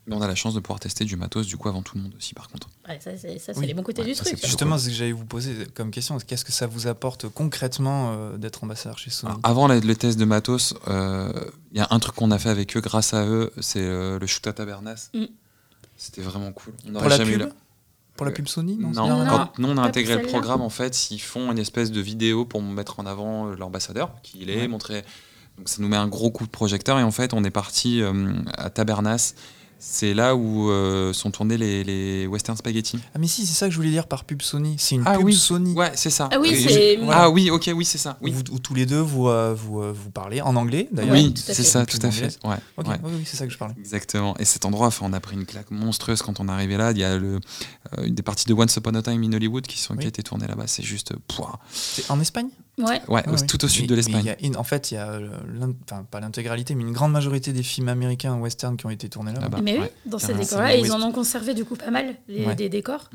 Mais on a la chance de pouvoir tester du matos du coup avant tout le monde aussi, par contre. Ouais, ça, c'est Oui. les bons côtés Ouais, du ça, truc. Justement, c'est ce que j'allais vous poser comme question. Qu'est-ce que ça vous apporte concrètement euh, d'être ambassadeur chez Sony? Alors, avant la- le test de matos, euh, il y a un truc qu'on a fait avec eux grâce à eux, c'est euh, le shoot à Tabernas. Mm. C'était vraiment cool. On Pour la jamais eu pub la- Pour la pub Sony Non, Non, Non. quand nous on a pas intégré le programme, en fait, ils font une espèce de vidéo pour mettre en avant euh, l'ambassadeur, qui il est, Ouais. montrer. Donc ça nous met un gros coup de projecteur et en fait on est parti euh, à Tabernas. C'est là où euh, sont tournés les, les western spaghetti. Ah mais si, c'est ça que je voulais dire par pub Sony. C'est une Ah pub oui. Sony. Ouais, c'est ça. Ah oui, c'est- je- Ah oui, ok, oui, c'est ça. Où, Oui, vous- où tous les deux vous, euh, vous, euh, vous parlez en anglais d'ailleurs. oui tout à c'est fait. ça, tout à fait. Ouais, Ok, ouais. oui, oui, c'est ça que je parlais. Exactement. Et cet endroit, enfin, on a pris une claque monstrueuse quand on est arrivé là. Il y a le, euh, une des parties de Once Upon a Time in Hollywood qui, sont, qui a été tournées là-bas. C'est juste. pouah. C'est en Espagne? Ouais. Ouais, Ah oui. tout au sud Mais- de l'Espagne. En fait, il y a, euh, enfin pas l'intégralité, mais une grande majorité des films américains western qui ont été tournés là. Là-bas. mais oui, ouais. dans ces décors-là, ils en ont conservé du coup pas mal, les- Ouais. des décors.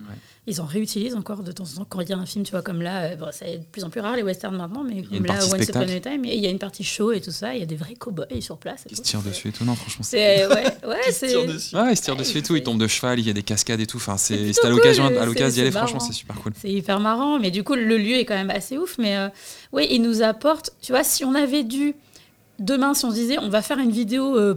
Ils en réutilisent encore de temps en temps. Quand il y a un film, tu vois, comme là, euh, bon, c'est de plus en plus rare les westerns maintenant, mais comme là, Once Upon a Time, il y a une partie show et tout ça, il y a des vrais cow-boys sur place. Qui se tirent dessus et tout. Non, franchement, c'est. Ouais, ouais, c'est. Ouais, ils se tirent Ouais, dessus et tout. Ils tombent de cheval, il y a des cascades et tout. Enfin, C'est à l'occasion cool, à l'occasion c'est- d'y aller. Franchement, marrant. c'est super cool. C'est hyper marrant, mais du coup, le lieu est quand même assez ouf. Mais, euh, oui, il nous apporte, tu vois, si on avait dû, demain, si on se disait, on va faire une vidéo, euh,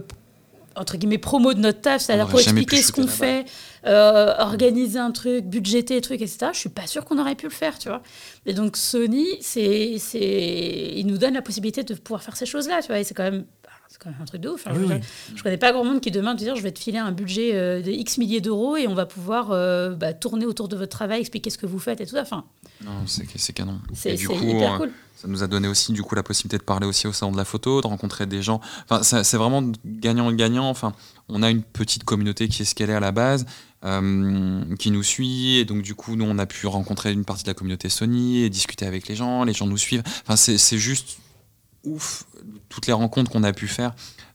entre guillemets, promo de notre taf, c'est-à-dire pour expliquer ce qu'on fait, euh, organiser un truc, budgéter, truc, etc., je suis pas sûre qu'on aurait pu le faire, tu vois. Et donc, Sony, c'est, c'est, il nous donne la possibilité de pouvoir faire ces choses-là, tu vois, et c'est quand même c'est quand même un truc de ouf. Hein, je, ne connais pas grand monde qui demain te dire je vais te filer un budget euh, de X milliers d'euros et on va pouvoir euh, bah, tourner autour de votre travail, expliquer ce que vous faites et tout ça. Enfin, non, c'est canon. C'est hyper euh, cool. Ça nous a donné aussi du coup la possibilité de parler aussi au salon de la photo, de rencontrer des gens. Enfin, c'est vraiment gagnant-gagnant. Enfin, on a une petite communauté qui est ce qu'elle est à la base. Qui nous suit et donc du coup nous on a pu rencontrer une partie de la communauté Sony et discuter avec les gens les gens nous suivent enfin c'est juste ouf toutes les rencontres qu'on a pu faire,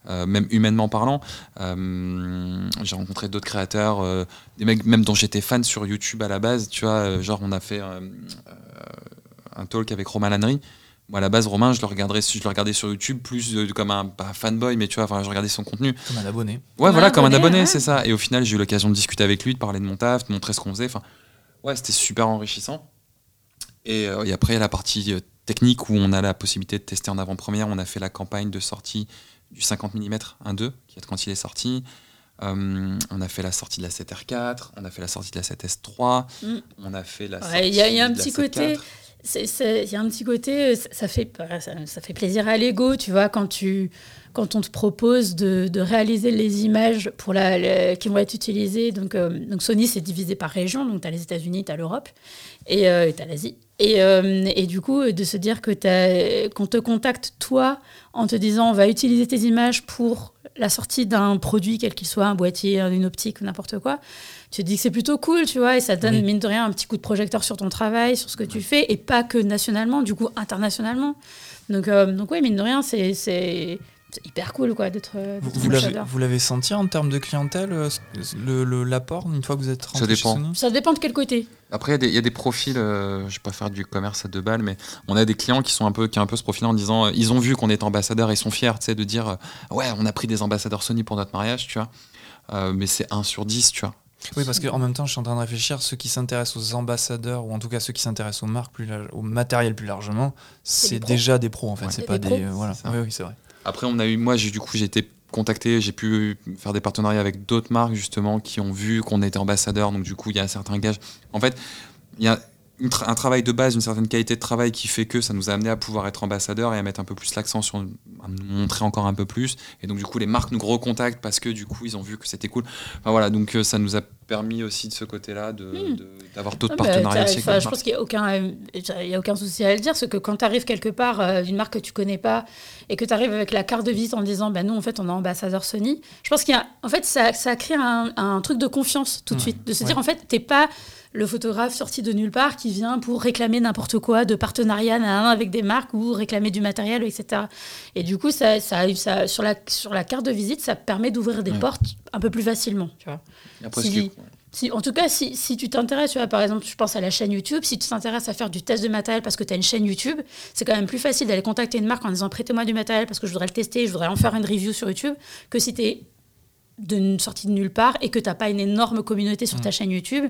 euh, même humainement parlant. Euh, j'ai rencontré d'autres créateurs, euh, des mecs même dont j'étais fan sur YouTube à la base. Tu vois, genre on a fait un talk avec Romain Lannery. Moi, à la base, Romain, je le, regarderais, je le regardais sur YouTube plus comme un fanboy, mais tu vois, enfin, je regardais son contenu. Comme un abonné. Ouais, voilà, comme un abonné, c'est ça. Et au final, j'ai eu l'occasion de discuter avec lui, de parler de mon taf, de montrer ce qu'on faisait. Enfin, ouais, c'était super enrichissant. Et, et après, il y a la partie technique où on a la possibilité de tester en avant-première. On a fait la campagne de sortie du 50 mm 1.2, qui est quand il est sorti. Euh, on a fait la sortie de la 7R4, on a fait la sortie de la 7S3, mm. on a fait la sortie Il y, a un petit côté. Il y a un petit côté, ça fait, fait plaisir à l'ego, tu vois, quand, tu, quand on te propose de, réaliser les images pour la, qui vont être utilisées. Donc, euh, donc Sony, c'est divisé par région, donc tu as les États-Unis, tu as l'Europe et euh, tu as l'Asie. Et, euh, et, du coup, de se dire que qu'on te contacte toi en te disant on va utiliser tes images pour la sortie d'un produit, quel qu'il soit, un boîtier, une optique, n'importe quoi, tu te dis que c'est plutôt cool, tu vois, et ça donne, mine de rien, un petit coup de projecteur sur ton travail, sur ce que tu fais, et pas que nationalement, du coup, internationalement. Donc, euh, donc oui, mine de rien, c'est c'est hyper cool quoi d'être vous, l'avez senti en termes de clientèle euh, le l'apport une fois que vous êtes rentré ça dépend Sony ça dépend de quel côté après il y, a des profils euh, je vais pas faire du commerce à deux balles mais on a des clients qui sont un peu qui ont un peu ce profil en disant euh, ils ont vu qu'on est ambassadeur et ils sont fiers tu sais de dire ouais on a pris des ambassadeurs Sony pour notre mariage tu vois mais c'est 1 sur 10 tu vois oui, parce qu'en même temps, je suis en train de réfléchir, ceux qui s'intéressent aux ambassadeurs, ou en tout cas ceux qui s'intéressent aux marques, plus au matériel plus largement, c'est déjà des pros en fait. C'est pas des. voilà. Oui, oui, c'est vrai. Après, on a eu, moi, du coup, j'ai été contacté, j'ai pu faire des partenariats avec d'autres marques justement qui ont vu qu'on était ambassadeur, donc du coup, il y a un certain gage. En fait, il y a un travail de base, une certaine qualité de travail qui fait que ça nous a amené à pouvoir être ambassadeur et à mettre un peu plus l'accent sur à nous montrer encore un peu plus. Et donc du coup, les marques nous recontactent parce que du coup, ils ont vu que c'était cool. Enfin voilà, donc euh, ça nous a permis aussi de ce côté-là hmm. d'avoir d'autres ah bah, partenariats je pense qu'il n'y a, aucun, il a aucun souci à le dire, c'est que quand tu arrives quelque part euh, d'une marque que tu connais pas et que tu arrives avec la carte de visite en disant, ben nous, en fait, on est ambassadeur Sony, je pense qu'il y a, en fait, ça, ça crée un, un, truc de confiance tout de suite, de se dire, en fait, t'es pas le photographe sorti de nulle part qui vient pour réclamer n'importe quoi de partenariat avec des marques ou réclamer du matériel, etc. Et du coup, ça, ça, ça sur, la, sur la carte de visite, ça permet d'ouvrir des portes un peu plus facilement. Tu vois. si, en tout cas, si, si tu t'intéresses, tu vois, par exemple, je pense à la chaîne YouTube, si tu t'intéresses à faire du test de matériel parce que tu as une chaîne YouTube, c'est quand même plus facile d'aller contacter une marque en disant prêtez-moi du matériel parce que je voudrais le tester, je voudrais en faire une review sur YouTube, que si tu es d'une sortie de nulle part et que tu n'as pas une énorme communauté sur ta chaîne YouTube,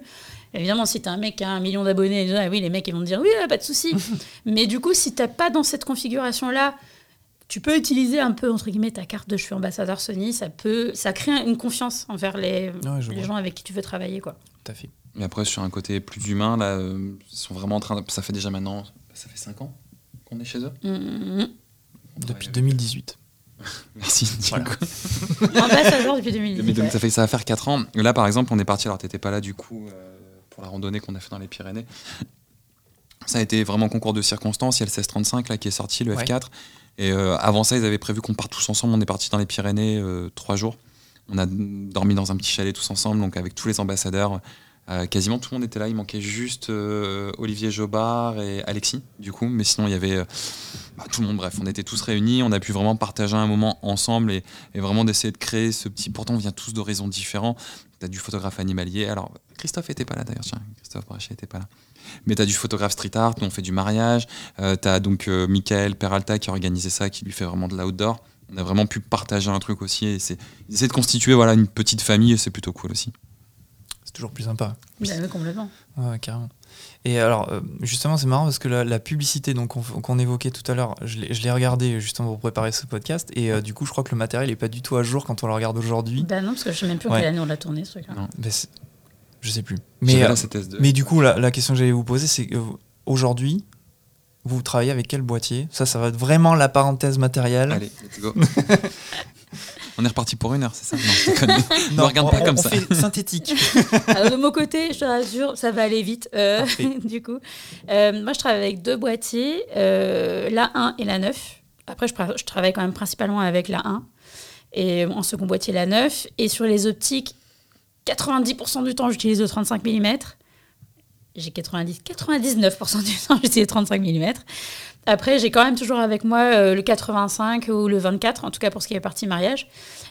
Évidemment, si tu as un mec qui a un million d'abonnés, ah oui, les mecs ils vont te dire oui, pas de souci. Mais du coup, si tu n'as pas dans cette configuration-là, tu peux utiliser un peu, entre guillemets, ta carte de je suis ambassadeur Sony. Ça, peut, ça crée une confiance envers les, les gens avec qui tu veux travailler. Quoi. Tout à fait. Mais après, sur un côté plus humain, là, euh, ils sont vraiment en train Ça fait déjà maintenant. Ça fait 5 ans qu'on est chez eux mm-hmm. Depuis 2018. Merci. Voilà. ambassadeur depuis 2018. donc, ça, fait, ça va faire 4 ans. Là, par exemple, on est parti. Alors, t'étais pas là du coup. Euh, pour la randonnée qu'on a fait dans les Pyrénées. Ça a été vraiment concours de circonstances. Il y a le 1635 là, qui est sorti, le F4. Et euh, avant ça, ils avaient prévu qu'on parte tous ensemble. On est parti dans les Pyrénées euh, trois jours. On a dormi dans un petit chalet tous ensemble, donc avec tous les ambassadeurs. Euh, quasiment tout le monde était là. Il manquait juste Olivier Jobard et Alexis, du coup. Mais sinon, il y avait bah, tout le monde. Bref, on était tous réunis. On a pu vraiment partager un moment ensemble et, vraiment d'essayer de créer ce petit. Pourtant, on vient tous d'horizons différents. Tu as du photographe animalier. Alors, Christophe était pas là d'ailleurs, tiens, Christophe Brachet était pas là. Mais tu as du photographe street art, nous on fait du mariage. Euh, tu as donc euh, Michael Peralta qui a organisé ça, qui lui fait vraiment de l'outdoor. On a vraiment pu partager un truc aussi et c'est essayer de constituer voilà, une petite famille et c'est plutôt cool aussi. toujours plus sympa. Bah oui, complètement. Ouais, carrément. Et alors, euh, justement, c'est marrant parce que la, la publicité donc, qu'on qu'on évoquait tout à l'heure, je l'ai je l'ai regardé justement pour préparer ce podcast. Et euh, du coup, je crois que le matériel n'est pas du tout à jour quand on le regarde aujourd'hui. Bah non, parce que je sais même plus en Ouais. quelle année on l'a tourné ce truc-là. Non. C'est- je sais plus. Mais euh, c'était S2. mais du coup, la, la question que j'allais vous poser, c'est aujourd'hui, vous travaillez avec quel boîtier? Ça, ça va être vraiment la parenthèse matérielle. Allez, let's go. on est reparti pour une heure, c'est ça? Non, je. Ne regarde on- pas on- comme on ça. fait synthétique. Alors, de mon côté, je te rassure, ça va aller vite. euh, du coup, Euh, moi, je travaille avec deux boîtiers, euh, la 1 et la 9. Après, je, je travaille quand même principalement avec la 1 et en second boîtier la 9. Et sur les optiques, 90% du temps, j'utilise le 35 mm. J'ai 90, 99% du temps, j'utilise le 35 mm. Après, j'ai quand même toujours avec moi euh, le 85 ou le 24, en tout cas pour ce qui est partie mariage.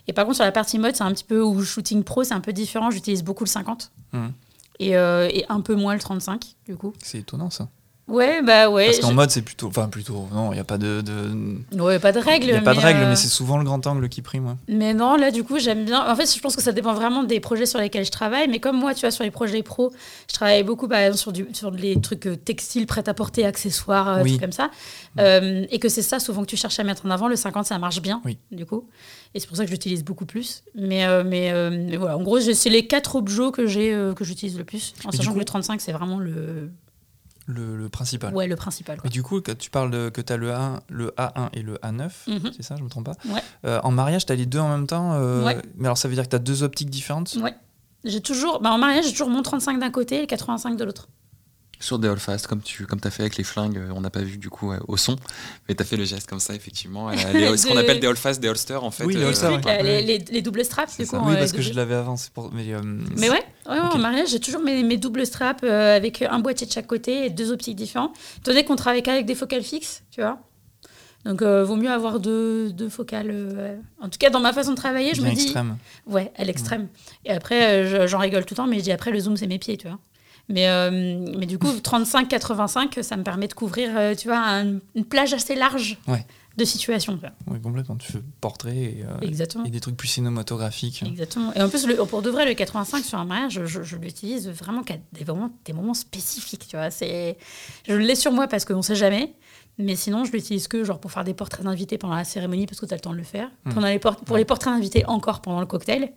Et par contre, sur la partie mode, c'est un petit peu, ou shooting pro, c'est un peu différent. J'utilise beaucoup le 50 Mhm. et, euh, et un peu moins le 35, du coup. C'est étonnant ça. Ouais, bah ouais. Parce qu'en je- mode, c'est plutôt. Enfin, plutôt. Non, il n'y a pas de. de- Ouais, pas de règles. Il n'y a pas de règle, euh, mais c'est souvent le grand angle qui prime. ouais. Mais non, là, du coup, j'aime bien. En fait, je pense que ça dépend vraiment des projets sur lesquels je travaille. Mais comme moi, tu vois, sur les projets pro, je travaille beaucoup, par exemple, sur, du, sur les trucs euh, textiles, prêt-à-porter, accessoires, euh, Oui. trucs comme ça. Euh, et que c'est ça, souvent, que tu cherches à mettre en avant. Le 50, ça marche bien, Oui. du coup. Et c'est pour ça que j'utilise beaucoup plus. Mais, euh, mais, mais voilà, en gros, c'est les quatre objets que j'utilise le plus. En sachant coup- que le 35, c'est vraiment le, Le, le principal. ouais, le principal. quoi. Et du coup, quand tu parles de, que tu as le, A1, le A1 et le A9, Mhm. c'est ça, je me trompe pas Ouais. Euh, En mariage, tu as les deux en même temps euh, Ouais. Mais alors, ça veut dire que tu as deux optiques différentes? Ouais. J'ai toujours, bah en mariage, j'ai toujours mon 35 d'un côté et le 85 de l'autre. Sur des Allfast, comme tu comme as fait avec les flingues, euh, on n'a pas vu du coup euh, au son, mais tu as fait le geste comme ça, effectivement. Ce qu'on appelle des Allfast, des holsters en fait. Oui, les euh, holsters, Les, ouais. les, les- les doubles straps, C'est du coup. Oui, euh, parce que double- je l'avais avant. Pour... Mais, euh, Mais ouais, en mariage, j'ai toujours mes, mes doubles straps euh, avec un boîtier de chaque côté et deux optiques différents. Donné qu'on travaille qu'avec des focales fixes, tu vois. Donc, euh, vaut mieux avoir deux, deux focales. euh, En tout cas, dans ma façon de travailler, je bien me dis. extrême. Ouais, à l'extrême. Et après, euh, je- j'en rigole tout le temps, mais je dis après, le zoom, c'est mes pieds, tu vois. Mais, euh, mais du coup, 35-85, ça me permet de couvrir, euh, tu vois, un- une plage assez large Ouais. de situation. tu vois. Oui, complètement. Tu fais portrait et, euh, Exactement. et des trucs plus cinématographiques. Exactement. Et en plus, le- pour de vrai, le 85 sur un mariage, je, je l'utilise vraiment qu'à des moments, des moments spécifiques. Tu vois. Je l'ai sur moi parce qu'on ne sait jamais. Mais sinon, je l'utilise que genre pour faire des portraits d'invités pendant la cérémonie parce que tu as le temps de le faire. Hmm. Pendant les pour les portraits d'invités, encore pendant le cocktail.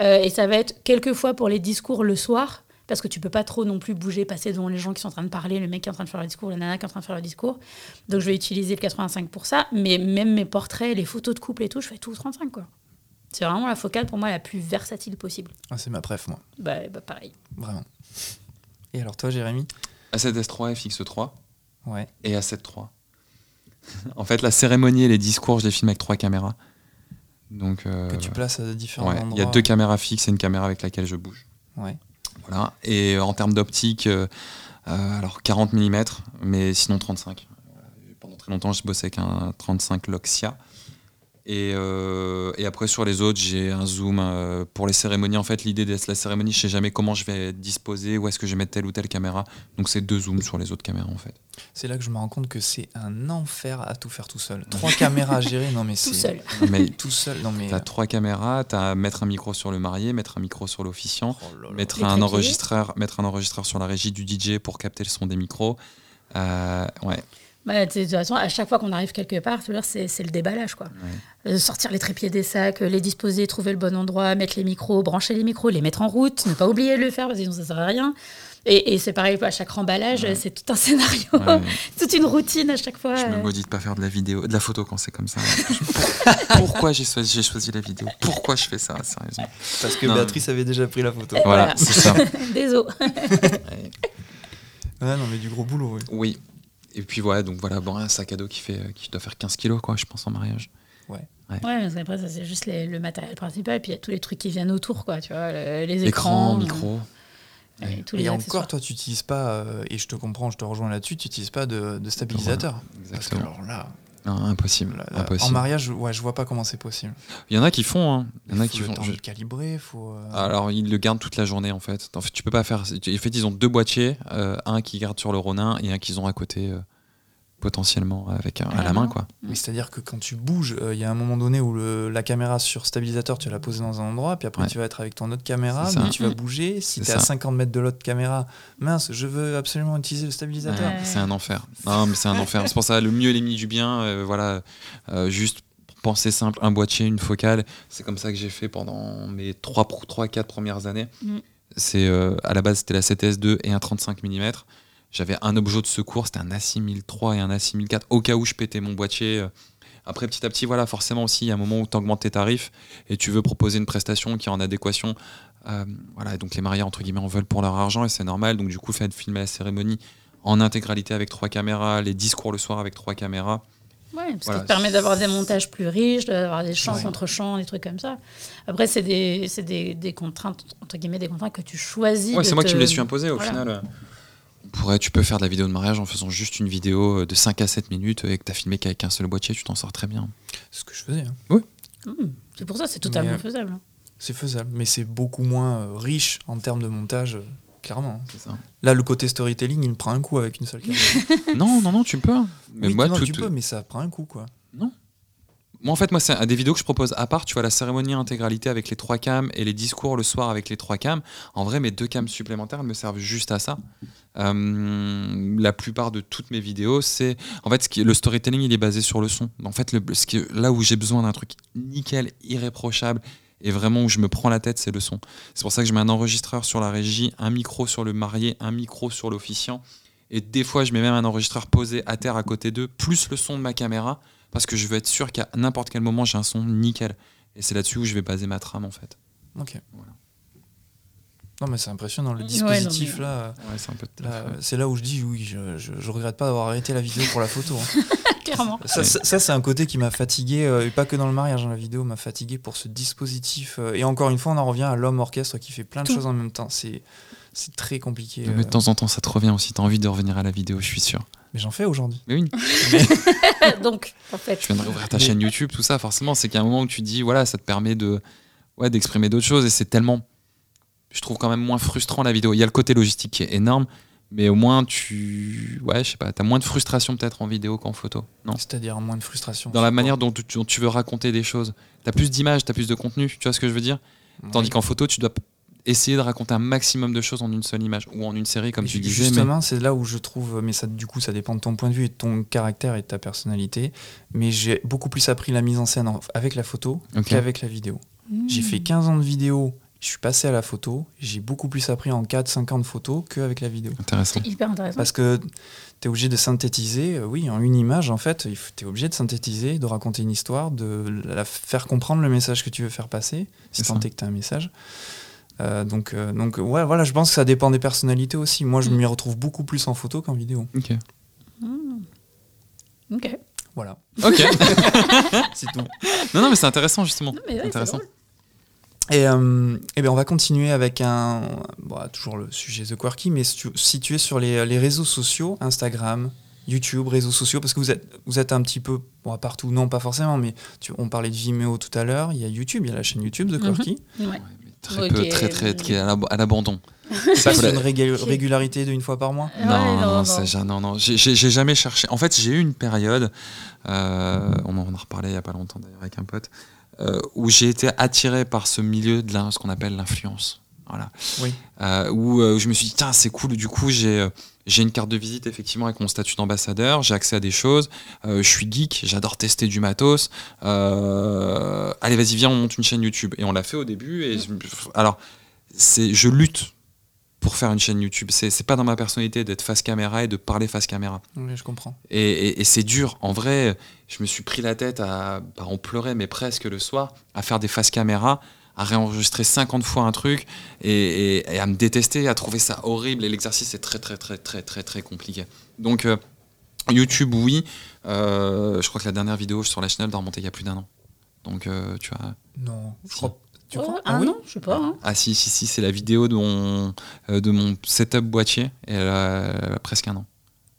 Euh, et ça va être quelques fois pour les discours le soir parce que tu peux pas trop non plus bouger, passer devant les gens qui sont en train de parler, le mec qui est en train de faire le discours, la nana qui est en train de faire le discours. Donc je vais utiliser le 85 pour ça. Mais même mes portraits, les photos de couple et tout, je fais tout au 35 quoi. C'est vraiment la focale pour moi la plus versatile possible. Ah, c'est ma préf, moi. Bah, bah, pareil. Vraiment. Et alors, toi, Jérémy? A7S3 FX3 Ouais. et A7 en fait, la cérémonie et les discours, je les filme avec trois caméras. Donc, euh, Que tu places à différents ouais, endroits. il y a deux caméras fixes et une caméra avec laquelle je bouge. Ouais. Et en termes d'optique, euh, euh, alors 40 mm, mais sinon 35. Euh, Pendant très longtemps, je bossais avec un 35 Loxia. Et, euh, et après, sur les autres, j'ai un zoom euh, pour les cérémonies. En fait, l'idée de la cérémonie, je sais jamais comment je vais disposer, où est-ce que je vais mettre telle ou telle caméra. Donc, c'est deux zooms sur les autres caméras, en fait. C'est là que je me rends compte que c'est un enfer à tout faire tout seul. Trois caméras à gérer, non mais c'est. Tout seul. Mais Tout seul, non mais. T'as trois caméras, t'as mettre un micro sur le marié, mettre un micro sur l'officiant, Oh mettre un enregistreur, mettre un enregistreur sur la régie du DJ pour capter le son des micros. Euh, ouais. Bah, de toute façon, à chaque fois qu'on arrive quelque part, c'est c'est le déballage. Quoi. Euh, sortir les trépieds des sacs, euh, les disposer, trouver le bon endroit, mettre les micros, brancher les micros, les mettre en route, ne pas oublier de le faire parce que sinon ça sert à rien. Et, et c'est pareil, à chaque remballage, Ouais. c'est tout un scénario, Ouais. toute une routine à chaque fois. Je me maudis de pas faire de la vidéo, de la photo quand c'est comme ça. Pourquoi j'ai choisi, j'ai choisi la vidéo? Pourquoi je fais ça, sérieusement? Parce que Non. Béatrice avait déjà pris la photo. Voilà, Voilà. c'est ça. Désolé. Ouais, non mais du gros boulot, oui. Oui. Et puis voilà, donc voilà, bon, un sac à dos qui fait, euh, qui doit faire 15 kilos, quoi, je pense en mariage. Ouais, parce qu'après, ça, c'est juste les- le matériel principal, puis il y a tous les trucs qui viennent autour, quoi, tu vois, le- les Écran, écrans, micro. euh, et tous les Et encore, toi, tu n'utilises pas, euh, et je te comprends, je te rejoins là-dessus, tu n'utilises pas de, de stabilisateur. Parce que Exactement. alors là, Non, impossible. en marriage, ouais, je vois pas comment c'est possible. Il y en a qui font, hein. Il y en a faut qui le font. temps je- de le calibrer, faut. euh, Alors, ils le gardent toute la journée en fait. En fait, tu peux pas faire. En fait, ils ont deux boîtiers, euh, un qui garde sur le Ronin et un qu'ils ont à côté. Euh, potentiellement avec un- À à la main main. quoi. Mais c'est-à-dire que quand tu bouges, euh, il y a un moment donné où le- la caméra sur stabilisateur, tu vas la poser dans un endroit, puis après Ouais. tu vas être avec ton autre caméra, mais tu vas Mhm. bouger. Si C'est tu es à ça. 50 mètres de l'autre caméra, mince, je veux absolument utiliser le stabilisateur. Ouais. C'est un enfer. Non, mais c'est un enfer. C'est pour ça, le mieux est l'ennemi du bien. euh, voilà, Euh, juste penser simple, un boîtier, une focale. C'est comme ça que j'ai fait pendant mes 3-4 premières années. Mm. C'est euh, à la base c'était la 7S2 et un 35 mm. J'avais un objet de secours, c'était un A6003 et un A6004 au cas où je pétais mon boîtier. euh. Après petit à petit, voilà, forcément aussi, il y a un moment où tu augmentes tes tarifs et tu veux proposer une prestation qui est en adéquation. Euh, voilà, donc les mariés entre guillemets en veulent pour leur argent et c'est normal. Donc du coup, fait filmer la cérémonie en intégralité avec trois caméras, les discours le soir avec trois caméras. Ouais, parce Voilà. qu'il te permet d'avoir des montages plus riches, d'avoir des chants Ouais. contre chants, des trucs comme ça. Après, c'est des, des, des contraintes, entre guillemets, des contraintes que tu choisis. Ouais, c'est moi qui me les suis imposé au Voilà. final. Euh, on pourrait, tu peux faire de la vidéo de mariage en faisant juste une vidéo euh, de 5 à 7 minutes et que tu as filmé qu'avec un seul boîtier, tu t'en sors très bien. C'est ce que je faisais. hein. Mmh, c'est pour ça, c'est totalement Mais, euh, faisable. hein. C'est faisable, mais c'est beaucoup moins euh, riche en termes de montage, euh, clairement. Ça. Là, le côté storytelling, il me prend un coup avec une seule caméra. non, non, non, tu peux. hein. Mais oui, moi, non, tout, tu peux, mais ça prend un coup, quoi. Moi, en fait, moi, c'est un- des vidéos que je propose à part. Tu vois, la cérémonie intégralité avec les trois cams et les discours le soir avec les trois cams. En vrai, mes deux cams supplémentaires elles me servent juste à ça. Euh, la plupart de toutes mes vidéos, c'est. En fait, ce qui, le storytelling, il est basé sur le son. En fait, le, ce qui, là où j'ai besoin d'un truc nickel, irréprochable, et vraiment où je me prends la tête, c'est le son. C'est pour ça que je mets un enregistreur sur la régie, un micro sur le marié, un micro sur l'officiant. Et des fois, je mets même un enregistreur posé à terre à côté d'eux, plus le son de ma caméra, parce que je veux être sûr qu'à n'importe quel moment, j'ai un son nickel. Et c'est là-dessus où je vais baser ma trame, en fait. Ok. Voilà. Non, mais c'est impressionnant, le Ouais, dispositif, non, mais- là, euh, Ouais, c'est un peu de là, c'est là où je dis, oui, je, je, je regrette pas d'avoir arrêté la vidéo pour la photo. hein. Clairement. Ça, ça, ça, c'est un côté qui m'a fatigué, euh, et pas que dans le mariage, hein, la vidéo m'a fatigué pour ce dispositif. euh, et encore une fois, on en revient à l'homme orchestre qui fait plein de Tout. choses en même temps. C'est, c'est très compliqué. Mais euh, de temps en temps, ça te revient aussi. T'as envie de revenir à la vidéo, je suis sûr. mais j'en fais aujourd'hui. Mais oui, Donc, en fait, tu viens de rouvrir ta Mais- chaîne YouTube, tout ça, forcément, c'est qu'il y a un moment où tu dis, voilà, ça te permet de, ouais, d'exprimer d'autres choses. Et c'est tellement, je trouve quand même moins frustrant la vidéo. Il y a le côté logistique qui est énorme, mais au moins tu, ouais, je sais pas, t'as moins de frustration peut-être en vidéo qu'en photo. Non? C'est-à-dire moins de frustration. Dans la manière dont tu, dont tu veux raconter des choses. T'as plus d'images, t'as plus de contenu. Tu vois ce que je veux dire? Tandis qu'en photo, tu dois essayer de raconter un maximum de choses en une seule image ou en une série, comme Et tu disais. Mais... Justement, c'est là où je trouve, mais ça, du coup, ça dépend de ton point de vue et de ton caractère et de ta personnalité. Mais j'ai beaucoup plus appris la mise en scène avec la photo qu'avec la vidéo. J'ai fait 15 ans de vidéo, je suis passé à la photo, j'ai beaucoup plus appris en 4-5 ans de photo qu'avec la vidéo. Intéressant. c'est hyper intéressant. Parce que tu es obligé de synthétiser, euh, oui, en une image, en fait, tu es obligé de synthétiser, de raconter une histoire, de la faire comprendre le message que tu veux faire passer, si C'est tant est que tu as un message. Euh, donc, euh, donc ouais, voilà, je pense que ça dépend des personnalités aussi. Moi, je Mm. m'y retrouve beaucoup plus en photo qu'en vidéo. Ok. Ok. Voilà, Ok. c'est tout. non, non, mais c'est intéressant justement. Non, mais ouais, c'est intéressant. Et, euh, eh bien, on va continuer avec un. bon, toujours le sujet The Quirky, mais situ- situé sur les, les réseaux sociaux, Instagram, YouTube, réseaux sociaux, parce que vous êtes, vous êtes un petit peu. Bon, partout, non, pas forcément, mais tu- on parlait de Vimeo tout à l'heure. Il y a YouTube, il y a la chaîne YouTube The. Ouais, mais très peu, très, très, très à l'ab- à l'abandon. Ça, c'est une régul- régularité de une fois par mois? Ouais, non, non, non, non. J'ai- jamais cherché. En fait, j'ai eu une période, euh, on en a reparlé il y a pas longtemps d'ailleurs avec un pote, euh, où j'ai été attiré par ce milieu de la- ce qu'on appelle l'influence. Voilà. Oui. Euh, où euh, je me suis dit, tiens, c'est cool. Du coup, j'ai euh, j'ai une carte de visite effectivement avec mon statut d'ambassadeur. J'ai accès à des choses. Euh, je suis geek. J'adore tester du matos. Euh, allez, vas-y, viens, on monte une chaîne YouTube. Et on l'a fait au début. Et alors, c'est, je lutte pour faire une chaîne YouTube. C'est, c'est pas dans ma personnalité d'être face caméra et de parler face caméra. Oui, je comprends. Et, et- et c'est dur. En vrai, je me suis pris la tête à. bah, on pleurait, mais presque le soir, à faire des faces caméra, à réenregistrer 50 fois un truc et, et- et à me détester, à trouver ça horrible. Et l'exercice est très, très, très, très, très, très compliqué. Donc, euh, YouTube, oui. Euh, je crois que la dernière vidéo sur la chaîne elle doit remonter il y a plus d'un an. Donc, euh, tu vois. Non, je Si. crois. Tu crois un oui an, je sais pas. hein. Ah, si, si, si, c'est la vidéo de mon, euh, de mon setup boîtier. Et elle a, elle a presque un an.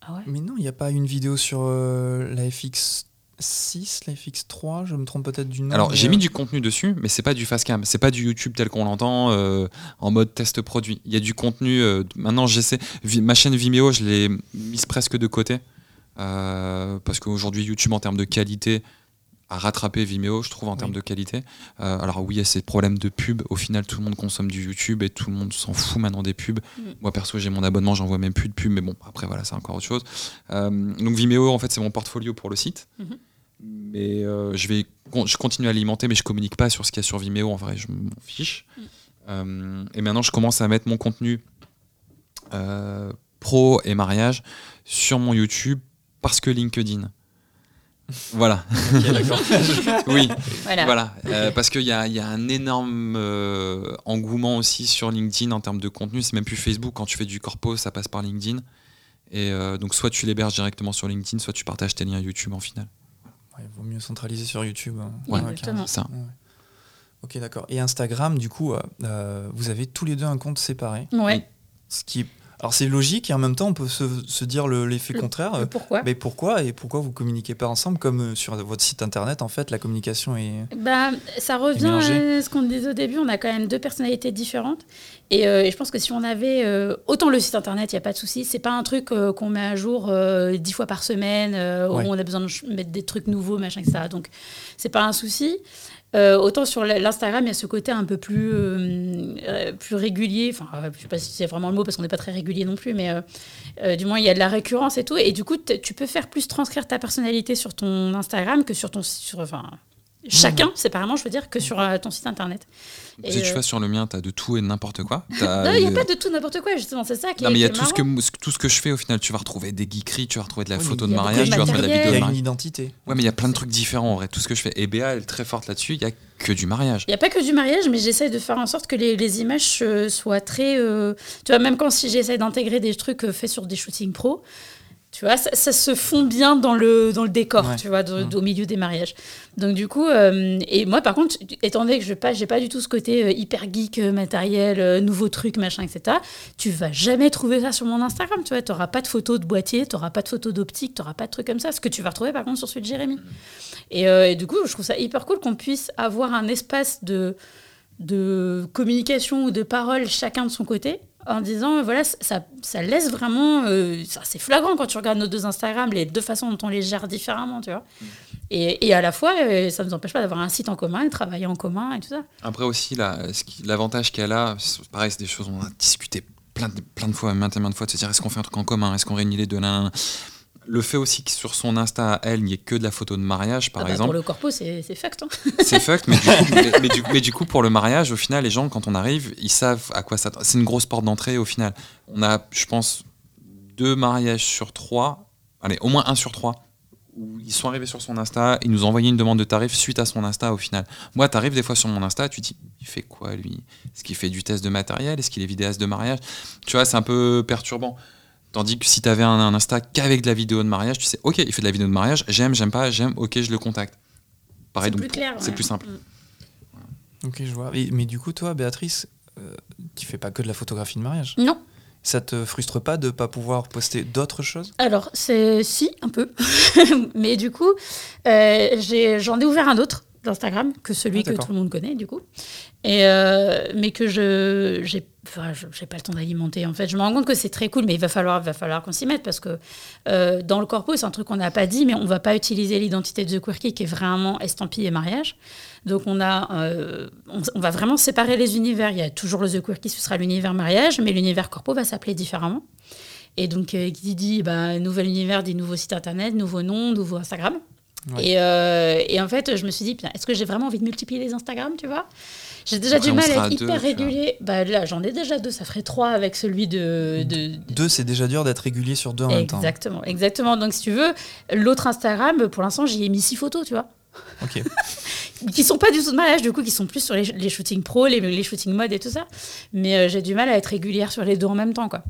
Ah ouais. Mais non, il n'y a pas une vidéo sur euh, la FX6, la FX3, je me trompe peut-être du nom. Alors j'ai euh, mis du contenu dessus, mais c'est pas du fast cam, c'est pas du YouTube tel qu'on l'entend euh, en mode test produit. Il y a du contenu. euh, maintenant j'essaie. Ma chaîne Vimeo, je l'ai mise presque de côté Euh, parce qu'aujourd'hui, YouTube, en termes de qualité, a rattrapé Vimeo, je trouve, en termes de qualité. Euh, alors oui, il y a ces problèmes de pub. Au final, tout le monde consomme du YouTube et tout le monde s'en fout maintenant des pubs. Mm. Moi, perso, j'ai mon abonnement, j'en vois même plus de pubs. Mais bon, après, voilà, c'est encore autre chose. Euh, donc Vimeo, en fait, c'est mon portfolio pour le site. Mhm. Mais euh, je vais con- je continue à alimenter, mais je communique pas sur ce qu'il y a sur Vimeo. En vrai, je m'en fiche. Mm. Et maintenant, je commence à mettre mon contenu pro et mariage sur mon YouTube parce que LinkedIn. Voilà. Ok, d'accord. oui, Voilà. voilà. Euh, parce qu'il y a, il y a un énorme euh, engouement aussi sur LinkedIn en termes de contenu. C'est même plus Facebook. Quand tu fais du corpo, ça passe par LinkedIn. Et euh, donc, soit tu l'héberges directement sur LinkedIn, soit tu partages tes liens YouTube en final. Ouais, il vaut mieux centraliser sur YouTube. hein. Ouais, exactement. Ça. Ouais. Ok, d'accord. Et Instagram, du coup, vous avez tous les deux un compte séparé. Ouais. Ce qui... Alors c'est logique et en même temps on peut se, se dire le- l'effet Le- contraire. Le Euh, pourquoi Mais pourquoi et pourquoi vous communiquez pas ensemble comme euh, sur votre site internet en fait la communication est. Bah, ça revient à ce qu'on disait au début. On a quand même deux personnalités différentes. Et, euh, et je pense que si on avait euh, autant le site internet, il n'y a pas de souci. C'est pas un truc euh, qu'on met à jour dix fois par semaine, Ouais. où on a besoin de mettre des trucs nouveaux, machin, etc. Donc, c'est pas un souci. Euh, autant sur l'Instagram, il y a ce côté un peu plus, euh, euh, plus régulier. Enfin, euh, je sais pas si c'est vraiment le mot parce qu'on n'est pas très régulier non plus, mais du moins il y a de la récurrence et tout. Et du coup, tu peux faire plus transcrire ta personnalité sur ton Instagram que sur ton sur, enfin, chacun séparément, je veux dire, que sur ton site internet. Et, si tu euh, vois sur le mien, tu as de tout et de n'importe quoi. T'as, non, il n'y a euh, pas de tout n'importe quoi, justement, c'est ça qui Non, est mais il y a tout ce, que, tout ce que je fais au final. Tu vas retrouver des geekeries, tu vas retrouver de la Oui, photo de mariage, de tu vas retrouver de la vidéo Il y de a une identité. Ouais, mais il y a plein de trucs différents en vrai. Tout ce que je fais. Et Béa, elle est très forte là-dessus. Il y a que du mariage. Il n'y a pas que du mariage, mais j'essaie de faire en sorte que les, les images euh, soient très. euh, tu vois, même quand si j'essaie d'intégrer des trucs euh, faits sur des shootings pro, tu vois, ça, ça se fond bien dans le, dans le décor, Ouais. tu vois, de- Mm. au milieu des mariages. Donc, du coup, euh, et moi, par contre, étant donné que je n'ai pas, pas du tout ce côté euh, hyper geek, euh, matériel, nouveaux trucs, machin, etc., tu vas jamais trouver ça sur mon Instagram, tu vois. Tu n'auras pas de photos de boîtier, tu n'auras pas de photos d'optique, tu n'auras pas de trucs comme ça. Ce que tu vas retrouver, par contre, sur celui de Jérémy. Et, et du coup, je trouve ça hyper cool qu'on puisse avoir un espace de, de communication ou de parole chacun de son côté en disant voilà ça, ça laisse vraiment euh, ça, c'est flagrant quand tu regardes nos deux Instagram les deux façons dont on les gère différemment tu vois. Et, et à la fois euh, ça ne nous empêche pas d'avoir un site en commun et de travailler en commun et tout ça. Après aussi, là, l'avantage qu'elle a, c'est- pareil, c'est des choses on a discuté plein de, plein de fois, maintes et maintes fois, de se dire est-ce qu'on fait un truc en commun, est-ce qu'on réunit les deux? Nan, nan. Le fait aussi que sur son Insta à elle, il n'y ait que de la photo de mariage, par Ah bah, exemple, pour le corpo c'est fucked hein. c'est fucked, mais du, coup, mais, mais du, mais du coup, pour le mariage, au final, les gens, quand on arrive, ils savent à quoi s'attendre. C'est une grosse porte d'entrée, au final. On a, je pense, deux mariages sur trois, allez, au moins un sur trois, où ils sont arrivés sur son Insta, ils nous ont envoyé une demande de tarif suite à son Insta, au final. Moi, tu arrives des fois sur mon Insta, tu te dis, il fait quoi, lui? Est-ce qu'il fait du test de matériel? Est-ce qu'il est vidéaste de mariage? Tu vois, c'est un peu perturbant. Tandis que si tu avais un, un Insta qu'avec de la vidéo de mariage, tu sais, ok, il fait de la vidéo de mariage, j'aime, j'aime pas, j'aime, ok, je le contacte. Pareil, c'est donc c'est ouais. plus simple. Mm. Ok, je vois. Et- mais du coup, toi, Béatrice, euh, tu fais pas que de la photographie de mariage? non Ça te frustre pas de pas pouvoir poster d'autres choses? Alors, c'est si, un peu. Mais du coup, euh, j'en ai, ouvert un autre d'Instagram que celui Ah, que tout le monde connaît, du coup. Et, euh, mais que je j'ai enfin, pas le temps d'alimenter. En fait, je me rends compte que c'est très cool, mais il va falloir, va falloir qu'on s'y mette parce que euh, dans le corpo, c'est un truc qu'on n'a pas dit, mais on va pas utiliser l'identité de The Quirky qui est vraiment estampillée mariage. Donc on a, euh, on, on va vraiment séparer les univers. Il y a toujours le The Quirky, ce sera l'univers mariage, mais l'univers corpo va s'appeler différemment. Et donc, qui dit bah, nouvel univers, dit nouveau site internet, nouveau nom, nouveau Instagram. Ouais. Et, euh, et en fait, je me suis dit, est-ce que j'ai vraiment envie de multiplier les Instagram, tu vois? J'ai déjà Après, du mal à être hyper régulier. Bah, là, j'en ai déjà deux, ça ferait trois avec celui de. de... Deux, c'est déjà dur d'être régulier sur deux en même temps. Exactement, exactement. Donc, si tu veux, l'autre Instagram, pour l'instant, j'y ai mis six photos, tu vois Ok. qui sont pas du tout de mariage, du coup, qui sont plus sur les, les shootings pro, les, les shootings mode et tout ça. Mais euh, j'ai du mal à être régulière sur les deux en même temps, quoi.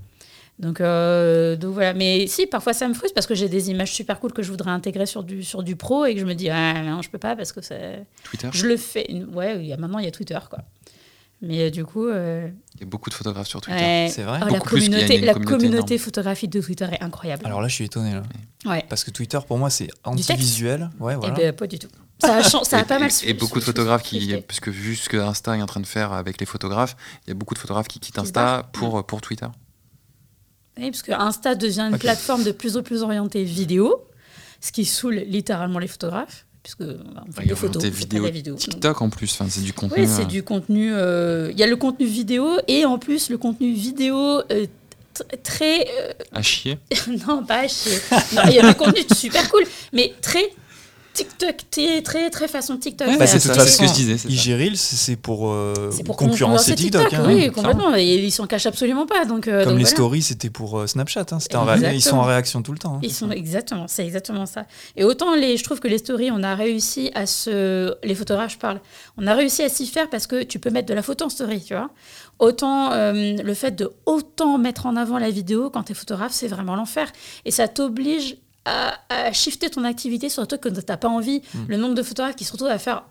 Donc, euh, donc voilà. Mais si, parfois ça me frustre parce que j'ai des images super cool que je voudrais intégrer sur du, sur du pro et que je me dis, ah non, je peux pas parce que c'est. Twitter, Je le fais. Ouais, il y a, maintenant il y a Twitter, quoi. Mais euh, du coup. euh, il y a beaucoup de photographes sur Twitter. ouais. C'est vrai? Oh, la communauté, la communauté communauté photographique de Twitter est incroyable. Alors là, je suis étonné. Là. ouais. Parce que Twitter, pour moi, c'est anti-visuel. Ouais, Eh voilà. ben, pas du tout. Ça a, ça a et, pas mal et- et beaucoup de photographes qui, parce que vu ce que Insta est en train de faire avec les photographes, il y a beaucoup de photographes qui quittent Insta pour, pour Twitter. Oui, parce que Insta devient une plateforme de plus en plus orientée vidéo, ce qui saoule littéralement les photographes, puisque bah, on fait des photos, vidéo, la vidéo. Donc, TikTok en plus, enfin, c'est du contenu. Oui, c'est euh, du contenu. euh, Il y a le contenu vidéo et en plus le contenu vidéo euh, très. à chier. non, pas à chier. Il y a le contenu super cool, mais très TikTok, très, très, très façon TikTok. Ouais, Bah, c'est ce que je disais. IGRIL, c'est pour, euh, pour concurrencer TikTok. hein, oui, complètement. Et ils s'en cachent absolument pas. Donc, euh, Comme donc les voilà. stories, c'était pour euh, Snapchat. hein, en ré-. Ils sont en réaction tout le temps. hein. Ils sont exactement, c'est exactement ça. Et autant les, je trouve que les stories, on a réussi à se, les photographes, je parle, on a réussi à s'y faire parce que tu peux mettre de la photo en story, tu vois. Autant euh, le fait de autant mettre en avant la vidéo quand tu es photographe, c'est vraiment l'enfer. Et ça t'oblige à, à shifter ton activité sur un truc que tu n'as pas envie. Le nombre de photographes qui se retrouvent à faire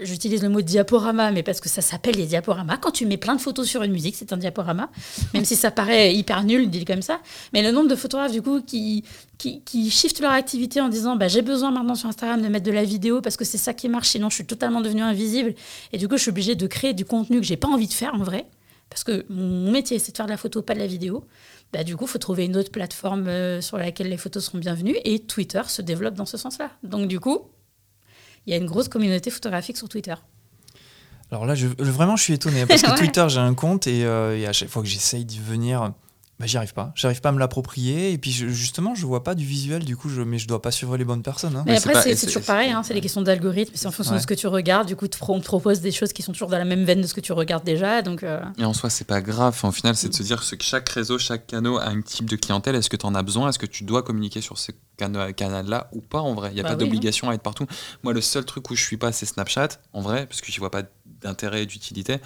J'utilise le mot diaporama, mais parce que ça s'appelle les diaporamas. Quand tu mets plein de photos sur une musique, c'est un diaporama, même si ça paraît hyper nul dit comme ça. Mais le nombre de photographes du coup qui qui, qui shiftent leur activité en disant bah, j'ai besoin maintenant sur Instagram de mettre de la vidéo parce que c'est ça qui marche, sinon je suis totalement devenue invisible et du coup je suis obligée de créer du contenu que j'ai pas envie de faire en vrai parce que mon métier c'est de faire de la photo, pas de la vidéo. Bah, du coup, il faut trouver une autre plateforme euh, sur laquelle les photos seront bienvenues et Twitter se développe dans ce sens-là. Donc du coup, il y a une grosse communauté photographique sur Twitter. Alors là, je, vraiment, je suis étonné parce que Ouais. Twitter, j'ai un compte et, euh, et à chaque fois que j'essaye d'y venir, bah, j'y arrive pas. J'arrive pas à me l'approprier et puis je- justement, je vois pas du visuel du coup, je, mais je dois pas suivre les bonnes personnes. hein. Mais après, c'est toujours pareil, hein, c'est des questions d'algorithme, c'est en fonction Ouais. de ce que tu regardes. Du coup, te- on te propose des choses qui sont toujours dans la même veine de ce que tu regardes déjà. Donc, euh, Et en soi, c'est pas grave. Enfin, au final, c'est de se dire que chaque réseau, chaque canal a un type de clientèle. Est-ce que tu en as besoin? Est-ce que tu dois communiquer sur ce cana- canal-là ou pas en vrai? Il n'y a Bah pas oui, d'obligation à être partout. Moi, le seul truc où je suis pas, c'est Snapchat, en vrai, parce que j'y vois pas d'intérêt et d'utilité.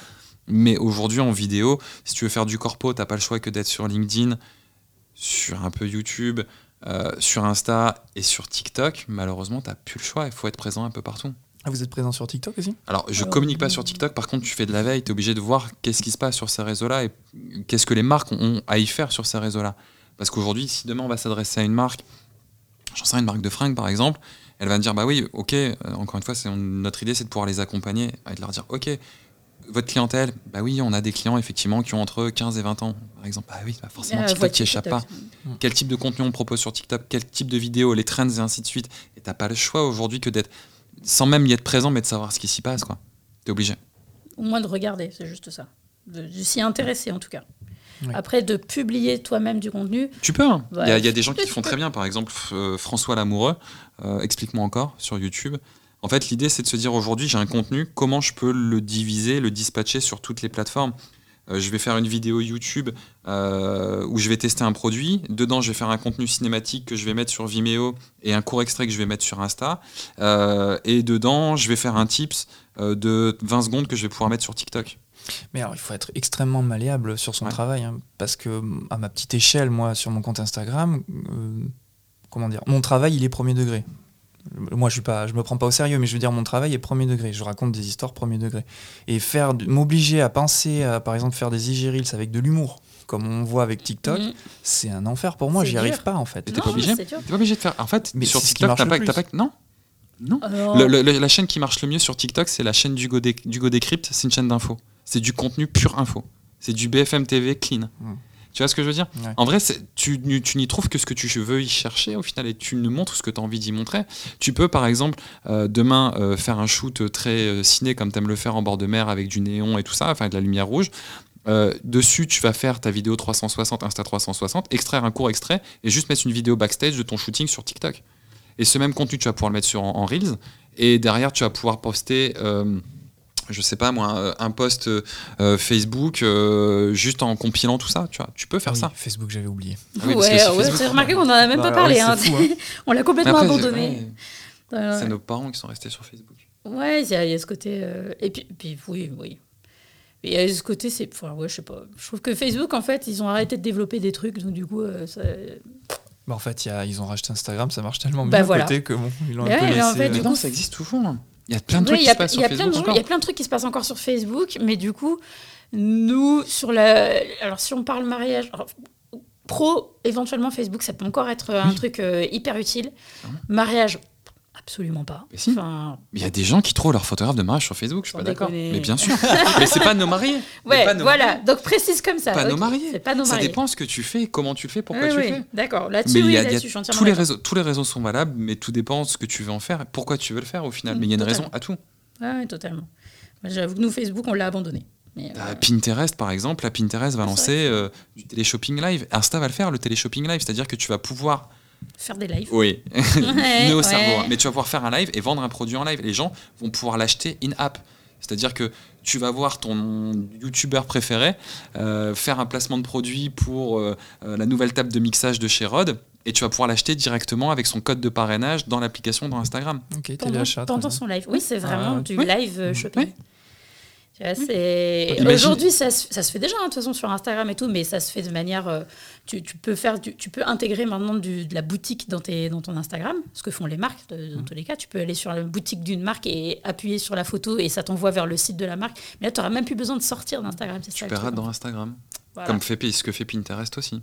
Mais aujourd'hui, en vidéo, si tu veux faire du corpo, t'as pas le choix que d'être sur LinkedIn, sur un peu YouTube, euh, sur Insta et sur TikTok. Malheureusement, t'as plus le choix. Il faut être présent un peu partout. Ah, vous êtes présent sur TikTok aussi? Alors, je Euh, communique pas sur TikTok, par contre, tu fais de la veille, tu es obligé de voir qu'est-ce qui se passe sur ces réseaux-là et qu'est-ce que les marques ont à y faire sur ces réseaux-là. Parce qu'aujourd'hui, si demain on va s'adresser à une marque, j'en sais une marque de fringues par exemple, elle va me dire bah oui, ok, euh, encore une fois, c'est notre idée, c'est de pouvoir les accompagner et de leur dire ok, votre clientèle, bah oui, on a des clients effectivement qui ont entre 15 et 20 ans, par exemple. Bah oui, bah forcément, euh, TikTok voiture, qui échappe pas quel type de contenu on propose sur TikTok, quel type de vidéos, les trends et ainsi de suite? Et t'as pas le choix aujourd'hui que d'être, sans même y être présent, mais de savoir ce qui s'y passe, quoi. T'es obligé. Au moins de regarder, c'est juste ça. De, de s'y intéresser en tout cas. Ouais. Après, de publier toi-même du contenu, Tu peux, hein. Il y, a- Ouais. il y a des gens qui le font peux. très bien. Par exemple, euh, François Lamoureux, euh, explique-moi encore, sur YouTube. En fait, l'idée, c'est de se dire aujourd'hui, j'ai un contenu, comment je peux le diviser, le dispatcher sur toutes les plateformes? Euh, Je vais faire une vidéo YouTube euh, où je vais tester un produit. Dedans, je vais faire un contenu cinématique que je vais mettre sur Vimeo et un court extrait que je vais mettre sur Insta. Euh, et dedans, je vais faire un tips de 20 secondes que je vais pouvoir mettre sur TikTok. Mais alors, il faut être extrêmement malléable sur son Ouais. travail, hein, parce que à ma petite échelle, moi, sur mon compte Instagram, comment dire, mon travail, il est premier degré. Moi, je suis pas, je me prends pas au sérieux, mais je veux dire, mon travail est premier degré. Je raconte des histoires premier degré. Et faire, du- m'obliger à penser à, par exemple, faire des IG Reels avec de l'humour, comme on voit avec TikTok, Mhm. c'est un enfer pour moi. J'y arrive pas, en fait. T'es pas obligé. T'es pas obligé de faire. En fait, Mais sur c'est ce qui TikTok, marche t'as le pas, pas- Non. Non. Alors, Le- le- la chaîne qui marche le mieux sur TikTok, c'est la chaîne d'Hugo Dé- d'Hugo Décrypte, c'est une chaîne d'info. C'est du contenu pur info. C'est du BFM TV clean. Tu vois ce que je veux dire Ouais. En vrai, tu, n'y- tu n'y trouves que ce que tu veux y chercher au final et tu ne montres ce que tu as envie d'y montrer. Tu peux par exemple euh, demain euh, faire un shoot très euh, ciné comme tu aimes le faire en bord de mer avec du néon et tout ça, enfin de la lumière rouge. Euh, dessus, tu vas faire ta vidéo 360, Insta 360, extraire un court extrait et juste mettre une vidéo backstage de ton shooting sur TikTok. Et ce même contenu, tu vas pouvoir le mettre sur, en, en Reels. Et derrière, tu vas pouvoir poster, euh, je sais pas moi, un- post euh, Facebook euh, juste en compilant tout ça. Tu, vois. tu peux faire oui, ça. Facebook, j'avais oublié. Ah oui, ouais, ouais, Facebook- j'ai remarqué qu'on en a même Bah, pas parlé. ouais, hein. fou, hein. On l'a complètement Après, abandonné. ouais, Ouais, C'est nos parents qui sont restés sur Facebook. Ouais, il y, a il y a ce côté. euh, Et puis, puis, oui, oui. Mais Il y a ce côté, c'est. Enfin, ouais, je sais pas. Je trouve que Facebook, en fait, ils ont arrêté de développer des trucs, donc du coup, euh, ça- Bah, en fait, il y a- ils ont racheté Instagram, ça marche tellement Bah, bien à voilà. côté que bon, ils l'ont un peu en laissé, fait, euh, du coup, non, ça existe toujours. hein. Il y a plein de trucs qui se passent il sur y a plein Facebook de- encore. Il y a plein de trucs qui se passent encore sur Facebook, mais du coup, nous, sur la. Alors, si on parle mariage. alors, Pro, éventuellement, Facebook, ça peut encore être un Oui. truc euh, hyper utile. Ah. Mariage, Absolument pas. Mais si. Enfin, il y a des gens qui trouvent leur photographe de mariage sur Facebook, je suis pas d'accord. Mais bien sûr. mais c'est pas nos mariés. Ouais, pas nos voilà. mariés. Donc précise comme ça. Pas nos ok. mariés. Pas nos Ça mariés. dépend ce que tu fais, comment tu le fais, pourquoi Oui, tu le oui, fais. D'accord. Là-dessus, il oui, entièrement tous, les réseaux, tous les réseaux sont valables, mais tout dépend de ce que tu veux en faire, pourquoi tu veux le faire au final. Mm, mais il y a une totalement. raison à tout. Ouais, ouais, totalement. J'avoue que nous, Facebook, on l'a abandonné. Mais, T'as euh, Pinterest, par exemple, la Pinterest va Ah, lancer euh, du téléshopping live. Insta va le faire, le téléshopping live, c'est-à-dire que tu vas pouvoir. Faire des lives. Oui, Ouais, nœud au ouais. cerveau. hein. Mais tu vas pouvoir faire un live et vendre un produit en live. Les gens vont pouvoir l'acheter in-app. C'est-à-dire que tu vas voir ton youtubeur préféré euh, faire un placement de produit pour euh, euh, la nouvelle table de mixage de chez Rode et tu vas pouvoir l'acheter directement avec son code de parrainage dans l'application dans Instagram. Ok, Pendant, pendant son live. Oui, c'est vraiment Ah, du oui. live shopping. Oui. Imagine- Aujourd'hui, ça, se- ça se fait déjà, hein, de toute façon, sur Instagram et tout, mais ça se fait de manière. euh, tu, tu peux faire, du- tu peux intégrer maintenant du- de la boutique dans, tes, dans ton Instagram, ce que font les marques, de- dans tous les cas. Tu peux aller sur la boutique d'une marque et appuyer sur la photo et ça t'envoie vers le site de la marque. Mais là, tu n'auras même plus besoin de sortir d'Instagram. c'est Tu ça, paieras dans. Instagram. Voilà. Comme fait, ce que fait Pinterest aussi.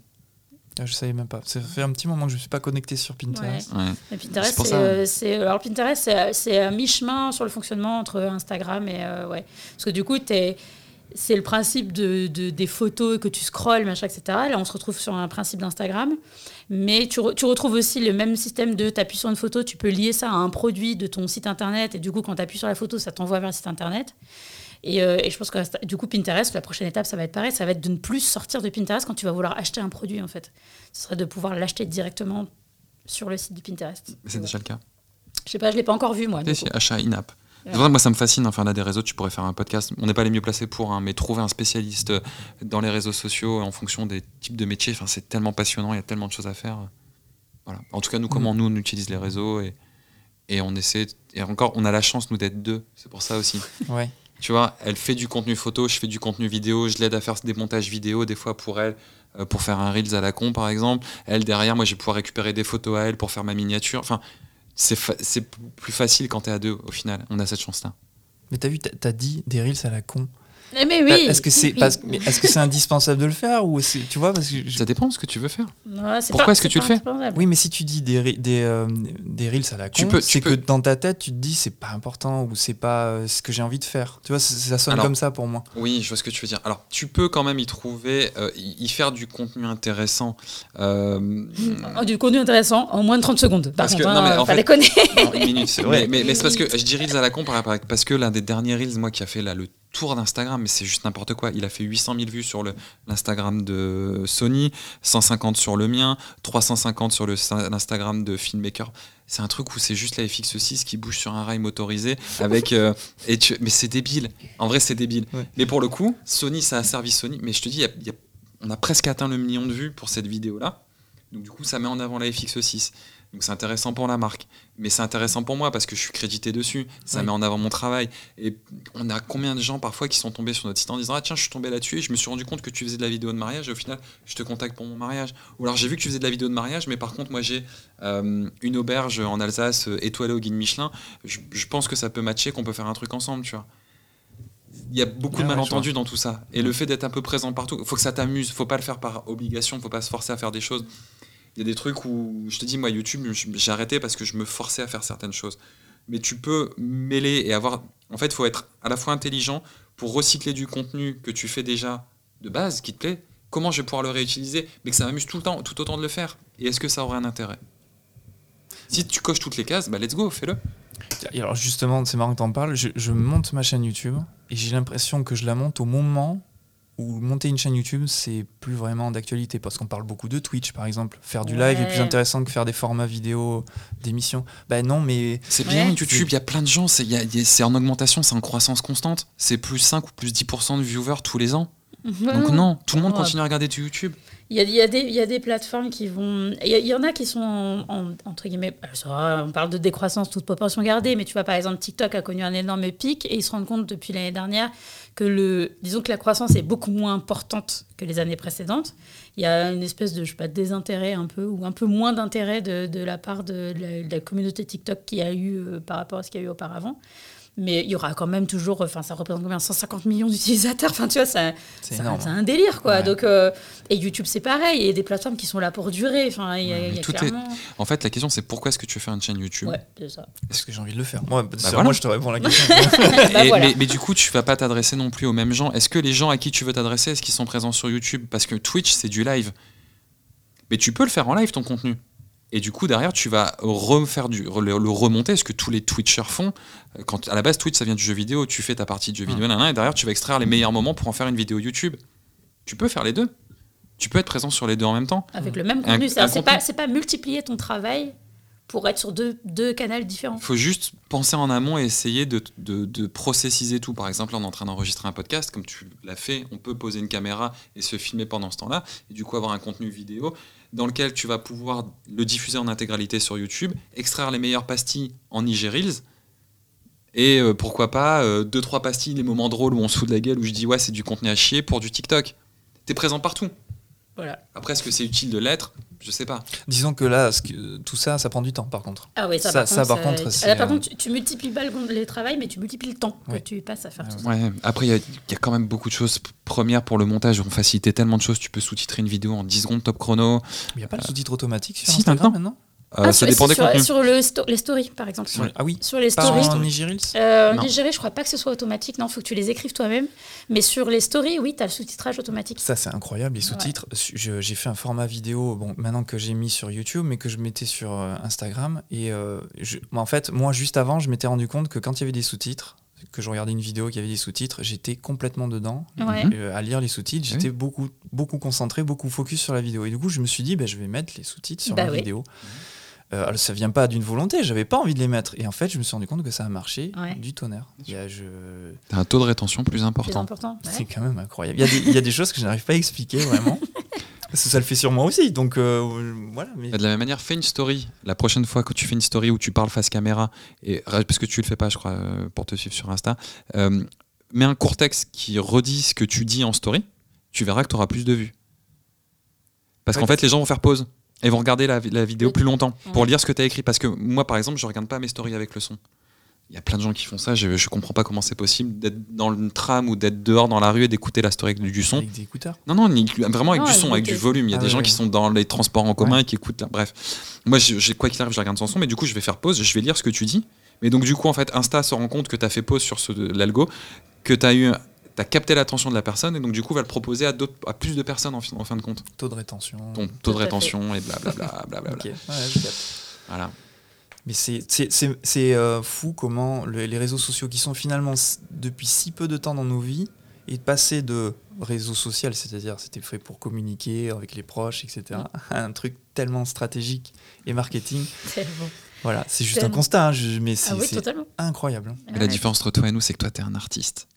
Ah, Je savais même pas. Ça fait un petit moment que je suis pas connecté sur Pinterest. Ouais. Pinterest, C'est ça. euh, c'est- alors Pinterest, c'est, c'est à mi-chemin sur le fonctionnement entre Instagram et euh, ouais, parce que du coup, t'es- c'est le principe de, de- des photos que tu scrolles, machin, etc. Là, on se retrouve sur un principe d'Instagram, mais tu, re- tu retrouves aussi le même système de t'appuies sur une photo, tu peux lier ça à un produit de ton site internet, et du coup, quand tu appuies sur la photo, ça t'envoie vers le site internet. Et, euh, et je pense que du coup, Pinterest, la prochaine étape, ça va être pareil, ça va être de ne plus sortir de Pinterest quand tu vas vouloir acheter un produit, en fait. Ce serait de pouvoir l'acheter directement sur le site du Pinterest. Mais c'est déjà le cas. Je sais pas, je l'ai pas encore vu moi. si, achat in-app. Ouais. C'est moi, ça me fascine. Enfin, là, des réseaux, tu pourrais faire un podcast. On n'est pas les mieux placés pour, hein, mais trouver un spécialiste euh, dans les réseaux sociaux en fonction des types de métiers, enfin, c'est tellement passionnant. Il y a tellement de choses à faire. Voilà. En tout cas, nous, comment nous, on utilise les réseaux et, et on essaie. Et encore, on a la chance, nous, d'être deux. C'est pour ça aussi. Ouais. Tu vois, elle fait du contenu photo, je fais du contenu vidéo, je l'aide à faire des montages vidéo, des fois pour elle, euh, pour faire un Reels à la con, par exemple. Elle, derrière, moi, je vais pouvoir récupérer des photos à elle pour faire ma miniature. Enfin, c'est plus facile quand t'es à deux, au final. On a cette chance-là. Mais t'as vu, t'as dit des reels à la con. Eh, mais oui. Est-ce que c'est oui. parce- mais est-ce que c'est indispensable de le faire ou c'est tu vois parce que je- Ça dépend de ce que tu veux faire. Ouais, Pourquoi est-ce que tu le fais oui mais si tu dis des euh, des reels à la con, Tu peux- tu c'est que dans ta tête tu te dis c'est pas important ou c'est pas euh, ce que j'ai envie de faire. Tu vois ça, ça sonne Alors- comme ça pour moi. Oui, je vois ce que tu veux dire. Alors, tu peux quand même y trouver, euh, y faire du contenu intéressant. Euh, Oh, du contenu intéressant en moins de 30 secondes. Par Parce que- contre, non, mais hein, en fallait fait- connaître. Non, une minute. C'est mais vrai. mais, mais c'est parce que je dis Reels à la con par- par- parce que l'un des derniers Reels, moi, qui a fait là, le tour d'Instagram, mais c'est juste n'importe quoi. Il a fait 800 000 vues sur l'Instagram de Sony, 150 sur le mien, 350 sur l'Instagram de Filmmaker. C'est un truc où c'est juste la FX6 qui bouge sur un rail motorisé avec. euh, et tu- mais c'est débile. En vrai, c'est débile. Ouais. Mais pour le coup, Sony, ça a servi Sony. Mais je te dis, il y a- il y a- on a presque atteint le million de vues pour cette vidéo-là. Donc du coup, ça met en avant la FX6. Donc c'est intéressant pour la marque. Mais c'est intéressant pour moi parce que je suis crédité dessus. Ça Oui. met en avant mon travail. Et on a combien de gens parfois qui sont tombés sur notre site en disant Ah tiens, je suis tombé là-dessus et je me suis rendu compte que tu faisais de la vidéo de mariage et au final, je te contacte pour mon mariage. Ou alors j'ai vu que tu faisais de la vidéo de mariage, mais par contre, moi j'ai euh, une auberge en Alsace euh, étoilée au guide Michelin. Je, je pense que ça peut matcher, qu'on peut faire un truc ensemble, tu vois. Il y a beaucoup Ah de ouais, malentendus dans tout ça. Et le fait d'être un peu présent partout, faut que ça t'amuse. Faut pas le faire par obligation. Faut pas se forcer à faire des choses. Il y a des trucs où, je te dis, moi, YouTube, j'ai arrêté parce que je me forçais à faire certaines choses. Mais tu peux mêler et avoir. En fait, il faut être à la fois intelligent pour recycler du contenu que tu fais déjà de base, qui te plaît. Comment je vais pouvoir le réutiliser, mais que ça m'amuse tout le temps, tout autant de le faire. Et est-ce que ça aurait un intérêt? Si tu coches toutes les cases, bah let's go, fais-le. Et alors justement, c'est marrant que t'en parles, je monte ma chaîne YouTube et j'ai l'impression que je la monte au moment où monter une chaîne YouTube, c'est plus vraiment d'actualité parce qu'on parle beaucoup de Twitch par exemple. Faire du live est plus intéressant que faire des formats vidéo d'émissions. Ben non, mais C'est Ouais. bien YouTube, il y a plein de gens, c'est en augmentation, c'est en croissance constante. C'est plus 5 ou plus 10% de viewers tous les ans. Donc non, tout le monde continue à regarder du YouTube. Il y a, y a des, il y a des plateformes qui vont. Il y, en a qui sont, en, en- entre guillemets. va, on parle de décroissance, toute proportion gardée, mais tu vois, par exemple, TikTok a connu un énorme pic et ils se rendent compte depuis l'année dernière que le. Disons que la croissance est beaucoup moins importante que les années précédentes. Il y a une espèce de je sais pas, désintérêt un peu, ou un peu moins d'intérêt de, la part de, la, communauté TikTok qu'il y a eu euh, par rapport à ce qu'il y a eu auparavant mais il y aura quand même toujours, enfin ça représente combien 150 millions d'utilisateurs, enfin tu vois, c'est un délire quoi. Ouais. Donc, euh, et YouTube c'est pareil, il y a des plateformes qui sont là pour durer. Enfin, il y a, y a clairement... est... En fait, la question c'est pourquoi est-ce que tu faire une chaîne YouTube Ouais, c'est ça. Parce que j'ai envie de le faire. Moi, bah voilà. moi je te réponds la question. bah et, voilà. mais, mais, du coup, tu vas pas t'adresser non plus aux mêmes gens. Est-ce que les gens à qui tu veux t'adresser, est-ce qu'ils sont présents sur YouTube? Parce que Twitch c'est du live. Mais tu peux le faire en live ton contenu. Et du coup, derrière, tu vas refaire du, le, le, remonter, ce que tous les Twitchers font. Quand, à la base, Twitch, ça vient du jeu vidéo, tu fais ta partie de jeu vidéo, mmh. nanana, et derrière, tu vas extraire les meilleurs moments pour en faire une vidéo YouTube. Tu peux faire les deux. Tu peux être présent sur les deux en même temps. Avec le même contenu. C'est pas, pas multiplier ton travail pour être sur deux, deux canaux différents. Il faut juste penser en amont et essayer de, de, de processiser tout. Par exemple, on est en train d'enregistrer un podcast, comme tu l'as fait, on peut poser une caméra et se filmer pendant ce temps-là, et du coup avoir un contenu vidéo dans lequel tu vas pouvoir le diffuser en intégralité sur YouTube, extraire les meilleures pastilles en IG Reels, et euh, pourquoi pas euh, deux trois pastilles, les moments drôles où on se fout de la gueule, où je dis ouais c'est du contenu à chier pour du TikTok. T'es présent partout. Voilà. Après, est-ce que c'est utile de l'être? Je sais pas. Disons que là, ce que, tout ça, ça prend du temps, par contre. Ah oui, ça, ça, par, ça, contre, par contre, ça, par contre, tu, tu, multiplies pas le, les travail, mais tu multiplies le temps Ouais. que tu passes à faire tout ça. Ouais. Après, il y, y, a quand même beaucoup de choses. Première, pour le montage, on facilité tellement de choses. Tu peux sous-titrer une vidéo en 10 secondes top chrono. Il n'y a pas le sous-titre automatique sur si, Instagram maintenant? Euh, ah, ça sur, dépend des sur, sur le sto les stories, par exemple. Sur- Ah oui Sur les stories. en IG Reels Euh. Nigéré, je crois pas que ce soit automatique. Non, faut que tu les écrives toi-même. Mais sur les stories, oui, tu as le sous-titrage automatique. Ça, c'est incroyable, les sous-titres. J'ai fait un format vidéo, bon, maintenant que j'ai mis sur YouTube, mais que je mettais sur euh, Instagram. Et euh, je- en fait, moi, juste avant, je m'étais rendu compte que quand il y avait des sous-titres, que je regardais une vidéo qui avait des sous-titres, j'étais complètement dedans Ouais. euh, à lire les sous-titres. J'étais beaucoup, beaucoup concentré, beaucoup focus sur la vidéo. Et du coup, je me suis dit, bah, je vais mettre les sous-titres sur Bah la oui. vidéo. Euh, alors, ça vient pas d'une volonté, j'avais pas envie de les mettre. Et en fait, je me suis rendu compte que ça a marché Ouais. du tonnerre. Il y a- je... T'as un taux de rétention plus important. important. ouais. C'est quand même incroyable. Il y, a des, il y a des choses que je n'arrive pas à expliquer vraiment. Parce que ça le fait sur moi aussi. Donc euh, voilà. Mais... De la même manière, fais une story. La prochaine fois que tu fais une story où tu parles face caméra, et parce que tu le fais pas, je crois, euh, pour te suivre sur Insta, euh, mets un court texte qui redit ce que tu dis en story. Tu verras que tu auras plus de vues. Parce Ouais. qu'en fait, les gens vont faire pause et vont regarder la, la vidéo plus longtemps pour lire ce que tu as écrit. Parce que moi, par exemple, je regarde pas mes stories avec le son. Il y a plein de gens qui font ça. Je, je comprends pas comment c'est possible d'être dans le tram ou d'être dehors dans la rue et d'écouter la story avec du son. Avec des écouteurs. Non, non, ni- vraiment avec Non, du avec son, des avec du volume. Il y a Ah des ouais, gens ouais. qui sont dans les transports en commun et qui écoutent. là. Bref, moi, je- j'ai- quoi qu'il arrive, je regarde sans son, mais du coup, je vais faire pause, je vais lire ce que tu dis. Mais donc, du coup, en fait, Insta se rend compte que tu as fait pause sur ce- l'algo, que tu as eu. T'as capté l'attention de la personne et donc du coup va le proposer à, plus de personnes en, fin- en fin de compte. Taux de rétention. Ton taux Tout de rétention et blablabla. blablabla. Ok. Ouais, je capte. Voilà. Mais c'est c'est- c'est- c'est, euh, fou comment le- les réseaux sociaux qui sont finalement depuis si peu de temps dans nos vies et de passer de réseau social, c'est-à-dire c'était fait pour communiquer avec les proches, etc., à un truc tellement stratégique et marketing. Tellement. Voilà, c'est juste un constat, hein, je- mais c'est Ah oui, c'est totalement. incroyable. hein. Mais la différence entre toi et nous, c'est que toi, t'es un artiste.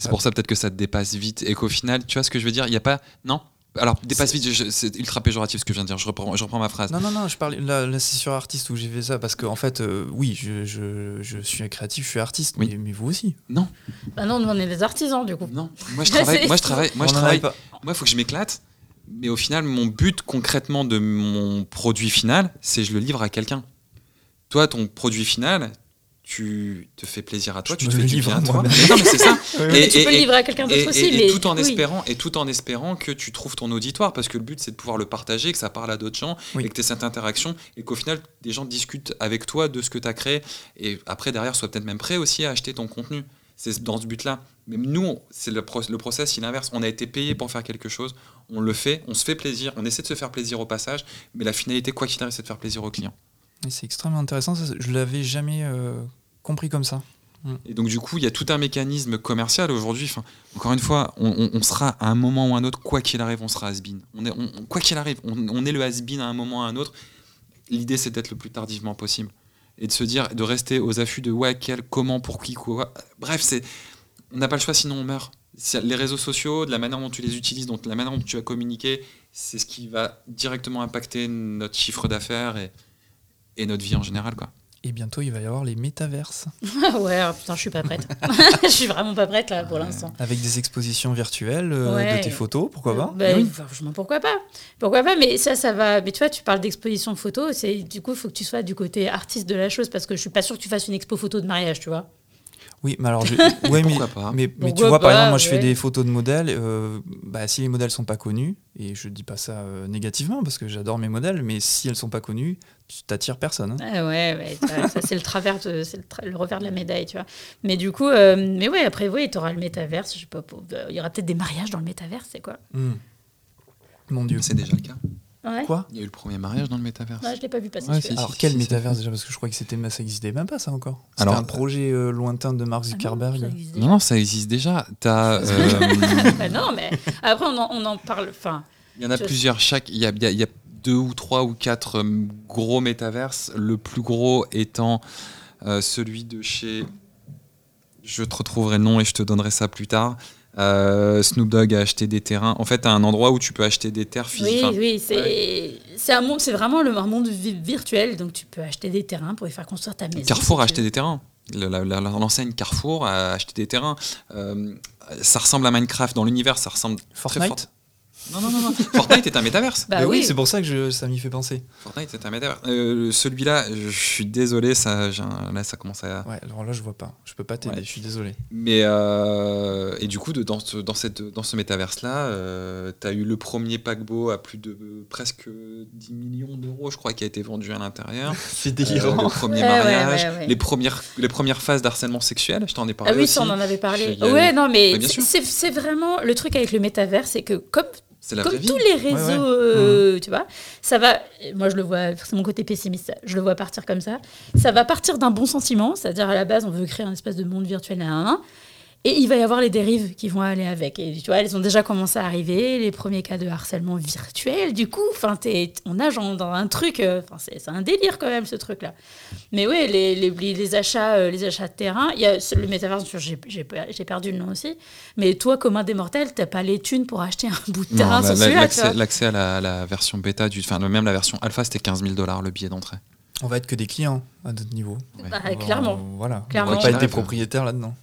C'est pour ça peut-être que ça te dépasse vite et qu'au final, tu vois ce que je veux dire Il n'y a pas. Non? Alors, dépasse vite, je- c'est ultra péjoratif ce que je viens de dire. Je reprends, je reprends ma phrase. Non, non, non, je parle, là, là, c'est sur artiste où j'ai fait ça, parce qu'en en fait, euh, oui, je, je, je suis créatif, je suis artiste, Oui. mais, mais vous aussi. Bah non, nous, on est des artisans, du coup. Non, moi je travaille. Moi je travaille. Moi je On en travaille. Moi, il faut que je m'éclate. Mais au final, mon but concrètement de mon produit final, c'est je le livre à quelqu'un. Toi, ton produit final, tu te fais plaisir à toi, Je tu te fais du bien à toi. non, mais c'est ça. Tu peux le livrer à quelqu'un et- d'autre aussi, et- et mais tout en oui. espérant et tout en espérant que tu trouves ton auditoire parce que le but c'est de pouvoir le partager que ça parle à d'autres gens Oui. et que tu aies cette interaction et qu'au final des gens discutent avec toi de ce que tu as créé et après derrière soient peut-être même prêts aussi à acheter ton contenu c'est dans ce but là mais nous c'est le, pro- le process il inverse on a été payé pour faire quelque chose on le fait on se fait plaisir on essaie de se faire plaisir au passage mais la finalité quoi qu'il arrive c'est de faire plaisir au client C'est extrêmement intéressant, ça, je l'avais jamais euh, compris comme ça. Et donc, du coup, il y a tout un mécanisme commercial aujourd'hui. Enfin, encore une fois, on, sera à un moment ou à un autre, quoi qu'il arrive, on sera has-been. On est, on- quoi qu'il arrive, on, est le has-been à un moment ou à un autre. L'idée, c'est d'être le plus tardivement possible. Et de se dire, de rester aux affûts de ouais, quel, comment, pour qui, quoi. Bref, c'est, on n'a pas le choix, sinon on meurt. Les réseaux sociaux, de la manière dont tu les utilises, donc la manière dont tu vas communiquer, c'est ce qui va directement impacter notre chiffre d'affaires et notre vie en général. Quoi. Et bientôt, il va y avoir les métaverses. Ah ouais, oh, putain, je suis pas prête. je suis vraiment pas prête là pour l'instant. Avec des expositions virtuelles euh, Ouais. de tes photos, pourquoi pas Bah, Oui. Franchement, pourquoi pas Pourquoi pas Mais ça, ça va. Mais tu vois, tu parles d'exposition photo. C'est du coup, il faut que tu sois du côté artiste de la chose parce que je suis pas sûre que tu fasses une expo photo de mariage, tu vois. Oui, mais alors, je... ouais, mais, Pourquoi pas mais, mais tu vois, par exemple, moi, je fais des photos de modèles. euh, bah, si les modèles sont pas connus, et je dis pas ça euh, négativement parce que j'adore mes modèles, mais si elles sont pas connues, tu t'attires personne. hein. Ah ouais, ça c'est le travers, de- c'est le, tra- le revers de la médaille, tu vois. Mais du coup, euh, mais ouais, après, oui, tu auras le métaverse. Je sais pas, pour- euh, il y aura peut-être des mariages dans le métaverse, c'est quoi? Hmm. Mon Dieu. C'est déjà le cas. Ouais. Quoi? Il y a eu le premier mariage dans le métaverse. Ouais, je l'ai pas vu passer. Ouais, celui-là. si, Alors, quel si, métaverse déjà Parce que je crois que c'était, ça existait même pas, ça encore. C'était Alors- un projet euh, lointain de Mark Ah non, Zuckerberg. ça existe Non, ça existe déjà. T'as, euh, Bah non, mais après, on en, on en parle. Enfin, Il y en a plusieurs. Chaque, il y a, il y a- il y a deux ou trois ou quatre euh, gros métaverses. Le plus gros étant euh, celui de chez. Je te retrouverai le nom et je te donnerai ça plus tard. Euh, Snoop Dogg a acheté des terrains. En fait, à un endroit où tu peux acheter des terres physiques. oui, Enfin, oui, c'est c'est un monde, c'est vraiment le, monde vi- virtuel. Donc, tu peux acheter des terrains pour y faire construire ta maison. Carrefour si a acheté des terrains. L'enseigne Carrefour a acheté des terrains. Euh, ça ressemble à Minecraft dans l'univers. Ça ressemble très Fortnite? fort. Non, non, non, non. Fortnite est un métaverse. Bah oui, oui. c'est pour ça que je- ça m'y fait penser. Fortnite est un métaverse. Euh, Celui-là, je suis désolé, ça, là, ça commence à. Ouais, alors là, je vois pas. Je peux pas t'aider, Ouais. je suis désolé. Mais euh, et du coup, de- dans ce, dans cette, dans ce métaverse-là, tu as eu le premier paquebot à plus de euh, presque 10 millions d'euros, je crois, qui a été vendu à l'intérieur. C'est Euh, délirant. le premier Ouais, ouais, mariage, ouais, ouais. Les, premières, les premières phases d'harcèlement sexuel, je t'en ai parlé Ah oui, aussi. on en avait parlé. Ouais, non, mais c'est vraiment le truc avec le métavers, c'est que comme la comme vraie vie. tous les réseaux, Ouais, ouais. euh, tu vois, ça va. Moi, je le vois, c'est mon côté pessimiste. Je le vois partir comme ça. Ça va partir d'un bon sentiment, c'est-à-dire à la base, on veut créer un espèce de monde virtuel, nan, nan, et il va y avoir les dérives qui vont aller avec. Et tu vois, elles ont déjà commencé à arriver, les premiers cas de harcèlement virtuel. Du coup, enfin, t'es- on nage dans un truc. euh, Enfin, c'est un délire quand même ce truc-là. Mais oui, les, les, les achats, euh, les achats de terrain, il y a le métaverse. J'ai j'ai per- j'ai perdu le nom aussi. Mais toi, commun des mortels, t'as pas les thunes pour acheter un bout de terrain L'accès à la, la version bêta, du, enfin même la version alpha, c'était 15 000 dollars le billet d'entrée. On va être que des clients à notre niveau. Ouais. Bah, On va- clairement. Voilà. Clairement. On va pas être des propriétaires là-dedans.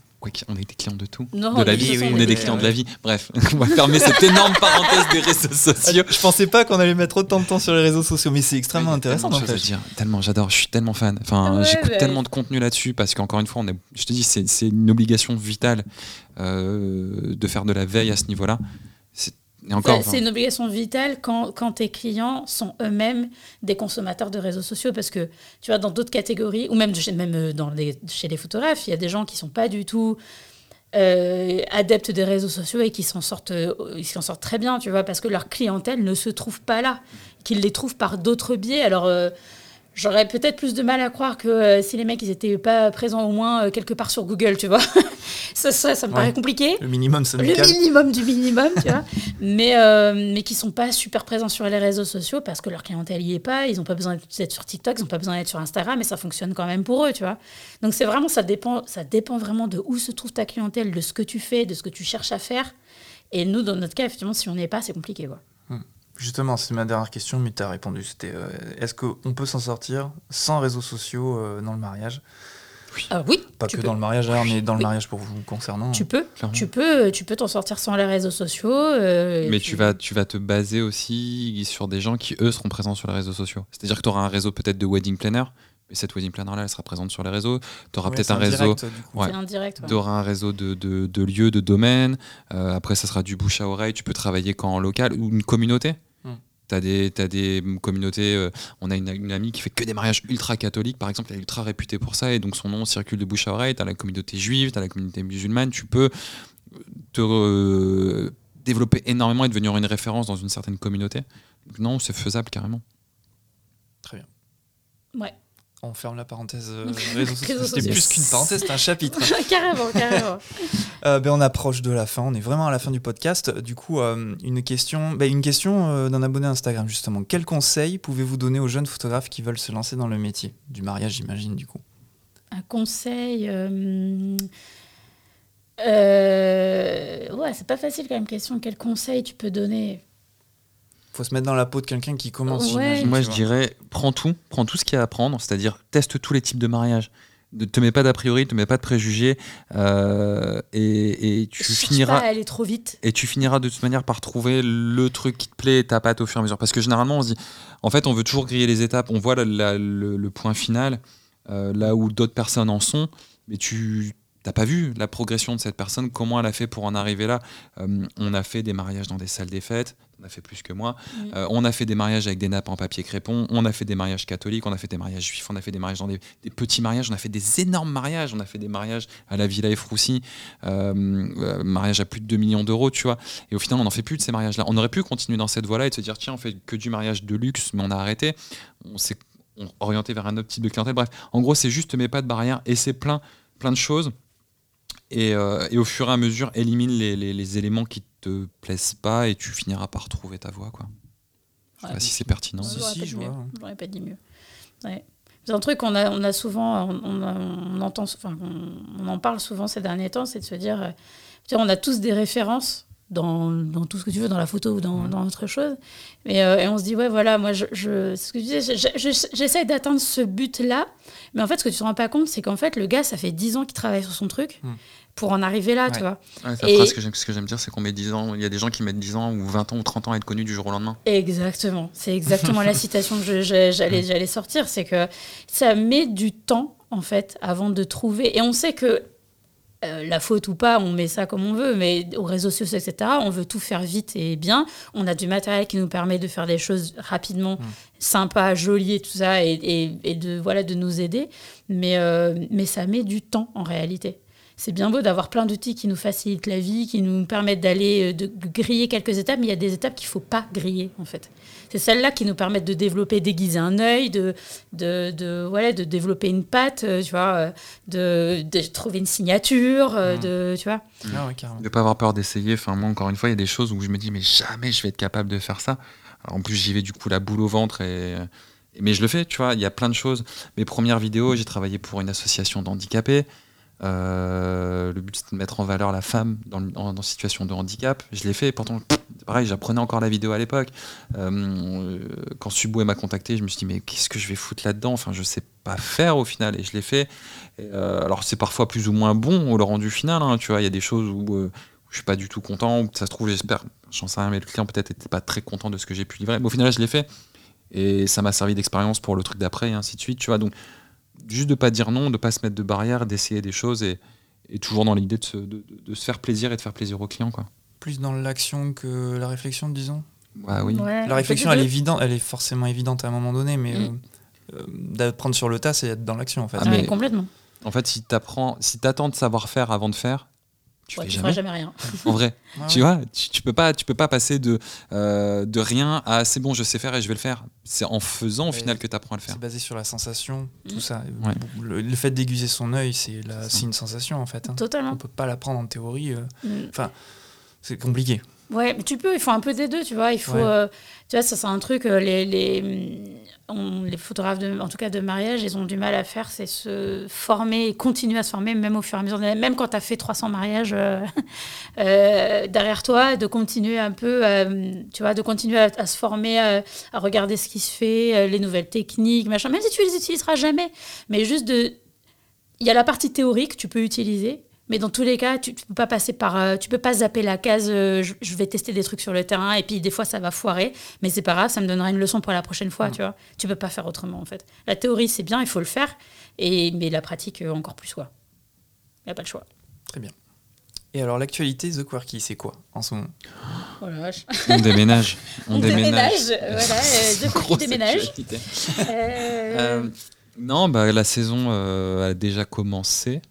On est des clients de tout. Non, de la vie, oui, on est des clients de la vie. Bref, on va fermer cette énorme parenthèse des réseaux sociaux. Je pensais pas qu'on allait mettre autant de temps sur les réseaux sociaux, mais c'est extrêmement a intéressant en fait. dire. Tellement, j'adore, je suis tellement fan. Enfin, Ouais, j'écoute ouais. tellement de contenu là-dessus parce qu'encore une fois, on est, je te dis, c'est c'est une obligation vitale euh, de faire de la veille à ce niveau-là. C'est- C'est- une obligation vitale quand, quand tes clients sont eux-mêmes des consommateurs de réseaux sociaux. Parce que tu vois dans d'autres catégories ou même, de chez, même euh, dans les- chez les photographes il y a des gens qui sont pas du tout euh, adeptes des réseaux sociaux et qui s'en sortent euh, ils s'en sortent très bien tu vois parce que leur clientèle ne se trouve pas là. Qu'ils les trouvent par d'autres biais. Alors euh, J'aurais peut-être plus de mal à croire que euh, si les mecs ils étaient pas présents au moins euh, quelque part sur Google, tu vois. ça, ça, ça me Ouais. paraît compliqué Le minimum le syndical. minimum du minimum, tu vois. Mais, euh, mais qui sont pas super présents sur les réseaux sociaux parce que leur clientèle y est pas. Ils ont pas besoin d'être sur TikTok, ils ont pas besoin d'être sur Instagram et ça fonctionne quand même pour eux, tu vois. Donc c'est vraiment, ça dépend, ça dépend vraiment de où se trouve ta clientèle, de ce que tu fais, de ce que tu cherches à faire. Et nous, dans notre cas, effectivement, si on n'y est pas, c'est compliqué, quoi. Justement, c'est ma dernière question, mais tu as répondu. C'était euh, est-ce qu'on peut s'en sortir sans réseaux sociaux euh, dans le mariage? Ah oui, Pas tu que peux. dans le mariage, mais dans le Oui. mariage pour vous concernant. Tu peux, Clairement. tu peux, tu peux t'en sortir sans les réseaux sociaux. euh, mais tu vas, tu vas te baser aussi sur des gens qui, eux, seront présents sur les réseaux sociaux. C'est-à-dire que tu auras un réseau peut-être de wedding planner, mais cette wedding planner-là, elle sera présente sur les réseaux. Tu auras Ouais, peut-être un réseau. Ouais. Indirect. ouais. Tu auras un réseau de, de, de lieux, de domaines. Euh, après, ça sera du bouche à oreille. Tu peux travailler qu'en local ou une communauté. Hmm. Tu as des, t'as des communautés. euh, on a une, une amie qui fait que des mariages ultra catholiques, par exemple. Elle est ultra réputée pour ça. Et donc, son nom circule de bouche à oreille. Tu as la communauté juive, tu as la communauté musulmane. Tu peux te euh, développer énormément et devenir une référence dans une certaine communauté. Donc, non, c'est faisable carrément. Très bien. Ouais. On ferme la parenthèse euh, réseaux sociaux. Réseaux C'était plus qu'une parenthèse, c'était un chapitre. carrément, carrément. Euh, ben, on approche de la fin, on est vraiment à la fin du podcast. Du coup, euh, une question, ben, une question d'un abonné Instagram justement. Quel conseil pouvez-vous donner aux jeunes photographes qui veulent se lancer dans le métier? Du mariage, j'imagine du coup Un conseil. Ouais, c'est pas facile quand même question. Quel conseil tu peux donner? Faut se mettre dans la peau de quelqu'un qui commence. Ouais. Moi, je dirais, prends tout, prends tout ce qu'il y a à prendre, c'est-à-dire teste tous les types de mariages. Ne te mets pas d'a priori, te mets pas de préjugés, euh, et, et tu finiras. pas à aller trop vite. Et tu finiras de toute manière par trouver le truc qui te plaît, ta patte au fur et à mesure. Parce que généralement, on se dit, en fait, on veut toujours griller les étapes. On voit la- la- le, le point final, euh, là où d'autres personnes en sont, mais tu n'as pas vu la progression de cette personne, comment elle a fait pour en arriver là. Euh, on a fait des mariages dans des salles des fêtes, on a fait plus que moi. Euh, on a fait des mariages avec des nappes en papier crépon, on a fait des mariages catholiques, on a fait des mariages juifs, on a fait des mariages dans des, des petits mariages, on a fait des énormes mariages, on a fait des mariages à la Villa Efroussi, euh, euh, mariage à plus de 2 millions d'euros, tu vois. Et au final, on n'en fait plus de ces mariages-là. On aurait pu continuer dans cette voie-là et de se dire, tiens, on fait que du mariage de luxe, mais on a arrêté. On s'est orienté vers un autre type de clientèle. Bref, en gros, c'est juste, mets pas de barrière et c'est plein, plein de choses. Et, euh, et au fur et à mesure, élimine les, les- les éléments qui te plaisent pas et tu finiras par trouver ta voie, quoi. Je sais Ouais. pas si c'est pertinent. Si, si, je mieux. vois. J'aurais pas dit mieux. Ouais. C'est un truc qu'on a, on a souvent, on, on a- on entend, enfin, on, on en parle souvent ces derniers temps, c'est de se dire, euh, on a tous des références dans, dans tout ce que tu veux, dans la photo ou dans, dans autre chose. Et, euh, et on se dit, ouais, voilà, moi, je, je, ce que je disais, je- je- j'essaie d'atteindre ce but-là. Mais en fait, ce que tu te rends pas compte, c'est qu'en fait, le gars, ça fait 10 ans qu'il travaille sur son truc Mm. pour en arriver là, Ouais. tu vois. Ouais, Et- phrase que j'aime, ce que j'aime dire, c'est qu'on met 10 ans. Il y a des gens qui mettent 10 ans ou 20 ans ou 30 ans à être connus du jour au lendemain. Exactement. C'est exactement la citation que j'allais sortir. C'est que ça met du temps, en fait, avant de trouver. Et on sait que euh, la faute ou pas, on met ça comme on veut, mais aux réseaux sociaux, etc., on veut tout faire vite et bien. On a du matériel qui nous permet de faire des choses rapidement, sympas, jolies et tout ça, et, et- et de, voilà, de nous aider. Mais, euh, mais ça met du temps, en réalité. C'est bien beau d'avoir plein d'outils qui nous facilitent la vie, qui nous permettent d'aller, euh, de griller quelques étapes, mais il y a des étapes qu'il ne faut pas griller, en fait. C'est celles-là qui nous permettent de développer, d'aiguiser un œil, de, de, de, voilà, de développer une patte, euh, tu vois, euh, de, de trouver une signature, euh, Mhm. de, tu vois. Ah ouais. De pas avoir peur d'essayer. Enfin, moi, encore une fois, il y a des choses où je me dis, mais jamais je vais être capable de faire ça. Alors, en plus, j'y vais du coup la boule au ventre et. Mais je le fais, tu vois, il y a plein de choses. Mes premières vidéos, j'ai travaillé pour une association d'handicapés. Euh, le but, c'est de mettre en valeur la femme dans, en, en situation de handicap. Je l'ai fait, pourtant, pareil, j'apprenais encore la vidéo à l'époque. Euh, quand Subway m'a contacté, je me suis dit, mais qu'est-ce que je vais foutre là-dedans? Enfin, je sais pas faire au final, et je l'ai fait. Euh, alors, c'est parfois plus ou moins bon au rendu final, hein, tu vois, il y a des choses où, je suis pas du tout content, ou ça se trouve, j'espère, j'en sais rien, mais le client peut-être était pas très content de ce que j'ai pu livrer. Mais au final, je l'ai fait. Et ça m'a servi d'expérience pour le truc d'après, et ainsi de suite, tu vois. Donc, juste de pas dire non, de pas se mettre de barrière, d'essayer des choses, et, et toujours dans l'idée de se, de, de- de se faire plaisir et de faire plaisir au client, quoi. Plus dans l'action que la réflexion, disons. Ah oui. Ouais, La réflexion, elle est évidente, elle est forcément évidente à un moment donné, mais Mm. euh, euh, d'apprendre sur le tas, c'est être dans l'action en fait. Ah, mais- complètement. En fait, si t'apprends, si t'attends de savoir faire avant de faire, tu Ouais, fais tu jamais. feras jamais rien. En vrai, Ouais, tu vois, tu, tu peux pas, tu peux pas passer de euh, de rien à c'est bon, je sais faire et je vais le faire. C'est en faisant au final que tu apprends à le faire. C'est basé sur la sensation, tout Mm. ça. Ouais. Le, le fait d'aiguiser son œil, c'est C'est une sensation en fait. hein. On Totalement. peut pas l'apprendre en théorie, euh, Mm. c'est compliqué. Ouais, mais tu peux, il faut un peu des deux, tu vois. Il faut, Ouais. euh, tu vois, ça c'est un truc, euh, les, les, on- les photographes, de, en tout cas de mariage, ils ont du mal à faire, c'est se former et continuer à se former, même au fur et à mesure, même quand tu as fait 300 mariages euh, euh, derrière toi, de continuer un peu, euh, tu vois, de continuer à, à se former, à, à regarder ce qui se fait, les nouvelles techniques, machin, même si tu les utiliseras jamais, mais juste de... Il y a la partie théorique que tu peux utiliser, mais dans tous les cas, tu, tu peux pas passer par, euh, tu peux pas zapper la case. euh, je, je vais tester des trucs sur le terrain et puis des fois ça va foirer, mais c'est pas grave, ça me donnera une leçon pour la prochaine fois, tu vois. Tu peux pas faire autrement en fait. La théorie c'est bien, il faut le faire, et mais la pratique euh, encore plus quoi. Y a pas le choix. Très bien. Et alors l'actualité The Quirky, c'est quoi en ce moment? Oh la vache. On déménage, on, On déménage. déménage, voilà, euh, The Quirky Grosse déménage. Euh, Euh, non, bah, la saison euh, a déjà commencé.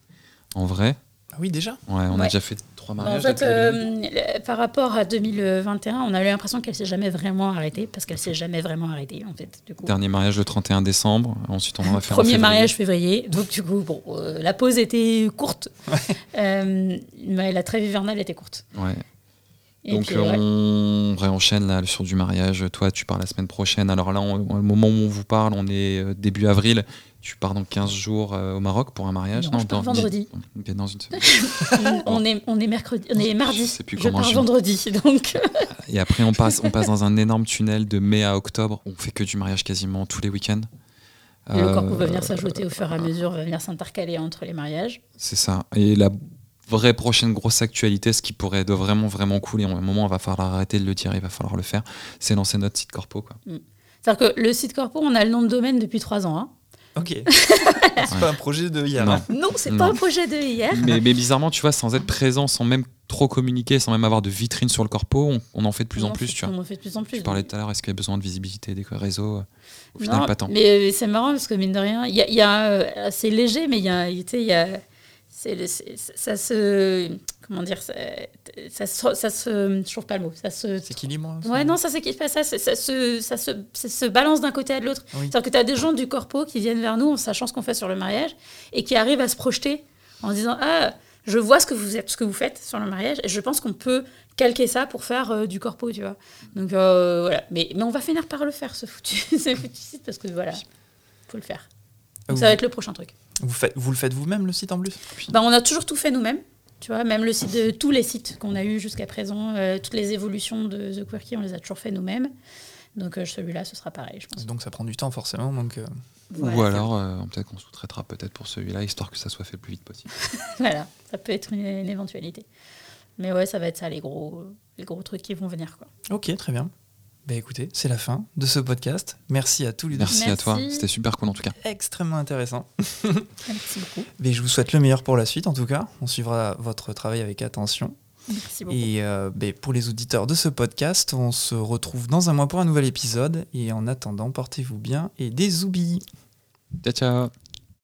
En vrai, Ah oui, déjà ouais, on a déjà fait trois en mariages. fait, le début. euh, par rapport à 2021, on a eu l'impression qu'elle s'est jamais vraiment arrêtée, parce qu'elle s'est jamais vraiment arrêtée en fait. Du coup. Dernier mariage le 31 décembre. Ensuite, on en a fait un en Premier février. mariage février, donc du coup, bon, euh, la pause était courte, Euh, mais la trêve hivernale était courte. Ouais. Et Donc puis, euh, ouais. on réenchaîne là sur du mariage. Toi, tu pars la semaine prochaine. Alors là, on- au moment où on vous parle, on est début avril. Tu pars dans 15 jours euh, au Maroc pour un mariage Non, je pars vendredi. Dans une semaine. on, est, on est mercredi, on est mardi. Je sais plus je pars je- vendredi, donc Et après, on passe, on passe dans un énorme tunnel de mai à octobre. On fait que du mariage quasiment tous les week-ends. Et le corpo Euh, va venir s'ajouter au fur et à mesure, va venir s'intercaler entre les mariages. C'est ça. Et la vraie prochaine grosse actualité, ce qui pourrait être vraiment, vraiment cool, et à un moment, il va falloir arrêter de le dire, il va falloir le faire, c'est lancer notre site corpo. Quoi. C'est-à-dire que le site corpo, on a le nom de domaine depuis trois ans. hein. Ok. c'est pas un projet de hier. Non. hein. Non, c'est Non. pas un projet de hier. mais, mais bizarrement, tu vois, sans être présent, sans même trop communiquer, sans même avoir de vitrine sur le corpo, on, on en fait de plus On en plus. fait- Tu vois. On en fait de plus en plus. Tu parlais tout à l'heure, est-ce qu'il y a besoin de visibilité des réseaux Au final, Non, pas tant. Mais euh, c'est marrant parce que mine de rien, il y a, y a, euh, c'est léger, mais il y a, tu sais, il y a, le- c'est- ça se, comment dire, ça, ça, se, ça se, je trouve pas le mot, ça se, C'est équilibre. ça ouais non, ça pas ça, c'est- ça se, ça se, ça se balance d'un côté à de l'autre. Oui. C'est-à-dire que tu as des gens du corpo qui viennent vers nous en sachant ce qu'on fait sur le mariage et qui arrivent à se projeter en disant ah je vois ce que vous êtes, ce que vous faites sur le mariage et je pense qu'on peut calquer ça pour faire euh, du corpo, tu vois. Donc euh, voilà, mais, mais on va finir par le faire ce foutu, ce foutu site parce que voilà, faut le faire. Donc Vous, ça va être le prochain truc. Vous, faites, vous le faites vous-même le site en plus? Bah, on a toujours tout fait nous-mêmes. Tu vois, même le site de tous les sites qu'on a eu jusqu'à présent, euh, toutes les évolutions de The Quirky, on les a toujours fait nous-mêmes. Donc euh, celui-là, ce sera pareil, je pense. Donc ça prend du temps forcément. Donc, euh, Voilà. Ou alors, euh, peut-être qu'on sous-traitera peut-être pour celui-là, histoire que ça soit fait le plus vite possible. Voilà, ça peut être une, une éventualité. Mais ouais, ça va être ça, les gros, les gros trucs qui vont venir. Quoi. Ok, très bien. Bah écoutez, c'est la fin de ce podcast. Merci à tous les deux. Merci, à toi, c'était super cool en tout cas. Extrêmement intéressant. Merci beaucoup. Mais je vous souhaite le meilleur pour la suite en tout cas. On suivra votre travail avec attention. Merci beaucoup. Et euh, ben, pour les auditeurs de ce podcast, on se retrouve dans un mois pour un nouvel épisode. Et en attendant, portez-vous bien et des zoubis. Ciao, ciao